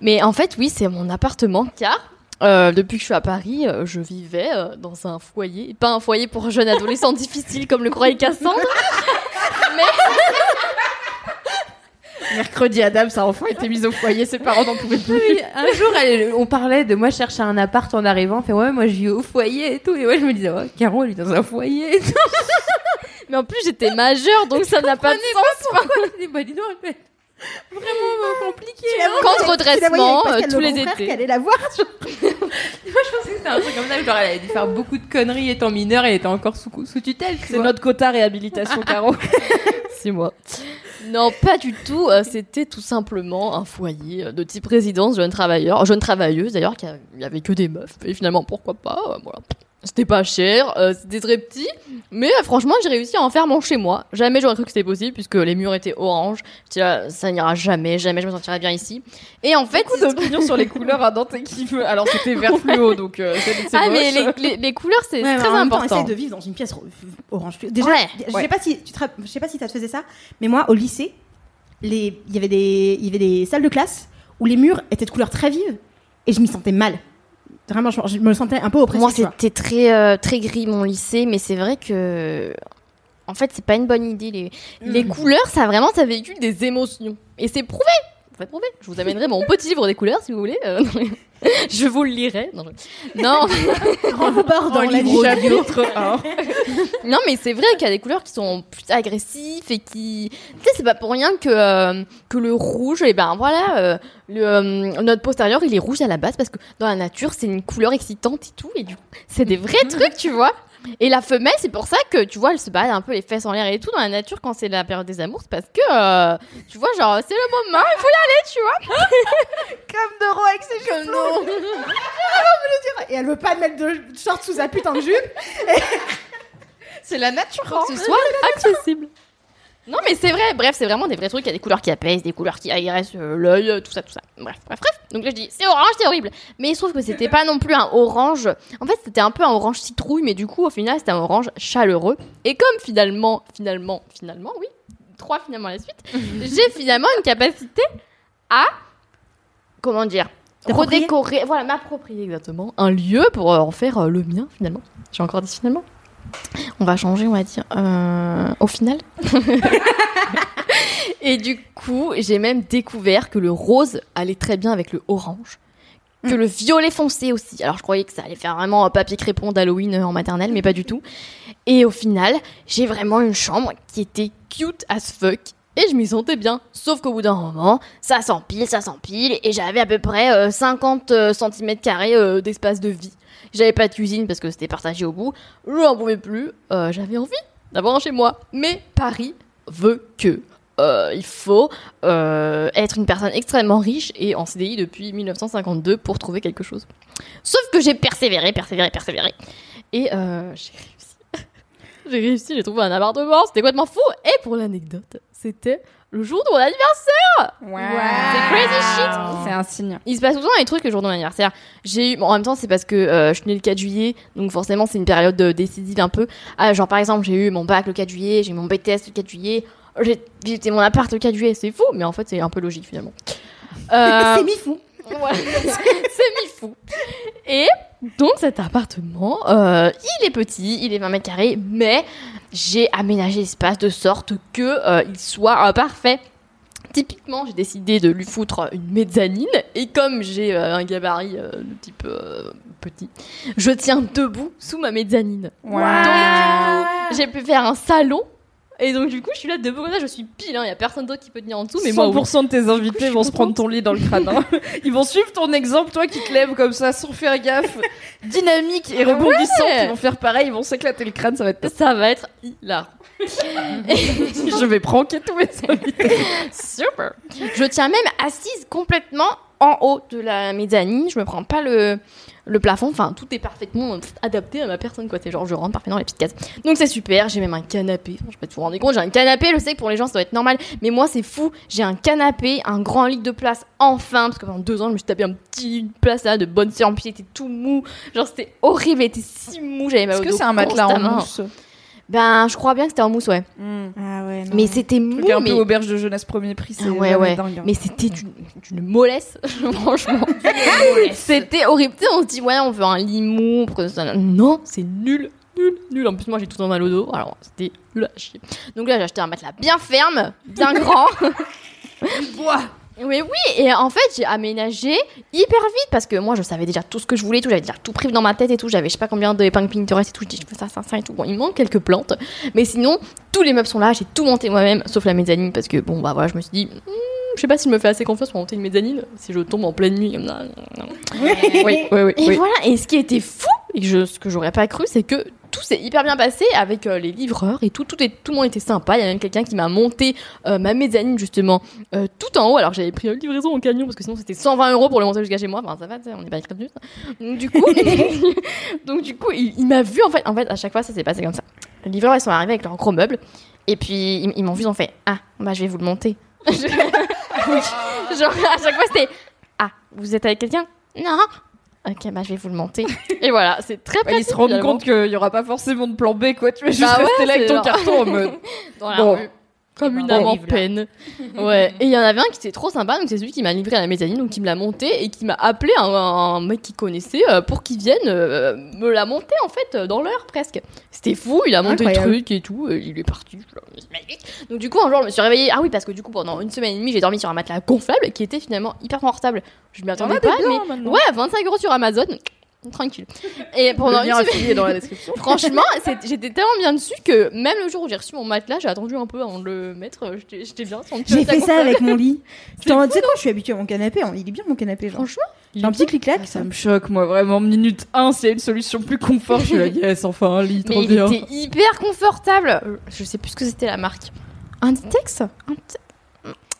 Mais en fait, oui, c'est mon appartement car euh, depuis que je suis à Paris, euh, je vivais euh, dans un foyer, pas un foyer pour jeunes adolescents difficiles comme le croyait Cassandre, Mercredi, Adam, ça a enfin été mis au foyer, ses parents n'en pouvaient plus. Oui, un jour, elle- on parlait de moi je cherchais un appart en arrivant. Fait ouais, moi je vis au foyer et tout. Et moi je me disais, ouais, Caro, elle vit dans un foyer et tout. mais en plus j'étais majeure donc ça n'a pas de sens. Et bah, dis donc, elle fait vraiment euh, compliqué. hein. Voyais avec redressement tous le les étés. allait la voir. Moi je pensais que c'était un truc comme ça. Genre, elle avait dû faire beaucoup de conneries étant mineure et elle était encore sous, sous tutelle. tu C'est notre quota réhabilitation, Caro. C'est moi. Non, pas du tout. euh, C'était tout simplement un foyer euh, de type résidence jeune travailleur, jeune travailleuse d'ailleurs, qui avait que des meufs. Et finalement, pourquoi pas euh, Voilà. C'était pas cher, euh, c'était très petit, mais euh, franchement, j'ai réussi à en faire mon chez moi. Jamais j'aurais cru que c'était possible puisque les murs étaient orange. J'étais là, ça n'ira jamais, jamais je me sentirai bien ici. Et en fait, Beaucoup d'opinions sur les couleurs à Dante qui veut. Alors c'était vert fluo, donc euh, c'est ah mais les, les- les couleurs c'est Ouais, très en même temps, important. essaye de vivre dans une pièce orange. Déjà, Ouais, je ouais. sais pas si tu te je sais pas si ça te faisait ça, mais moi au lycée, les il y avait des il y avait des salles de classe où les murs étaient de couleurs très vives et je m'y sentais mal. Vraiment, je, je me sentais un peu oppressée. Moi, c'était très, euh, très gris mon lycée, mais c'est vrai que. En fait, c'est pas une bonne idée. Les, les couleurs, ça vraiment, ça véhicule des émotions. Et c'est prouvé. Vous prouver. Je vous amènerai mon petit livre des couleurs si vous voulez. Euh, je vous le lirai. Non, je- non, Rebord dans En la livre vie. chapitre 1. non, mais c'est vrai qu'il y a des couleurs qui sont plus agressives et qui. Tu sais, c'est pas pour rien que, euh, que le rouge, et ben voilà, euh, le, notre postérieur, il est rouge à la base parce que dans la nature, c'est une couleur excitante et tout. Et du coup, c'est des vrais trucs, tu vois. Et la femelle, c'est pour ça que, tu vois, elle se balade un peu les fesses en l'air et tout dans la nature quand c'est la période des amours. C'est parce que, euh, tu vois, genre, c'est le moment, il faut y aller, tu vois. Comme Doro avec ses cheveux. Et elle veut pas mettre de short sous sa putain de jupe. C'est la nature. hein. ce soit accessible. Non, mais c'est vrai, bref, c'est vraiment des vrais trucs. Il y a des couleurs qui apaisent, des couleurs qui agressent euh, l'œil, euh, tout ça, tout ça. Bref, bref, bref. Donc là, je dis, c'est orange, c'est horrible. Mais il se trouve que c'était pas non plus un orange. En fait, c'était un peu un orange citrouille, mais du coup, au final, c'était un orange chaleureux. Et comme finalement, finalement, finalement, oui, trois finalement à la suite, j'ai finalement une capacité à, comment dire, redécorer, voilà, m'approprier exactement un lieu pour euh, en faire euh, le mien finalement. J'ai encore dit finalement. On va changer, on va dire, euh, au final. Et du coup, j'ai même découvert que le rose allait très bien avec le orange. Que le violet foncé aussi. Alors je croyais que ça allait faire vraiment un papier crépon d'Halloween euh, en maternelle, mais pas du tout. Et au final, j'ai vraiment une chambre qui était cute as fuck. Et je m'y sentais bien. Sauf qu'au bout d'un moment, ça s'empile, ça s'empile. Et j'avais à peu près euh, 50 cm carrés d'espace de vie. J'avais pas de cuisine parce que c'était partagé au bout. Je n'en pouvais plus. Euh, J'avais envie d'avoir un chez moi. Mais Paris veut que. Euh, il faut euh, être une personne extrêmement riche et en CDI depuis 1952 pour trouver quelque chose. Sauf que j'ai persévéré, persévéré, persévéré. Et euh, j'ai réussi. j'ai réussi, j'ai trouvé un appartement, c'était complètement fou. Et pour l'anecdote, c'était le jour de mon anniversaire. C'est crazy shit. C'est un signe. Il se passe souvent des trucs le jour de mon anniversaire. J'ai eu, bon, en même temps, c'est parce que euh, je suis née le 4 juillet, donc forcément, c'est une période décisive un peu. Ah, genre, par exemple, j'ai eu mon bac le 4 juillet, j'ai eu mon BTS le 4 juillet. J'ai visité mon appart 4 juillet, c'est fou, mais en fait, c'est un peu logique finalement. Euh, C'est mi fou. Ouais, c'est mi fou. Et donc cet appartement, euh, il est petit, il est 20 mètres carrés, mais j'ai aménagé l'espace de sorte que euh, il soit euh, parfait. Typiquement, j'ai décidé de lui foutre une mezzanine et comme j'ai euh, un gabarit euh, de type euh, petit, je tiens debout sous ma mezzanine. Donc, j'ai pu faire un salon. Et donc du coup, je suis là debout comme ça, je suis pile, il y a personne d'autre qui peut tenir en dessous, mais moi oui. 100% de tes invités vont se prendre ton lit dans le crâne. hein. Ils vont suivre ton exemple, toi qui te lèves comme ça sans faire gaffe, dynamique et rebondissante. Ouais. Ils vont faire pareil, ils vont s'éclater le crâne, ça va être ça va être hilarant. Je vais pranker tous mes invités. Super. Je tiens même assise complètement en haut de la mezzanine. Je me prends pas le, le plafond. Enfin, tout est parfaitement adapté à ma personne. Quoi. C'est genre, je rentre parfaitement dans les petites cases. Donc c'est super. J'ai même un canapé. Enfin, je sais pas si vous vous rendez compte. J'ai un canapé. Je sais que pour les gens, ça doit être normal. Mais moi, c'est fou. J'ai un canapé, un grand lit de place. Enfin, parce que pendant deux ans, je me suis tapé un petit lit de place là, de bonne séance. Puis il était tout mou. Genre, c'était horrible. Il était si mou. J'avais mal Est-ce que c'est un matelas en mousse? Ben, je crois bien que c'était en mousse, ouais. Ah ouais. Mais c'était mou. Un mais... peu auberge de jeunesse premier prix, c'est Ah ouais, ouais. dingue, hein. Mais c'était d'une mollesse, franchement. c'était horrible. Tu sais, on se dit, ouais, on veut un ça- Non, c'est nul, nul, nul. En plus, moi, j'ai tout temps mal au dos. Alors, c'était nul à chier. Donc là, j'ai acheté un matelas bien ferme, bien grand. Bois. Oui, oui, et en fait, j'ai aménagé hyper vite parce que moi, je savais déjà tout ce que je voulais, tout, j'avais déjà tout pris dans ma tête et tout, j'avais je sais pas combien d'épingles Pinterest et tout, je dis je fais ça, ça, ça et tout. Bon, il manque quelques plantes, mais sinon, tous les meubles sont là, j'ai tout monté moi-même, sauf la mezzanine parce que bon, bah voilà, je me suis dit, Hmm, je sais pas si je me fais assez confiance pour monter une mezzanine, si je tombe en pleine nuit. Non, non. Oui, oui, oui. Et oui. voilà, et ce qui était fou, et je, ce que j'aurais pas cru, c'est que tout s'est hyper bien passé avec euh, les livreurs et tout, tout, est, tout le monde était sympa. Il y a même quelqu'un qui m'a monté euh, ma mezzanine justement euh, tout en haut, alors j'avais pris une livraison au camion parce que sinon c'était 120 euros pour le monter jusqu'à chez moi. Enfin, ça va, on n'est pas très Donc du coup, donc du coup, il, m'a vu en fait. En fait, à chaque fois, ça s'est passé comme ça. Les livreurs, ils sont arrivés avec leurs gros meubles et puis ils, ils m'ont vu, ils ont fait ah, bah je vais vous le monter. Genre à chaque fois c'était ah, vous êtes avec quelqu'un? Non. Ok, bah je vais vous le monter. Et voilà, c'est très Ouais, pratique. ils se rendent finalement. compte qu'il y aura pas forcément de plan B, quoi. Tu vas juste Bah ouais, rester là avec ton genre- carton en mode. dans la Bon. rue. Comme une ben, âme en peine. Ouais. Et il y en avait un qui était trop sympa, donc c'est celui qui m'a livré à la mezzanine, donc qui me l'a monté et qui m'a appelé un, un mec qu'il connaissait euh, pour qu'il vienne euh, me la monter en fait euh, dans l'heure presque. C'était fou, il a monté Incroyable. le truc et tout, et il est parti. Donc du coup un jour je me suis réveillée. Ah oui parce que du coup pendant une semaine et demie j'ai dormi sur un matelas gonflable qui était finalement hyper confortable. Je m'y attendais pas, mais ouais 25 euros sur Amazon, tranquille. Et pendant Le lien dans la description. Franchement, c'est- j'étais tellement bien dessus que même le jour où j'ai reçu mon matelas, j'ai attendu un peu avant de le mettre. euh, J'étais bien. J'ai fait ça avec mon lit. Putain, tu sais quoi, je suis habituée à mon canapé. hein. Il est bien mon canapé, genre. Franchement, J'ai un petit clic-clac. Ça me choque, moi, vraiment. Minute 1, s'il y a une solution plus confort, je suis là, yes, enfin un lit, mais trop il bien. était hyper confortable. Euh, Je sais plus ce que c'était la marque. Inditex Indi-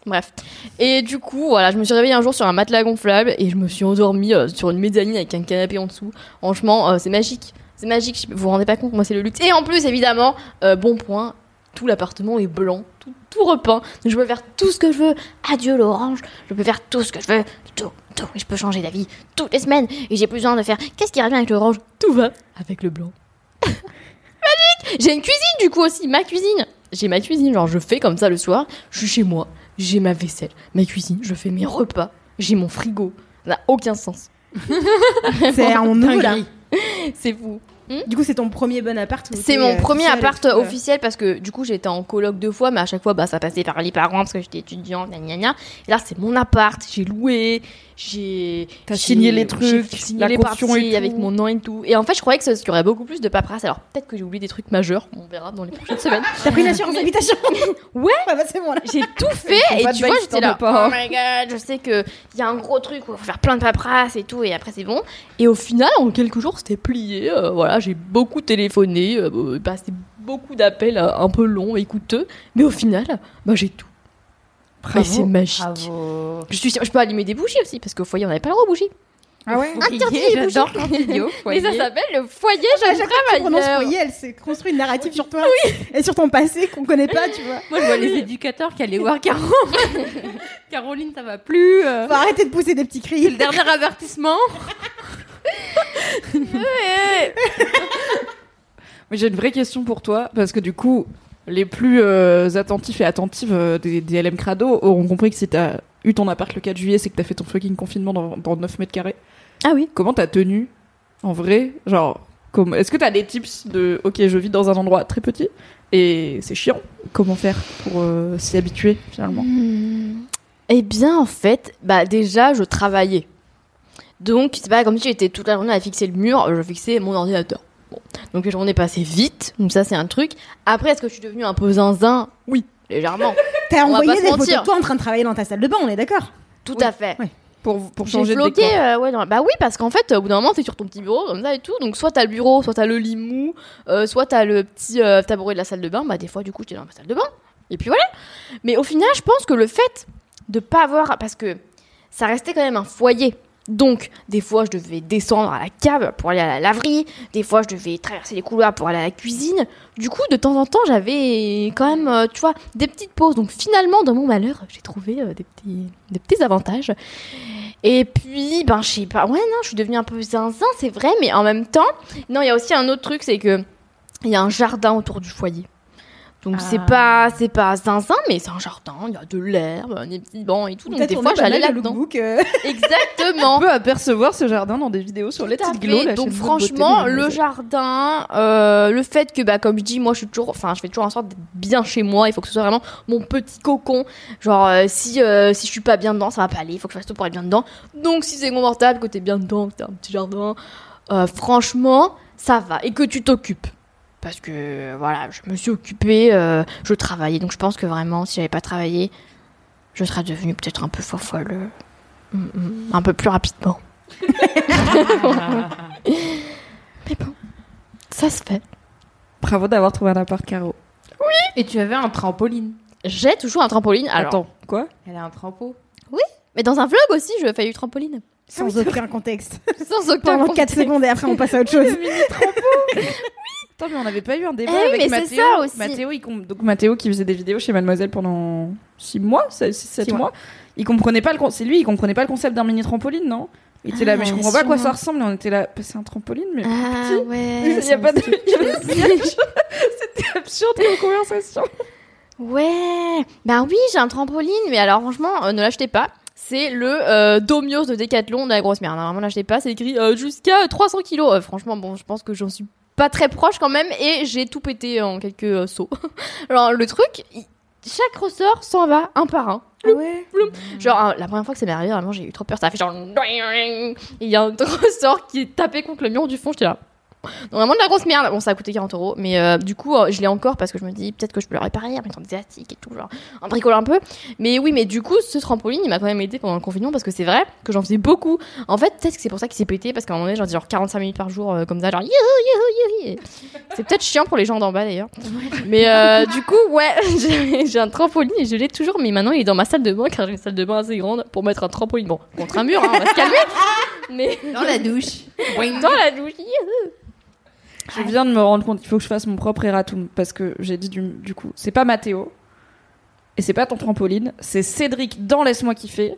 Bref. Et du coup, voilà, je me suis réveillée un jour sur un matelas gonflable et je me suis endormie euh, sur une mezzanine avec un canapé en dessous. Franchement, euh, c'est magique. C'est magique, vous vous rendez pas compte, moi c'est le luxe. Et en plus, évidemment, euh, bon point, tout l'appartement est blanc, tout, tout repeint. Je peux faire tout ce que je veux. Adieu l'orange, je peux faire tout ce que je veux. Tout, tout. Et je peux changer d'avis toutes les semaines. Et j'ai plus besoin de faire qu'est-ce qui revient avec l'orange Tout va avec le blanc. Magique J'ai une cuisine du coup aussi, ma cuisine. J'ai ma cuisine, genre je fais comme ça le soir, je suis chez moi, j'ai ma vaisselle, ma cuisine, je fais mes repas, j'ai mon frigo. Ça n'a aucun sens. C'est un nouveau là. C'est fou. Du coup, c'est ton premier bon appart C'est mon euh, premier appart euh. officiel parce que du coup j'étais en coloc deux fois, mais à chaque fois bah, ça passait par les parents parce que j'étais étudiante, gna gna gna. Et là c'est mon appart, j'ai loué, j'ai. Signé les trucs, signé la les parties et tout. avec mon nom et tout. Et en fait je croyais que ça- qu'il y aurait beaucoup plus de paperasse. Alors peut-être que j'ai oublié des trucs majeurs, on verra dans les prochaines semaines. T'as pris une assurance d'habitation Ouais. Bah c'est bon. J'ai tout fait et tu vois j'étais là. as pas. Oh my god, je sais que il y a un gros truc où il faut faire plein de paperasse et tout et après c'est bon. Et au final en quelques jours c'était plié. euh, voilà j'ai beaucoup téléphoné, euh, passé beaucoup d'appels euh, un peu longs et coûteux, mais au final bah j'ai tout. Et c'est magique. Je, suis, je peux allumer des bougies aussi parce qu'au foyer on n'avait pas le droit aux bougies. Ah ouais Interdit les bougies. J'adore quand tu dis au Mais ça foyer. s'appelle le foyer jeune fois que tu prononces travailleur. foyer, elle s'est construit une narrative sur toi et sur ton passé qu'on connaît pas, tu vois. Moi, je vois les éducateurs qui allaient voir Caro. Caroline, ça va plus. euh, Faut arrêter de pousser des petits C'est le cris. dernier avertissement. Mais j'ai une vraie question pour toi, parce que du coup, les plus euh, attentifs et attentives euh, des, des LM Crado auront compris que si t'as eu ton appart le 4 juillet, c'est que t'as fait ton fucking confinement dans, dans 9 mètres carrés. Ah oui. Comment t'as tenu en vrai Genre, comme, est-ce que t'as des tips de ok, je vis dans un endroit très petit et c'est chiant Comment faire pour euh, s'y habituer finalement Hmm. Eh bien, en fait, bah déjà, je travaillais. Donc, c'est pas comme si j'étais toute la journée à fixer le mur, je fixais mon ordinateur. Bon. Donc, les journées passaient vite, donc ça, c'est un truc. Après, est-ce que je suis devenue un peu zinzin? Oui, légèrement. T'as envoyé des photos de toi en train de travailler dans ta salle de bain, on est d'accord? Tout Oui. à fait. Pour, pour changer de décor euh, ouais, dans- bah oui, parce qu'en fait, au bout d'un moment, t'es sur ton petit bureau comme ça et tout. Donc, soit t'as le bureau, soit t'as le lit mou, euh, soit t'as le petit euh, tabouret de la salle de bain. Bah, des fois, du coup, j'étais dans ma salle de bain. Et puis voilà. Mais au final, je pense que le fait de pas avoir. Parce que ça restait quand même un foyer. Donc, des fois, je devais descendre à la cave pour aller à la laverie. Des fois, je devais traverser les couloirs pour aller à la cuisine. Du coup, de temps en temps, j'avais quand même, euh, tu vois, des petites pauses. Donc, finalement, dans mon malheur, j'ai trouvé euh, des, petits, avantages. Et puis, ben, je sais pas. Ouais, non, je suis devenue un peu zinzin, c'est vrai, mais en même temps, non, il y a aussi un autre truc, c'est que il y a un jardin autour du foyer. Donc c'est Ah. pas c'est pas zinzin, mais c'est un jardin, il y a de l'herbe, des petits bancs et tout. Donc des fois j'allais là-dedans. euh. Exactement. On peut apercevoir ce jardin dans des vidéos sur les Tout petites la Donc franchement, le jardin, euh, le fait que bah comme je dis, moi je suis toujours, enfin je fais toujours en sorte d'être bien chez moi. Il faut que ce soit vraiment mon petit cocon. Genre euh, si euh, si je suis pas bien dedans, ça va pas aller. Il faut que je fasse tout pour être bien dedans. Donc si c'est confortable, que t'es bien dedans, que t'as un petit jardin, euh, franchement ça va et que tu t'occupes. Parce que voilà, je me suis occupée, euh, je travaillais. Donc je pense que vraiment, si j'avais pas travaillé, je serais devenue peut-être un peu fofolle. euh, un peu plus rapidement. Mais bon, ça se fait. Bravo d'avoir trouvé un appart Caro. Et tu avais un trampoline. J'ai toujours un trampoline. Alors, Attends, quoi? Elle a un trampo. mais dans un vlog aussi, je fais du trampoline. Sans aucun contexte. Sans aucun Pendant 4 contexte. secondes et après on passe à autre chose. Attends, mais on n'avait pas eu un débat Eh oui, avec mais Mathéo. ça aussi. Mathéo, il com- donc Mathéo qui faisait des vidéos chez Mademoiselle pendant 6 mois, 7 Six mois. Il comprenait pas le con- c'est lui, il comprenait pas le concept d'un mini trampoline, non? Il était là, Ah, mais je comprends pas à quoi ça ressemble. Et on était là, bah, c'est un trampoline, mais Ah petit. ouais. Il y a pas de. C'était absurde comme conversation. Ouais. Bah oui, j'ai un trampoline, mais alors franchement, euh, ne l'achetez pas. C'est le euh, Domios de Decathlon de la grosse merde. Vraiment, l'achetez pas. C'est écrit euh, jusqu'à 300 kilos. Euh, franchement, bon, je pense que j'en suis pas très proche quand même, et j'ai tout pété en quelques euh, sauts. alors le truc, il- chaque ressort s'en va un par un. ouais. Genre, euh, la première fois que ça m'est arrivé, vraiment, j'ai eu trop peur. Ça a fait genre. Et il y a un ressort qui est tapé contre le mur du fond. J'étais là. Donc, vraiment de la grosse merde. Bon, ça a coûté 40 euros. Mais euh, du coup, euh, je l'ai encore parce que je me dis peut-être que je peux le réparer en mettant des élastiques et tout. Genre, en bricolant un peu. Mais oui, mais du coup, ce trampoline, il m'a quand même aidé pendant le confinement parce que c'est vrai que j'en faisais beaucoup. En fait, peut-être que c'est pour ça qu'il s'est pété parce qu'à un moment donné, j'en dis genre 45 minutes par jour, euh, comme ça, genre youhou, youhou, youhou. C'est peut-être chiant pour les gens d'en bas d'ailleurs. Mais du coup, ouais, j'ai j'ai un trampoline et je l'ai toujours. Mais maintenant, il est dans ma salle de bain car j'ai une salle de bain assez grande pour mettre un trampoline. Bon, contre un mur, hein, on va se calmer. Mais Dans la douche. dans la douche. Je viens de me rendre compte qu'il faut que je fasse mon propre erratum parce que j'ai dit du, du coup, c'est pas Mathéo et c'est pas ton trampoline, c'est Cédric dans Laisse-moi kiffer.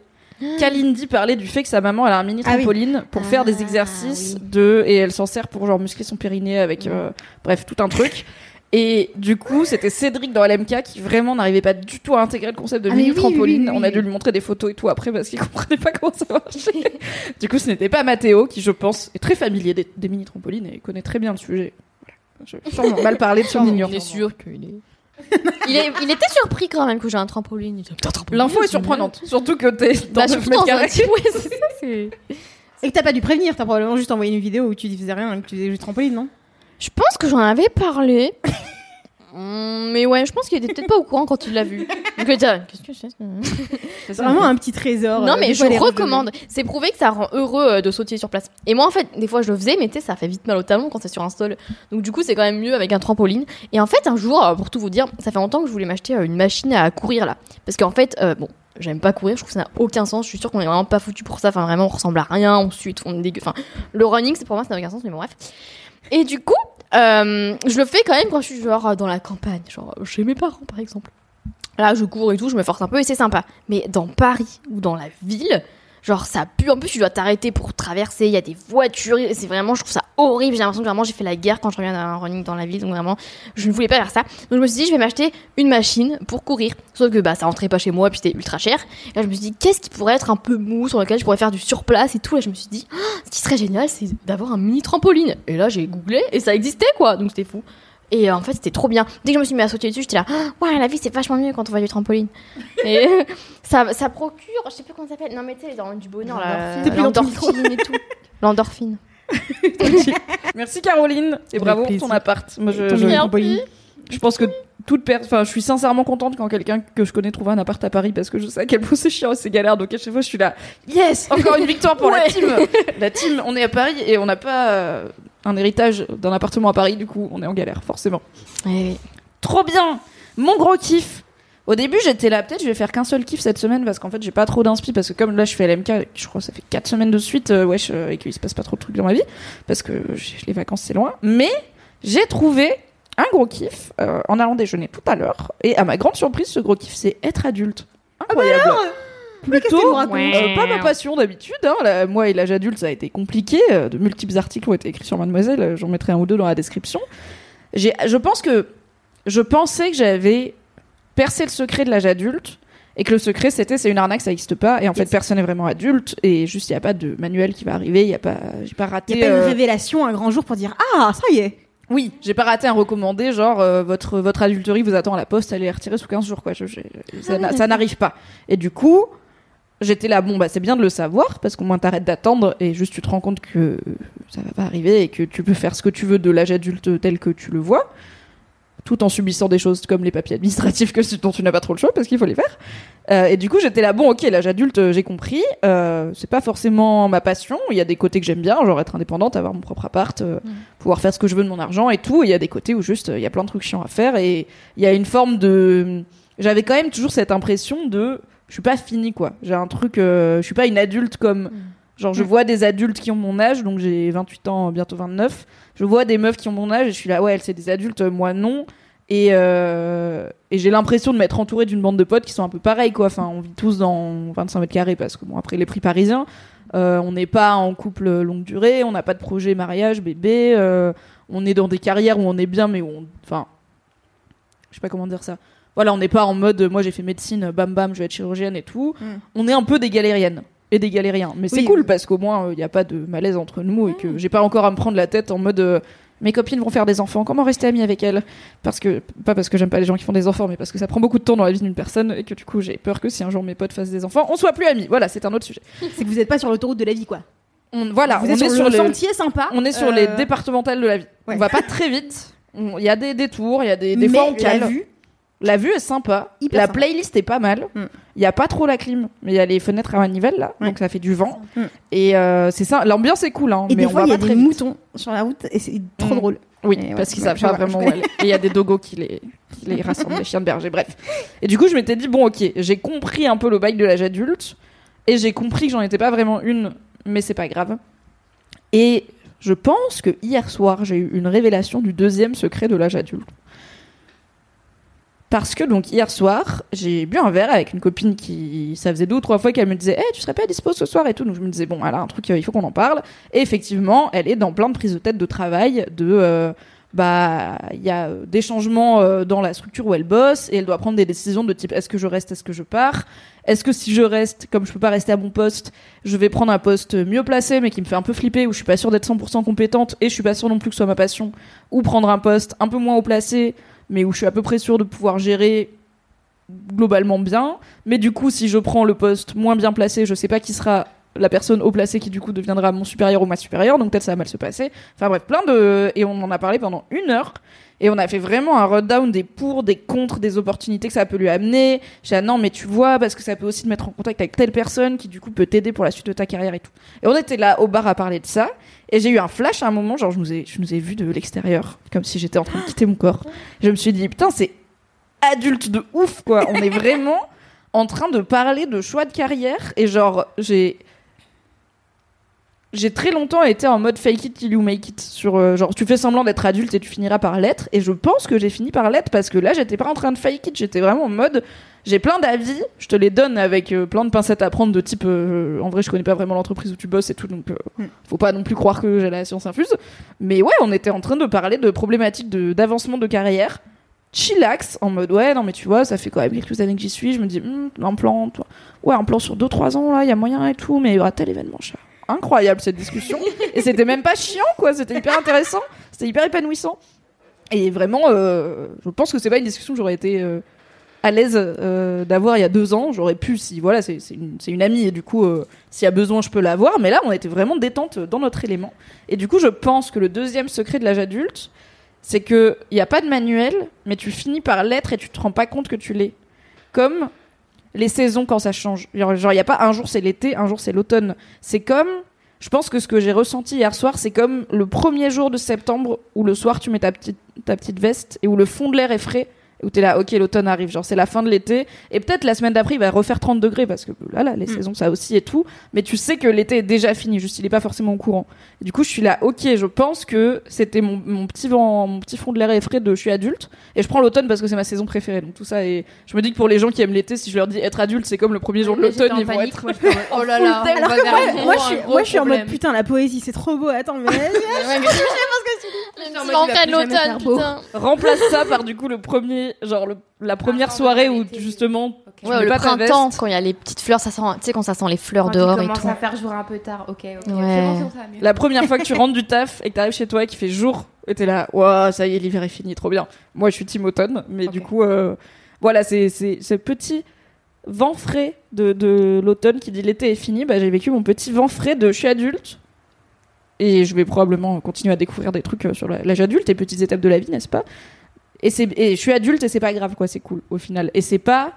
Kalindi parlait du fait que sa maman elle a un mini Ah oui. trampoline pour faire des exercices de et elle s'en sert pour genre muscler son périnée avec euh, bref tout un truc. Et du coup, c'était Cédric dans LMK qui vraiment n'arrivait pas du tout à intégrer le concept de Ah, mini oui, trampoline. oui, oui, On a dû lui montrer des photos et tout après parce qu'il comprenait pas comment ça marchait. du coup, ce n'était pas Mathéo qui, je pense, est très familier des, des mini trampolines et connaît très bien le sujet. Je vais sûrement mal parler de son ignorance. Il est sûr qu'il est. il, est- il était surpris quand même que j'ai un trampoline. L'info est surprenante, surtout que t'es dans Bah, 9 surtout mètres carrés. ouais, Et que t'as pas dû prévenir, t'as probablement juste envoyé une vidéo où tu faisais rien, que tu faisais juste trampoline, non? Je pense que j'en avais parlé. Hum, mais ouais, je pense qu'il était peut-être pas au courant quand il l'a vu. Donc il a dit, qu'est-ce que c'est C'est vraiment un petit trésor. Non, euh, mais je recommande. C'est prouvé que ça rend heureux euh, de sautiller sur place. Et moi, en fait, des fois, je le faisais, mais tu sais, ça fait vite mal au talon quand c'est sur un sol. Donc, du coup, c'est quand même mieux avec un trampoline. Et en fait, un jour, euh, pour tout vous dire, ça fait longtemps que je voulais m'acheter une machine à courir là. Parce qu'en fait, euh, bon. J'aime pas courir, je trouve que ça n'a aucun sens. Je suis sûre qu'on est vraiment pas foutu pour ça. Enfin, vraiment, on ressemble à rien, on suit, on est dégueu. Enfin, le running, c'est pour moi, ça n'a aucun sens, mais bon, bref. Et du coup, euh, je le fais quand même quand je suis genre dans la campagne, genre chez mes parents par exemple. Là, je cours et tout, je me force un peu et c'est sympa. Mais dans Paris ou dans la ville, genre ça pue. En plus, tu dois t'arrêter pour traverser. Il y a des voitures. C'est vraiment, je trouve ça horrible. J'ai l'impression que vraiment j'ai fait la guerre quand je reviens d'un running dans la ville. Donc vraiment, je ne voulais pas faire ça. Donc je me suis dit, je vais m'acheter une machine pour courir. Sauf que bah ça rentrait pas chez moi, puis c'était ultra cher. Et là, je me suis dit, qu'est-ce qui pourrait être un peu mou sur lequel je pourrais faire du surplace et tout? Et je me suis dit, ce qui serait génial, c'est d'avoir un mini trampoline. Et là, j'ai googlé et ça existait quoi. Donc c'était fou. Et euh, en fait, c'était trop bien. Dès que je me suis mis à sauter dessus, j'étais là, ouais, la vie c'est vachement mieux quand on va du trampoline. et euh, ça, ça procure, je sais plus comment ça s'appelle. Non, mais tu sais, dans du bonheur, l'endorphine et tout. L'endorphine. Merci Caroline et bravo pour ton appart. Moi, je, Ton je- je pense que toute per... enfin, je suis sincèrement contente quand quelqu'un que je connais trouve un appart à Paris parce que je sais à quel point c'est chiant et c'est galère. Donc à chaque fois, je suis là, yes, encore une victoire pour la team. La team, on est à Paris et on n'a pas euh, un héritage d'un appartement à Paris. Du coup, on est en galère, forcément. Trop bien Mon gros kiff Au début, j'étais là, peut-être je vais faire qu'un seul kiff cette semaine parce qu'en fait, j'ai pas trop d'inspi parce que comme là, je fais LMK, je crois que ça fait 4 semaines de suite, euh, wesh, euh, et qu'il se passe pas trop de trucs dans ma vie parce que les vacances, c'est loin. Mais j'ai trouvé un gros kiff euh, en allant déjeuner tout à l'heure et à ma grande surprise, ce gros kiff, c'est être adulte. Incroyable Mais qu'est-ce qu'elle Plutôt, euh, pas ma passion d'habitude. Hein, la- moi et l'âge adulte, ça a été compliqué. euh, de multiples articles ont été écrits sur Mademoiselle. euh, J'en mettrai un ou deux dans la description. J'ai, je pense que je pensais que j'avais percé le secret de l'âge adulte et que le secret c'était c'est une arnaque, ça n'existe pas. Et en fait, personne n'est vraiment adulte et juste il y a pas de manuel qui va arriver. Il y a pas, j'ai pas raté. Il y a pas une euh, révélation un grand jour pour dire ah ça y est. oui, j'ai pas raté un recommandé, genre euh, votre votre adulterie vous attend à la poste, allez les retirer sous 15 jours quoi. Je- je- ça n'a- ça n'arrive pas. Et du coup, j'étais là bon bah c'est bien de le savoir parce qu'au moins t'arrêtes d'attendre et juste tu te rends compte que ça va pas arriver et que tu peux faire ce que tu veux de l'âge adulte tel que tu le vois tout en subissant des choses comme les papiers administratifs que, dont tu n'as pas trop le choix parce qu'il faut les faire. Euh, et du coup, j'étais là, bon, ok, l'âge adulte, euh, j'ai compris. Euh, c'est pas forcément ma passion. Il y a des côtés que j'aime bien, genre être indépendante, avoir mon propre appart, euh, pouvoir faire ce que je veux de mon argent et tout. Et il y a des côtés où juste, il y a plein de trucs chiants à faire. Et il y a une forme de. J'avais quand même toujours cette impression de. Je suis pas finie, quoi. J'ai un truc. euh, je suis pas une adulte comme. Genre, je vois des adultes qui ont mon âge, donc j'ai 28 ans, bientôt 29. Je vois des meufs qui ont mon âge et je suis là, ouais, elles, c'est des adultes, euh, moi non. Et, euh, et j'ai l'impression de m'être entourée d'une bande de potes qui sont un peu pareils, quoi. Enfin, on vit tous dans 25 mètres carrés parce que, bon, après les prix parisiens, euh, on n'est pas en couple longue durée, on n'a pas de projet mariage, bébé, euh, on est dans des carrières où on est bien, mais où on. Enfin. Je sais pas comment dire ça. Voilà, on n'est pas en mode, moi j'ai fait médecine, bam bam, je vais être chirurgienne et tout. Mm. On est un peu des galériennes et des galériens. Mais c'est cool parce qu'au moins il n'y a pas de malaise entre nous et que j'ai pas encore à me prendre la tête en mode euh, mes copines vont faire des enfants, comment rester amie avec elles? Parce que, pas parce que j'aime pas les gens qui font des enfants, mais parce que ça prend beaucoup de temps dans la vie d'une personne et que du coup j'ai peur que si un jour mes potes fassent des enfants, on soit plus amis. Voilà, c'est un autre sujet. C'est que vous n'êtes pas sur l'autoroute de la vie quoi. On, voilà, vous on êtes est sur, sur le sentier sympa. on est sur euh, les départementales de la vie. ouais. On va pas très vite. Il y a des détours, il y a des, des mais fois on la cale. vue, La vue est sympa. Hyper la sympa. playlist est pas mal. Il Mm. y a pas trop la clim, mais il y a les fenêtres à manivelle là, Ouais. donc ça fait du vent. Mm. Et euh, c'est ça. L'ambiance est cool, hein, et mais des on fois va il y a des vite. moutons sur la route et c'est trop Mm. drôle. Oui, Et ouais, parce qu'ils savent pas vraiment où aller. Et il y a des dogos qui les, qui les rassemblent, les chiens de berger, bref. Et du coup, je m'étais dit, bon, ok, j'ai compris un peu le bail de l'âge adulte, et j'ai compris que j'en étais pas vraiment une, mais c'est pas grave. Et je pense que hier soir, j'ai eu une révélation du deuxième secret de l'âge adulte. Parce que donc hier soir, j'ai bu un verre avec une copine qui, ça faisait deux ou trois fois qu'elle me disait, hey, tu serais pas dispo ce soir et tout. Donc je me disais bon, elle un truc, euh, il faut qu'on en parle. Et effectivement, elle est dans plein de prises de tête de travail, de euh, bah il y a des changements euh, dans la structure où elle bosse et elle doit prendre des décisions de type est-ce que je reste, est-ce que je pars, est-ce que si je reste, comme je peux pas rester à mon poste, je vais prendre un poste mieux placé mais qui me fait un peu flipper où je suis pas sûre d'être 100% compétente et je suis pas sûre non plus que ce soit ma passion, ou prendre un poste un peu moins haut placé mais où je suis à peu près sûre de pouvoir gérer globalement bien. Mais du coup, si je prends le poste moins bien placé, je sais pas qui sera la personne haut placée qui du coup deviendra mon supérieur ou ma supérieure, donc peut-être ça va mal se passer. Enfin bref, plein de... Et on en a parlé pendant une heure. Et on a fait vraiment un rundown des pour, des contre, des opportunités que ça peut lui amener. J'ai dit, ah non, mais tu vois, parce que ça peut aussi te mettre en contact avec telle personne qui du coup peut t'aider pour la suite de ta carrière et tout. Et on était là au bar à parler de ça. Et j'ai eu un flash à un moment, genre je nous ai, je nous ai vu de l'extérieur, comme si j'étais en train de quitter mon corps. Je me suis dit, putain, c'est adulte de ouf, quoi. On est vraiment en train de parler de choix de carrière. Et genre, j'ai. J'ai très longtemps été en mode fake it till you make it. Sur, euh, genre, tu fais semblant d'être adulte et tu finiras par l'être. Et je pense que j'ai fini par l'être parce que là, j'étais pas en train de fake it. J'étais vraiment en mode. J'ai plein d'avis, je te les donne avec euh, plein de pincettes à prendre de type. euh, en vrai, je connais pas vraiment l'entreprise où tu bosses et tout, donc Mm. faut pas non plus croire que j'ai la science infuse. Mais ouais, on était en train de parler de problématiques de- d'avancement de, carrière. Chillax, en mode ouais, non mais tu vois, ça fait quand même quelques années que j'y suis. Je me dis, Hmm, un plan, toi. ouais, un plan sur 2-3 ans là, il y a moyen et tout, mais il y aura tel événement, chat. Incroyable cette discussion. et c'était même pas chiant quoi, c'était hyper intéressant, c'était hyper épanouissant. Et vraiment, euh, je pense que c'est pas une discussion que j'aurais été euh, à l'aise euh, d'avoir il y a deux ans. J'aurais pu, si voilà, c'est une, une amie et du coup, s'il y a besoin, je peux l'avoir. Mais là, on était vraiment détente dans notre élément. Et du coup, je pense que le deuxième secret de l'âge adulte, c'est que il y a pas de manuel, mais tu finis par l'être et tu te rends pas compte que tu l'es. Comme les saisons quand ça change. Genre, il y a pas un jour c'est l'été, un jour c'est l'automne. C'est comme je pense que ce que j'ai ressenti hier soir, c'est comme le premier jour de septembre où le soir tu mets ta petite, ta petite veste et où le fond de l'air est frais, où t'es là, ok, l'automne arrive, genre c'est la fin de l'été, et peut-être la semaine d'après il va refaire 30 degrés parce que là, là les saisons ça aussi et tout, mais tu sais que l'été est déjà fini, juste il est pas forcément au courant. Et du coup, je suis là, ok, je pense que c'était mon, mon petit vent, mon petit fond de l'air est frais de je suis adulte, et je prends l'automne parce que c'est ma saison préférée, donc tout ça, et je me dis que pour les gens qui aiment l'été, si je leur dis être adulte, c'est comme le premier jour de l'automne, ils vont être. Oh là là, on Alors va que vers moi, un moi, je suis, moi, je en mode putain, la poésie, c'est trop beau. Attends, mais. Les petits manqués de l'automne, putain. Remplace ça par du coup le premier, genre le- la première Printemps, soirée où justement tu Ouais, le pas ta printemps, veste. quand il y a les petites fleurs, ça sent, tu sais, quand ça sent les fleurs Quand dehors et commence tout. à faire jour un peu tard, ok, ok. Ouais. Bon, ça mieux. La première fois que tu rentres du taf et que t'arrives chez toi et qu'il fait jour, et t'es là, waouh, ça y est, l'hiver est fini, trop bien. Moi, je suis team automne, mais du coup, euh, voilà, c'est c'est ce petit vent frais de, de l'automne qui dit l'été est fini. Bah, j'ai vécu mon petit vent frais de je suis adulte. Et je vais probablement continuer à découvrir des trucs euh, sur l'âge adulte et petites étapes de la vie, n'est-ce pas? Et, et je suis adulte et c'est pas grave, quoi, c'est cool au final. Et c'est pas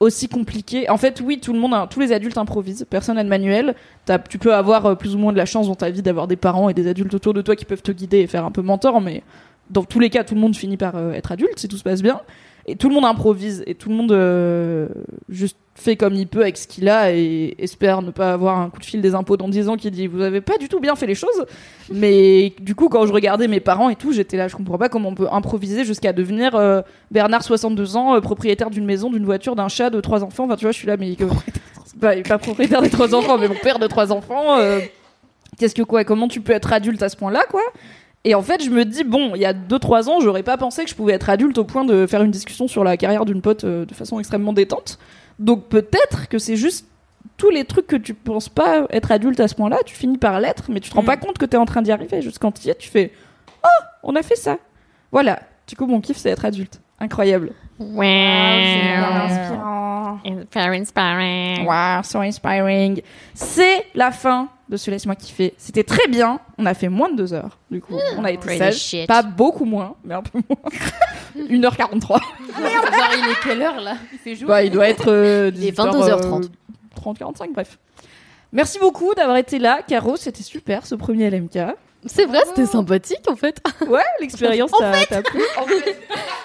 aussi compliqué. En fait, oui, tout le monde, tous les adultes improvisent. Personne n'a de manuel. Tu peux avoir euh, plus ou moins de la chance dans ta vie d'avoir des parents et des adultes autour de toi qui peuvent te guider et faire un peu mentor, mais dans tous les cas, tout le monde finit par euh, être adulte si tout se passe bien. Et tout le monde improvise et tout le monde euh, juste fait comme il peut avec ce qu'il a et espère ne pas avoir un coup de fil des impôts dans 10 ans qui dit vous avez pas du tout bien fait les choses. Mais du coup, quand je regardais mes parents et tout, j'étais là, je comprends pas comment on peut improviser jusqu'à devenir euh, Bernard 62 ans, euh, propriétaire d'une maison, d'une voiture, d'un chat, de trois enfants. Enfin, tu vois, je suis là, mais que- pas, pas propriétaire des trois enfants, mais mon père de trois enfants. euh, Qu'est-ce que quoi Comment tu peux être adulte à ce point-là, quoi? Et en fait, je me dis bon, il y a 2-3 ans, j'aurais pas pensé que je pouvais être adulte au point de faire une discussion sur la carrière d'une pote euh, de façon extrêmement détente. Donc peut-être que c'est juste tous les trucs que tu penses pas être adulte à ce point-là, tu finis par l'être, mais tu te rends Mm. pas compte que t'es en train d'y arriver. Juste quand tu y es, tu fais Oh, on a fait ça. Voilà. Du coup, mon kiff, c'est être adulte. Incroyable. Ouais. inspirant. Very inspiring. Wow, so inspiring. C'est la fin de ce Laisse-moi kiffer. C'était très bien. On a fait moins de deux heures. Du coup, on a été sage. Pas beaucoup moins, mais un peu moins. 1h43. Genre, il est quelle heure là? Il fait jour Bah, il doit être. euh, Il est 18 heures, 22h30. euh, 30, 45, bref. Merci beaucoup d'avoir été là, Caro. C'était super ce premier LMK. C'est vrai, c'était sympathique en fait. Ouais, l'expérience t'a t'a plu.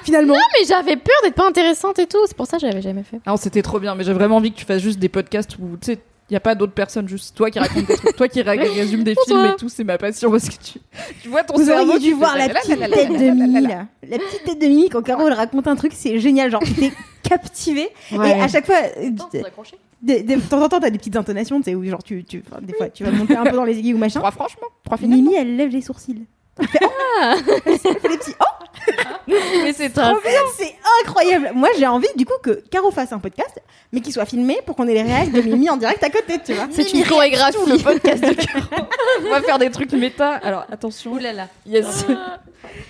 Finalement. Mais j'avais peur d'être pas intéressante et tout, c'est pour ça que j'avais jamais fait. Non, c'était trop bien, mais j'ai vraiment envie que tu fasses juste des podcasts où, tu sais, il n'y a pas d'autres personnes, juste toi qui racontes des trucs, toi qui ré- résume des films et tout, c'est ma passion parce que tu, tu vois ton Vous cerveau. auriez dû voir la petite tête de Mimi, la- là. La petite tête de Mimi, quand Caro elle raconte un truc, c'est génial. Genre, t'es captivé. Et à chaque fois, euh, de, de, de temps en temps, t'as des petites intonations, tu sais, où genre, tu, tu, des fois, tu vas monter un peu dans les aiguilles ou machin. Trois franchement, trois finalement. Mimi, elle lève les sourcils. Elle fait, oh Elle fait des petits oh Mais c'est trop bien. C'est incroyable. Moi, j'ai envie du coup que Caro fasse un podcast, mais qu'il soit filmé pour qu'on ait les réactions de Mimi en direct à côté, tu vois. C'est une chorégraphie. le podcast de Caro. On va faire des trucs méta. Alors attention. Ouh là là. Yes.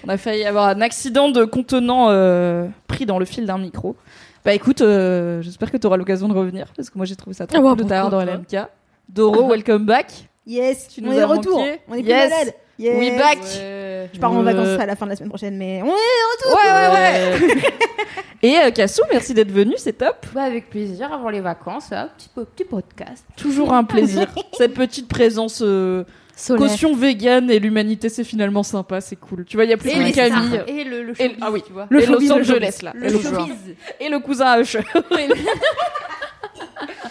On a failli avoir un accident de contenant euh, pris dans le fil d'un micro. Bah écoute, euh, j'espère que tu auras l'occasion de revenir parce que moi j'ai trouvé ça très Ah cool de t'avoir dans LMK. Doro, welcome back. Yes, Tu on nous est de retour. manqué. On est plus Yes. malade. Yes. We back. Je pars en Euh, vacances à la fin de la semaine prochaine, mais on est Ouais, ouais, ouais. Et euh, Cassou, merci d'être venu, c'est top. Bah, avec plaisir, avant les vacances, là, petit, petit podcast. Toujours un plaisir. Cette petite présence euh, Solaire. caution vegan et l'humanité, c'est finalement sympa, c'est cool. Tu vois, il y a plus Et, que Camille. et le, le Et- ah oui. tu vois. et showbiz, Los le Angeles, là. Le le- showbiz. et le cousin à Usher.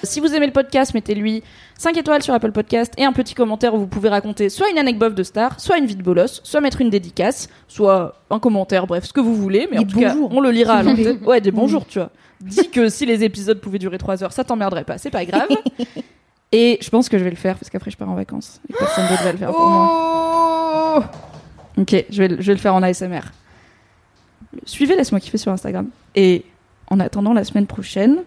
si vous aimez le podcast, mettez-lui 5 étoiles sur Apple Podcast et un petit commentaire où vous pouvez raconter soit une anecdote de star, soit une vie de bolos, soit mettre une dédicace, soit un commentaire, bref, ce que vous voulez. Mais Des en tout cas, on le lira à l'antenne. Ouais, des bonjours, tu vois. Dis que si les épisodes pouvaient durer 3 heures, ça t'emmerderait pas, c'est pas grave. Et je pense que je vais le faire parce qu'après je pars en vacances et personne d'autre va le faire pour moi. Ok, je vais, le- je vais le faire en ASMR. Suivez Laisse-moi kiffer sur Instagram. Et en attendant la semaine prochaine,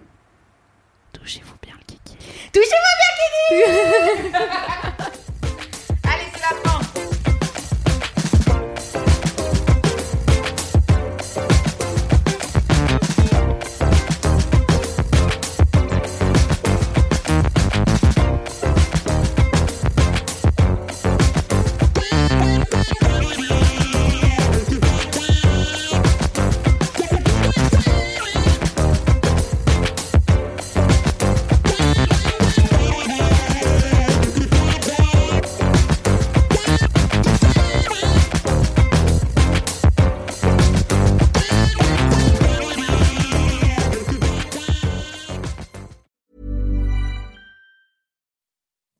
touchez-vous bien le kiki.